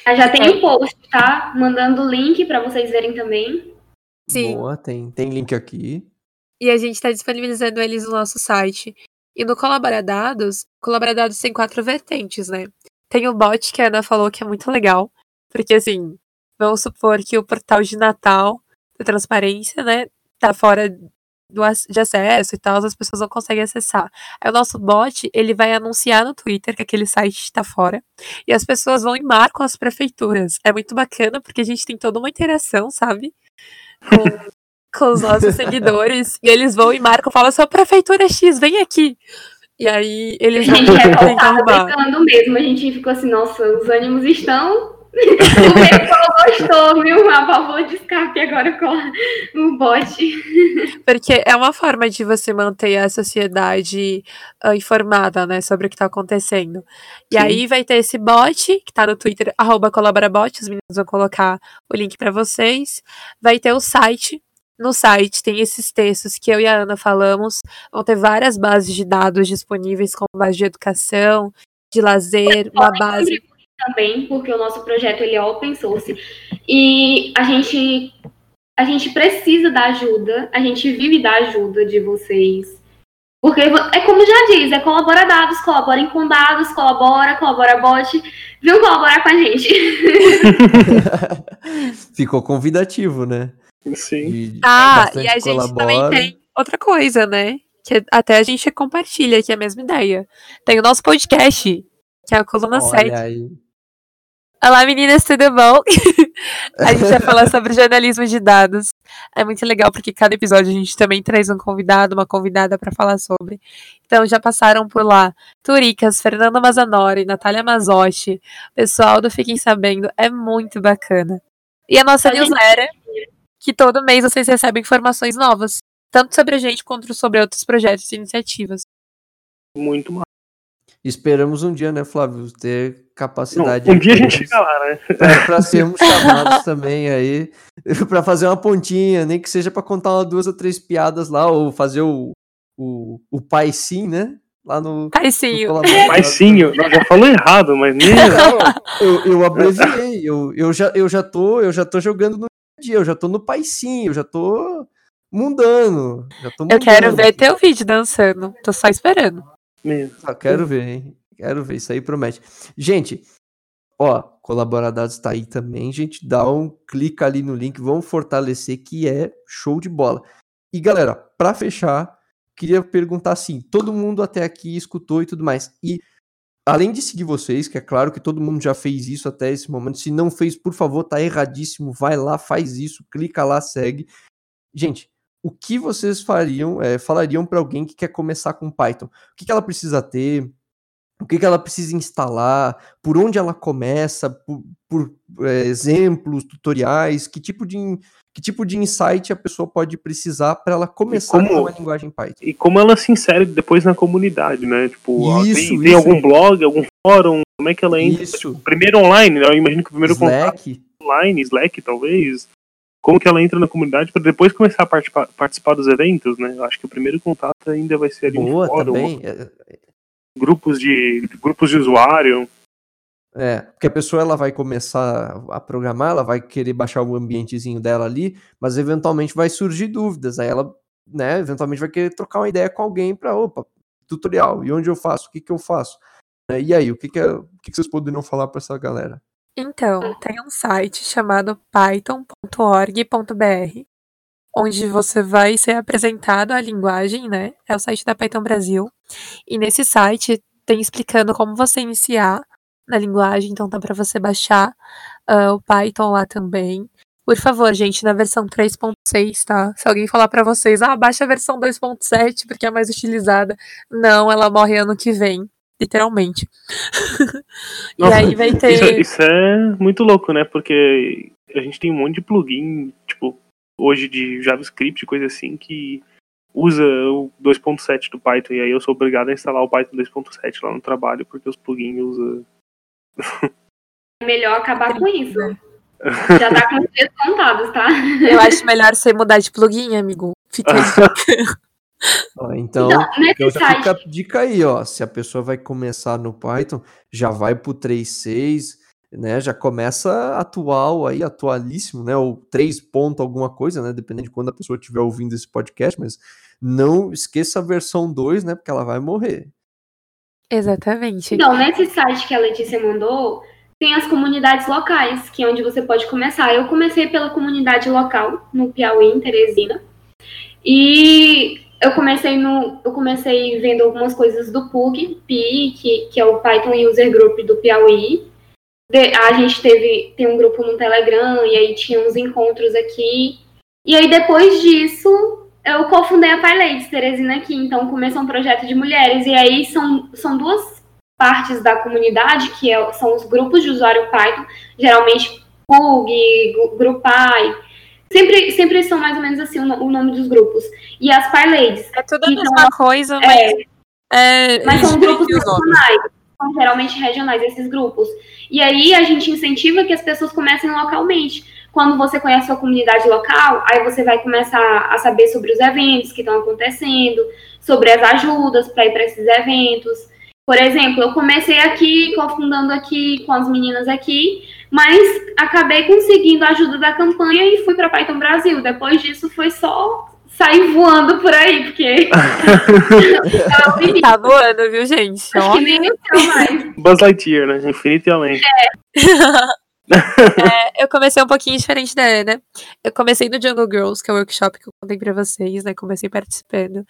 Já tem um post, tá? Mandando o link para vocês verem também. Sim. Boa, tem, tem link aqui. E a gente está disponibilizando eles no nosso site. E no Colaboradados, Colaboradados tem quatro vertentes, né? Tem o bot que a Ana falou que é muito legal. Porque, assim, vamos supor que o portal de Natal da transparência, né? Tá fora do, de acesso e tal, as pessoas não conseguem acessar. Aí o nosso bot, ele vai anunciar no Twitter que aquele site está fora. E as pessoas vão e marcam as prefeituras. É muito bacana porque a gente tem toda uma interação, sabe? Com, com os nossos seguidores. E eles vão e marcam, falam, sua prefeitura X, vem aqui. E aí A eles vão gente tentar revoltado arrumar. pensando mesmo. A gente ficou assim, nossa, os ânimos estão. o pessoal gostou, viu? A válvula de escape agora com o bot. Porque é uma forma de você manter a sociedade ah, informada, né, sobre o que tá acontecendo. E Sim. aí vai ter esse bot, que tá no Twitter, arroba colaborabot, os meninos vão colocar o link pra vocês. Vai ter o site. No site tem esses textos que eu e a Ana falamos. Vão ter várias bases de dados disponíveis, como base de educação, de lazer, uma base. Também, porque o nosso projeto ele é open source. E a gente, a gente precisa da ajuda, a gente vive da ajuda de vocês. Porque é como já diz, é colabora dados, colaborem com dados, colabora, colabora bot. Venham colaborar com a gente. ficou convidativo, né? Sim. De- Ah, e a gente colabora. também tem outra coisa, né? Que até a gente compartilha aqui a mesma ideia. Tem o nosso podcast, que é a Coluna 7. Olha aí. Olá, meninas, tudo bom? a gente vai falar sobre jornalismo de dados. É muito legal porque cada episódio a gente também traz um convidado, uma convidada para falar sobre. Então já passaram por lá Turicas, Fernanda Mazanori, Natália Mazotti, pessoal do Fiquem Sabendo, é muito bacana. E a nossa A gente- newsletter, que todo mês vocês recebem informações novas, tanto sobre a gente quanto sobre outros projetos e iniciativas. Muito mal. Esperamos um dia, né, Flávio, ter Não, capacidade. um aí dia a gente chega lá, né? para sermos chamados também aí para fazer uma pontinha, nem que seja para contar uma, duas ou três piadas lá ou fazer o o, o pai sim, né? Lá no, eu não, já falou errado, mas nem. eu, eu abreviei, eu, eu, já, eu, já tô, eu já tô jogando no dia, eu já tô no pai sim, eu já tô mundano. Já tô eu quero ver teu vídeo dançando. Tô só esperando. Mesmo. Ah, quero ver, hein? Quero ver, isso aí promete. Gente, ó, Colaboradados tá aí também, gente. Dá um clica ali no link, vamos fortalecer que é show de bola. E galera, pra fechar, queria perguntar assim: todo mundo até aqui escutou e tudo mais. E além de seguir vocês, que é claro que todo mundo já fez isso até esse momento. Se não fez, por favor, tá erradíssimo. Vai lá, faz isso, clica lá, segue. Gente, o que vocês fariam, é, falariam para alguém que quer começar com Python? O que, que ela precisa ter? O que, que ela precisa instalar? Por onde ela começa? Por, por, é, exemplos, tutoriais? Que tipo de que tipo de insight a pessoa pode precisar para ela começar como- com a linguagem Python? E como ela se insere depois na comunidade, né? Tipo, Isso, tem, isso. tem algum blog, algum fórum? Como é que ela entra? Isso, Primeiro online, né? Eu imagino que o primeiro contato Slack. online, Slack talvez. Como que ela entra na comunidade para depois começar a participar, participar dos eventos, né? Eu acho que o primeiro contato ainda vai ser ali um Boa fórum, também. Grupos de grupos de usuário. É, porque a pessoa ela vai começar a programar, ela vai querer baixar o ambientezinho dela ali, mas eventualmente vai surgir dúvidas, aí ela, né, eventualmente vai querer trocar uma ideia com alguém para, opa, tutorial, e onde eu faço, o que que eu faço? É, E aí, o que que, é- o que que vocês poderiam falar para essa galera? Então, tem um site chamado python.org.br, onde você vai ser apresentado a linguagem, né? É o site da Python Brasil. E nesse site tem explicando como você iniciar na linguagem, então dá para você baixar ah, o Python lá também. Por favor, gente, na versão 3.6, tá? Se alguém falar para vocês, ah, baixa a versão 2.7 porque é mais utilizada. Não, ela morre ano que vem, literalmente. e Nossa, aí vai ter. Isso, isso é muito louco, né? Porque a gente tem um monte de plugin, tipo, hoje de JavaScript, coisa assim, que usa o 2.7 do Python, e aí eu sou obrigado a instalar o Python 2.7 lá no trabalho, porque os plugins usam. É melhor acabar com isso. Já tá com os dias contados, tá? Eu acho melhor você mudar de plugin, amigo. Fica aí. Ó, então, Então, então já site, fica a dica aí, ó, se a pessoa vai começar no Python, já vai pro 3.6, né, já começa atual aí, atualíssimo, né, ou 3 ponto alguma coisa, né, dependendo de quando a pessoa estiver ouvindo esse podcast, mas não esqueça a versão 2, né, porque ela vai morrer. Exatamente. Então, nesse site que a Letícia mandou, tem as comunidades locais, que é onde você pode começar. Eu comecei pela comunidade local, no Piauí, em Teresina. E eu comecei no. Eu comecei vendo algumas coisas do PUG, PI, que, que é o Python User Group do Piauí. De- a gente teve tem um grupo no Telegram, e aí tinha uns encontros aqui. E aí, depois disso, eu cofundei a PyLadies Teresina aqui. Então, começou um projeto de mulheres. E aí, são, são duas partes da comunidade, que é- são os grupos de usuário Python, geralmente PUG, GrouPy, sempre, sempre são mais ou menos assim o, o nome dos grupos. E as PyLadies, É tudo a Então, mesma coisa, mas é, é. mas são grupos regionais, são geralmente regionais esses grupos. E aí a gente incentiva que as pessoas comecem localmente. Quando você conhece a sua comunidade local, aí você vai começar a saber sobre os eventos que estão acontecendo, sobre as ajudas para ir para esses eventos. Por exemplo, eu comecei aqui, cofundando aqui com as meninas aqui, mas acabei conseguindo a ajuda da campanha e fui para Python Brasil. Depois disso foi só sair voando por aí, porque é Tá voando, viu, gente? acho Ó. que nem mais. Buzz Lightyear, né? Infinitamente. é, eu comecei um pouquinho diferente da né? Eu comecei no Jungle Girls, que é o workshop que eu contei pra vocês, né? Comecei participando.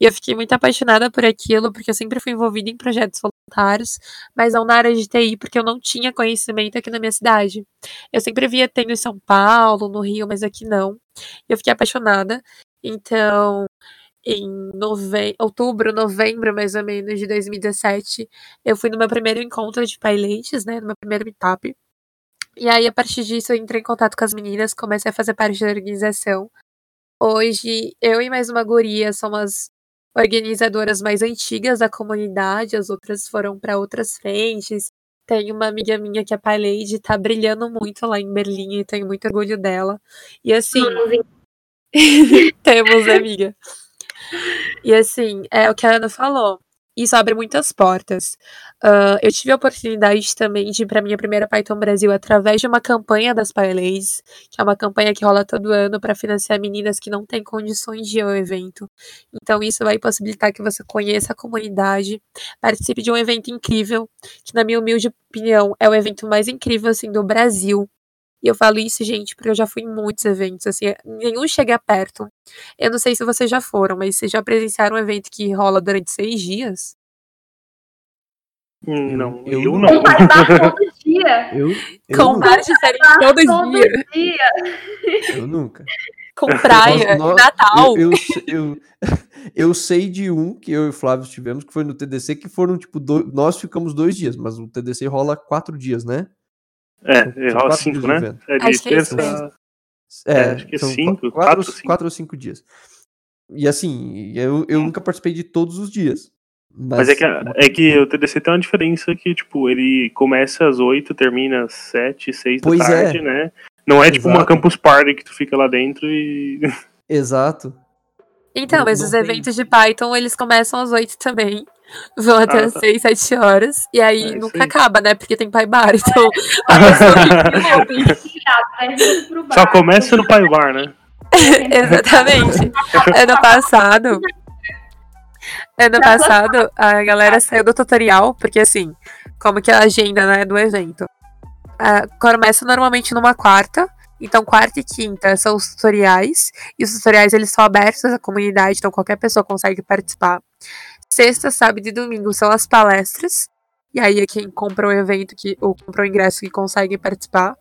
E eu fiquei muito apaixonada por aquilo, porque eu sempre fui envolvida em projetos voluntários, mas não na área de TI, porque eu não tinha conhecimento aqui na minha cidade. Eu sempre via tendo em São Paulo, no Rio, mas aqui não. E eu fiquei apaixonada. Então, em nove... outubro, novembro, mais ou menos, de 2017, eu fui no meu primeiro encontro de pilotes, né? No meu primeiro meetup. E aí, a partir disso, eu entrei em contato com as meninas, comecei a fazer parte da organização. Hoje, eu e mais uma guria somos as organizadoras mais antigas da comunidade, as outras foram para outras frentes. Tem uma amiga minha que é Pylade, tá brilhando muito lá em Berlim e tenho muito orgulho dela. E assim. temos, amiga. E assim, é o que a Ana falou isso abre muitas portas. Uh, eu tive a oportunidade também de ir para minha primeira Python Brasil através de uma campanha das PyLays, que é uma campanha que rola todo ano para financiar meninas que não têm condições de ir ao evento. Então, isso vai possibilitar que você conheça a comunidade, participe de um evento incrível, que, na minha humilde opinião, é o evento mais incrível assim, do Brasil. E eu falo isso, gente, porque eu já fui em muitos eventos, assim, nenhum chega perto. Eu não sei se vocês já foram, mas vocês já presenciaram um evento que rola durante seis dias? Hum, não, eu, eu não. não. todo dia. Eu, eu os Todo dias. dia. Eu nunca. Com praia, Nós- nós- Natal. Eu, eu, eu, eu sei de um que eu e o Flávio tivemos, que foi no TDC, que foram, tipo, do- nós ficamos dois dias, mas o TDC rola quatro dias, né? É, São é quatro cinco, dias de né? evento. É de Acho que é isso terça. É, É, acho que é são cinco, qua- quatro, quatro, cinco. quatro ou cinco dias. E assim, eu, eu nunca participei de todos os dias. Mas, Mas é que, é que o TDC tem uma diferença que, tipo, ele começa às 8, termina às 7, 6 da Pois é. tarde, né? Não é tipo uma campus party que tu fica lá dentro e. Exato. Então, Não- mas não os tem- eventos de Python, eles começam às 8 também. Vão até Ah, tá. 6, 7 horas. E aí É nunca aí. acaba, né? Porque tem Pai Bar. Então, a pessoa fica envolvida. Vai junto pro bar. Só começa no Pai Bar, né? Exatamente. Ano passado. Ano passado, a galera saiu do tutorial, porque assim, como que é a agenda né, do evento? Ah, começa normalmente numa quarta. Então, quarta e quinta são os tutoriais. E os tutoriais eles são abertos à comunidade, então qualquer pessoa consegue participar. Sexta, sábado e domingo são as palestras. E aí é quem comprou o evento, que, ou comprou o ingresso que consegue participar.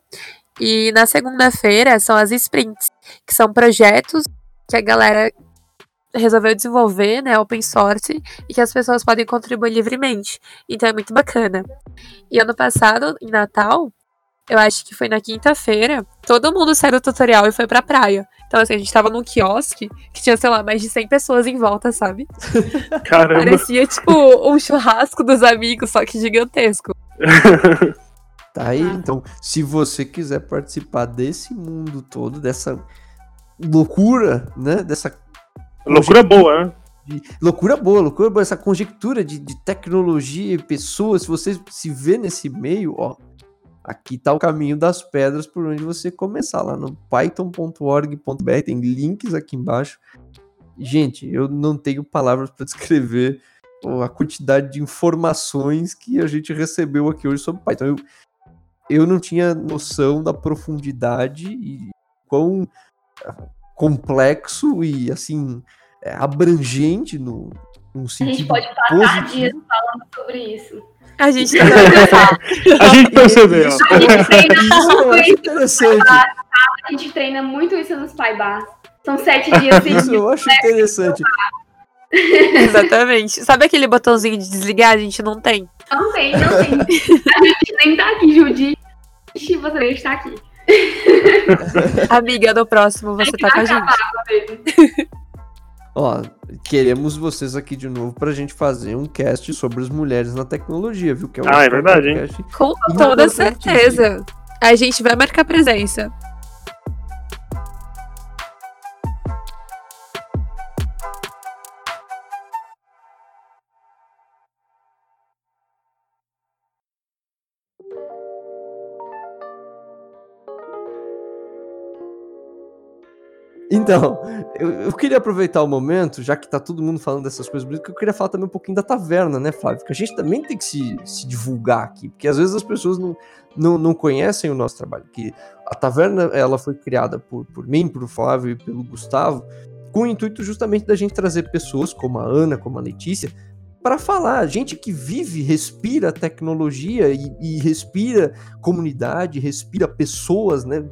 E na segunda-feira são as sprints, que são projetos que a galera resolveu desenvolver, né, open source, e que as pessoas podem contribuir livremente. Então é muito bacana. E ano passado, em Natal, eu acho que foi na quinta-feira, todo mundo saiu do tutorial e foi pra praia. Então, assim, a gente tava num quiosque que tinha, sei lá, mais de 100 pessoas em volta, sabe? Caramba. Parecia, tipo, um churrasco dos amigos, só que gigantesco. Tá aí, então, se você quiser participar desse mundo todo, dessa loucura, né? Dessa Loucura boa, né? de- loucura boa, loucura boa, essa conjectura de, de tecnologia e pessoas, se você se vê nesse meio, ó, aqui tá o caminho das pedras por onde você começar, lá no python.org.br, tem links aqui embaixo. Gente, eu não tenho palavras para descrever a quantidade de informações que a gente recebeu aqui hoje sobre Python. Eu, eu não tinha noção da profundidade e quão ah, complexo e assim é, abrangente no, A sentido gente pode passar positivo. dias falando sobre isso. A gente tá. A gente percebeu. Isso, A gente treina isso muito isso, interessante. a gente treina muito isso nos Pai Bar. São sete dias Isso seguidos. eu acho interessante. Exatamente. Sabe aquele botãozinho de desligar? A gente não tem. Não tem, não tem. A gente nem tá aqui, Judi. Você nem está aqui. Amiga, no próximo você tá com a gente. Ó, queremos vocês aqui de novo pra gente fazer um cast sobre as mulheres na tecnologia, viu? Que um Ah, é verdade, hein? Com toda certeza. A gente vai marcar presença. Então, eu, eu, queria aproveitar o momento, já que tá todo mundo falando dessas coisas bonitas, que eu queria falar também um pouquinho da taverna, né, Flávio? Que a gente também tem que se, se divulgar aqui, porque às vezes as pessoas não, não, não conhecem o nosso trabalho. Que a taverna, ela foi criada por, por mim, por Flávio e pelo Gustavo, com o intuito justamente da gente trazer pessoas como a Ana, como a Letícia, para falar. Gente que vive, respira tecnologia e, e respira comunidade, respira pessoas, né?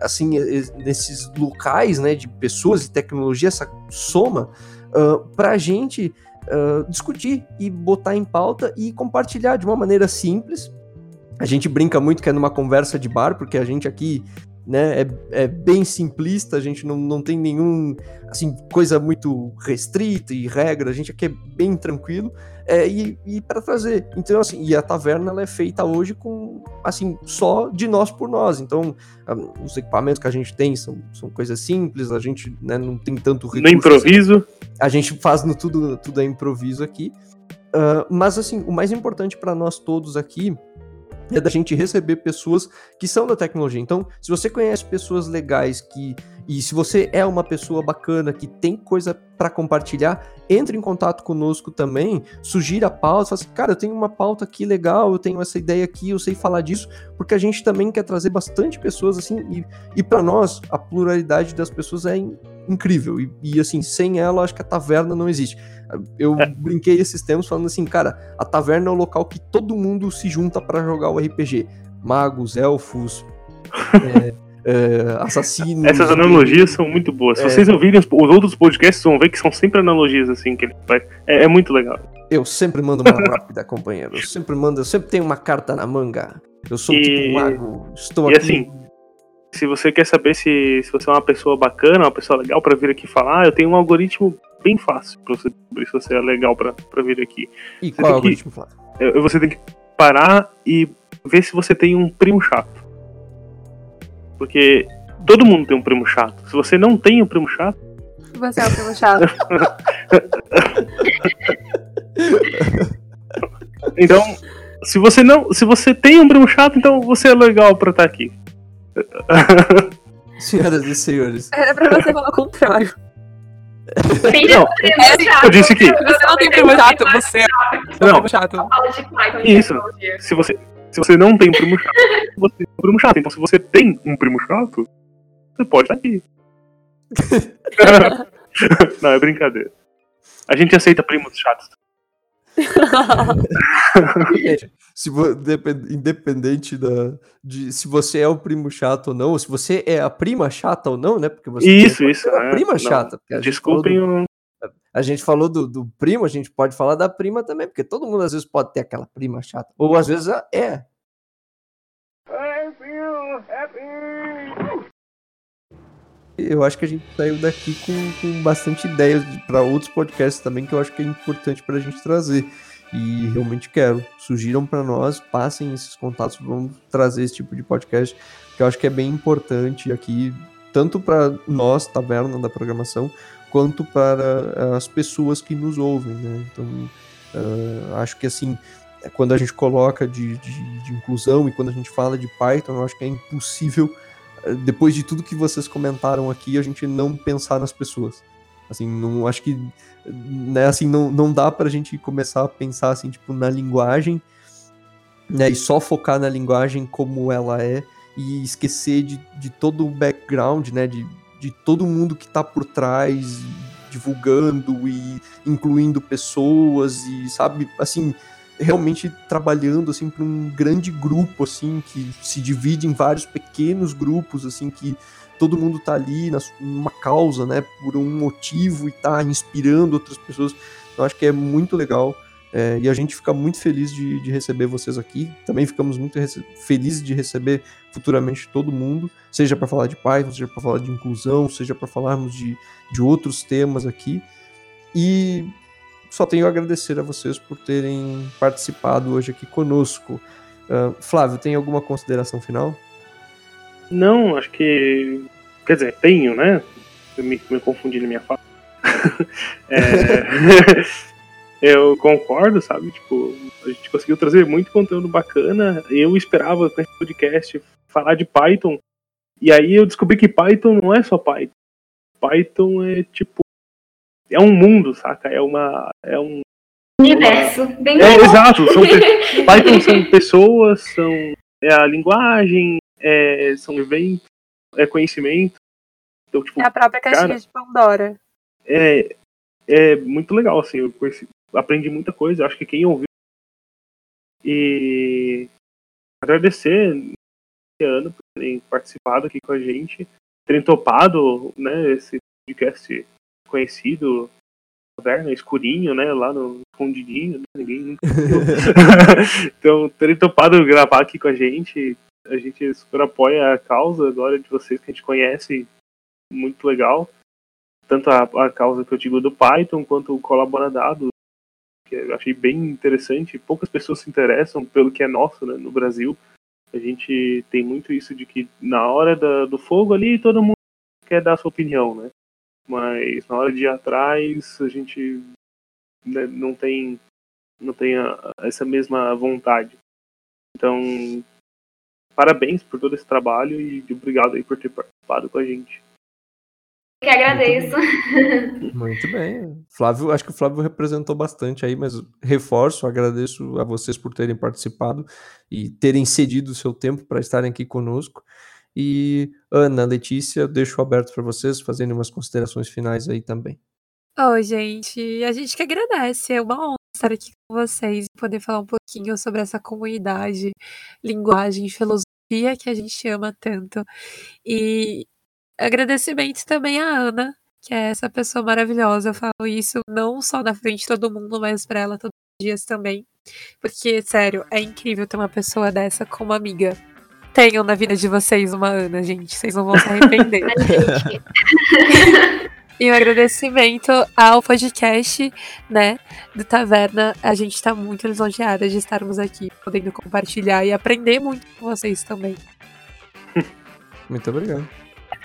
Assim, nesses locais, né? De pessoas e tecnologia, essa soma, uh, para a gente uh, discutir e botar em pauta e compartilhar de uma maneira simples. A gente brinca muito que é numa conversa de bar, porque a gente aqui né? É, é, bem simplista, a gente não, não tem nenhum, assim, coisa muito restrita e regra, a gente aqui é bem tranquilo, é, e, e para trazer. Então, assim, e a taverna ela é feita hoje com, assim, só de nós por nós. Então, um, os equipamentos que a gente tem são, são coisas simples, a gente né, não tem tanto recurso. No improviso? Assim. A gente faz no tudo, tudo é improviso aqui. Uh, mas, assim, o mais importante para nós todos aqui é da gente receber pessoas que são da tecnologia. Então, se você conhece pessoas legais que e se você é uma pessoa bacana que tem coisa para compartilhar, entre em contato conosco também, sugira a pauta, fala assim, cara, eu tenho uma pauta aqui legal, eu tenho essa ideia aqui, eu sei falar disso, porque a gente também quer trazer bastante pessoas assim, e, e para nós a pluralidade das pessoas é in, incrível, e, e, assim, sem ela acho que a taverna não existe. Eu é. brinquei esses tempos falando assim, cara, a taverna é o local que todo mundo se junta para jogar o RPG. Magos, elfos, é, é, assassinos. Essas analogias são muito boas. Se é. vocês ouvirem os, os, outros podcasts, vão ver que são sempre analogias assim que ele faz. É, é muito legal. Eu sempre mando uma rápida, companheiro. Eu sempre mando, eu sempre tenho uma carta na manga. Eu sou e... tipo um mago. Estou e aqui. assim, se você quer saber se, se você é uma pessoa bacana, uma pessoa legal para vir aqui falar, eu tenho um algoritmo bem fácil pra você descobrir se você é legal pra, pra vir aqui. E você qual é algoritmo, Flávio? Você tem que parar e ver se você tem um primo chato. Porque todo mundo tem um primo chato. Se você não tem um primo chato. Você é o primo chato. então, se você não. Se você tem um primo chato, então você é legal pra estar aqui. Senhoras e senhores. Era pra você falar o contrário. Não, eu disse que. Você não tem primo chato, você é o primo chato. Isso. Se você, se você não tem um primo chato, você tem um primo chato. Então, se você tem um primo chato, você pode estar aqui. não, é brincadeira. A gente aceita primos chatos. se independente da, de se você é o primo chato ou não, ou se você é a prima chata ou não, né? Porque você isso, isso. É a prima chata. Desculpem o. A gente falou do, do, primo, a gente pode falar da prima também, porque todo mundo às vezes pode ter aquela prima chata. Ou às vezes é. Eu acho que a gente saiu daqui com, com bastante ideias para outros podcasts também, que eu acho que é importante para a gente trazer. E realmente quero. Sugiram para nós, passem esses contatos, vamos trazer esse tipo de podcast, que eu acho que é bem importante aqui, tanto para nós, taverna da programação, quanto para eh, as pessoas que nos ouvem, né? Então, uh, acho que assim, quando a gente coloca de, de, de, inclusão e quando a gente fala de Python, eu acho que é impossível, eh, depois de tudo que vocês comentaram aqui, a gente não pensar nas pessoas. Assim, não acho que né, assim, não, não dá pra gente começar a pensar assim, tipo, na linguagem, né, e só focar na linguagem como ela é e esquecer de, de todo o background, né, de, de todo mundo que está por trás, divulgando e incluindo pessoas e, sabe, assim, realmente trabalhando assim para um grande grupo assim que se divide em vários pequenos grupos assim que todo mundo tá ali numa causa, né, por um motivo e tá inspirando outras pessoas. Eu acho que é muito legal é, e a gente fica muito feliz de, de receber vocês aqui. Também ficamos muito felizes de receber futuramente todo mundo, seja para falar de Python, seja para falar de inclusão, seja para falarmos de, de outros temas aqui. E só tenho a agradecer a vocês por terem participado hoje aqui conosco. Uh, Flávio, tem alguma consideração final? Não, acho que. Quer dizer, tenho, né? Eu me, me confundi na minha fala. é... eu concordo, sabe? Tipo, a gente conseguiu trazer muito conteúdo bacana. Eu esperava com esse podcast falar de Python E aí eu descobri que Python não é só Python. Python é tipo. É um mundo, saca? É uma. É um. Universo. Bem É, exato. São pe- Python são pessoas, são. É a linguagem, é, são eventos, é conhecimento. Então, tipo, É a própria caixinha Cara. de Pandora. é, é muito legal, assim, eu conheci- aprendi muita coisa, acho que quem ouviu. E agradecer esse ano por terem participado aqui com a gente, terem topado, né, esse podcast conhecido, caverna, escurinho, né, lá no escondidinho, né, ninguém. Então, terem topado gravar aqui com a gente, a gente super apoia a causa agora de vocês que a gente conhece, muito legal tanto a, a causa que eu digo do Python quanto o colaboradado, que eu achei bem interessante. Poucas pessoas se interessam pelo que é nosso né, no Brasil. A gente tem muito isso de que na hora da- do fogo ali todo mundo quer dar sua opinião, né? Mas na hora de ir atrás a gente né, não tem não tem a- essa mesma vontade. Então parabéns por todo esse trabalho e obrigado aí por ter participado com a gente. Que agradeço. Muito bem. Flávio, acho que o Flávio representou bastante aí, mas reforço, agradeço a vocês por terem participado e terem cedido o seu tempo para estarem aqui conosco. E Ana, Letícia, deixo aberto para vocês fazerem umas considerações finais aí também. Ô, gente, a gente que agradece. É uma honra estar aqui com vocês e poder falar um pouquinho sobre essa comunidade, linguagem, filosofia que a gente ama tanto. E agradecimento também à Ana, que é essa pessoa maravilhosa. Eu falo isso não só na frente de todo mundo, mas pra ela todos os dias também. Porque, sério, é incrível ter uma pessoa dessa como amiga. Tenham na vida de vocês uma Ana, gente. Vocês não vão se arrepender. E um agradecimento ao podcast, né, do Taverna. A gente tá muito lisonjeada de estarmos aqui, podendo compartilhar e aprender muito com vocês também. Muito obrigado.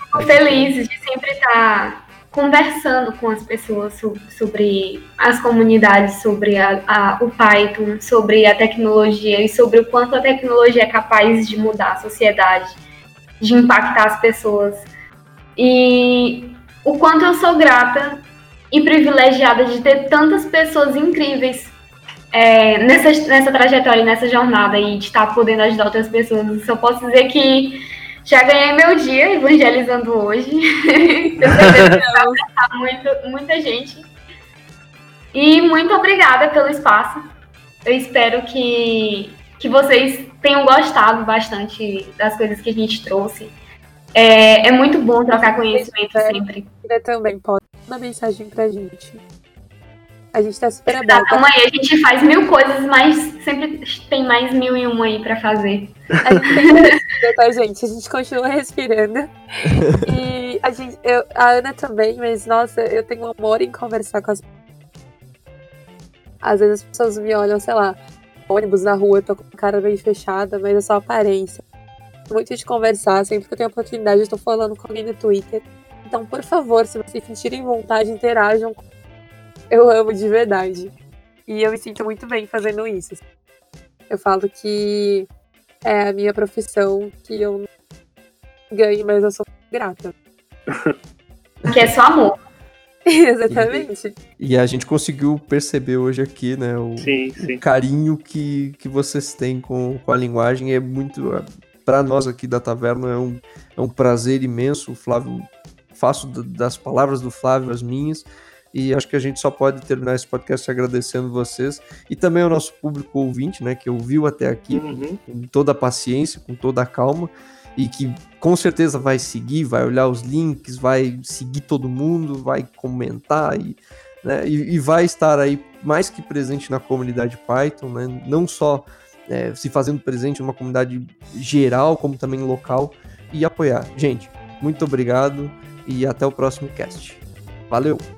Fico feliz de sempre estar conversando com as pessoas so- sobre as comunidades, sobre a- a- o Python, sobre a tecnologia e sobre o quanto a tecnologia é capaz de mudar a sociedade, de impactar as pessoas. E o quanto eu sou grata e privilegiada de ter tantas pessoas incríveis é, nessa, nessa trajetória, nessa jornada e de estar podendo ajudar outras pessoas. Só posso dizer que já ganhei meu dia evangelizando hoje. Tenho certeza que vai alcançar muito, muita gente. E muito obrigada pelo espaço. Eu espero que, que vocês tenham gostado bastante das coisas que a gente trouxe. É, é muito bom trocar conhecimento sempre. Você também pode mandar mensagem pra gente. A gente tá super Tá, aberta. aí a gente faz mil coisas, mas sempre tem mais mil e uma aí pra fazer. A gente tem que respirar, tá, gente? A gente continua respirando. E a, gente, eu, a Ana também, mas nossa, eu tenho um amor em conversar com as Às vezes as pessoas me olham, sei lá, ônibus na rua, eu tô com a cara bem fechada, mas é só aparência. Muito de conversar, sempre que eu tenho oportunidade, eu tô falando com alguém no Twitter. Então, por favor, se vocês sentirem vontade, interajam. Eu amo de verdade. E eu me sinto muito bem fazendo isso. Eu falo que é a minha profissão que eu ganho, mas eu sou grata. Que é só amor. Exatamente. E a gente conseguiu perceber hoje aqui, né, o, Sim, o sim. carinho que, que vocês têm com, com a linguagem é muito. Para nós aqui da taverna é um, é um prazer imenso. O Flávio, faço das palavras do Flávio as minhas. E acho que a gente só pode terminar esse podcast agradecendo vocês e também ao nosso público ouvinte, né, que ouviu até aqui Uhum. com toda a paciência, com toda a calma e que com certeza vai seguir, vai olhar os links, vai seguir todo mundo, vai comentar e, né, e, e vai estar aí mais que presente na comunidade Python, né, não só é, se fazendo presente numa comunidade geral, como também local e apoiar. Gente, muito obrigado e até o próximo cast. Valeu!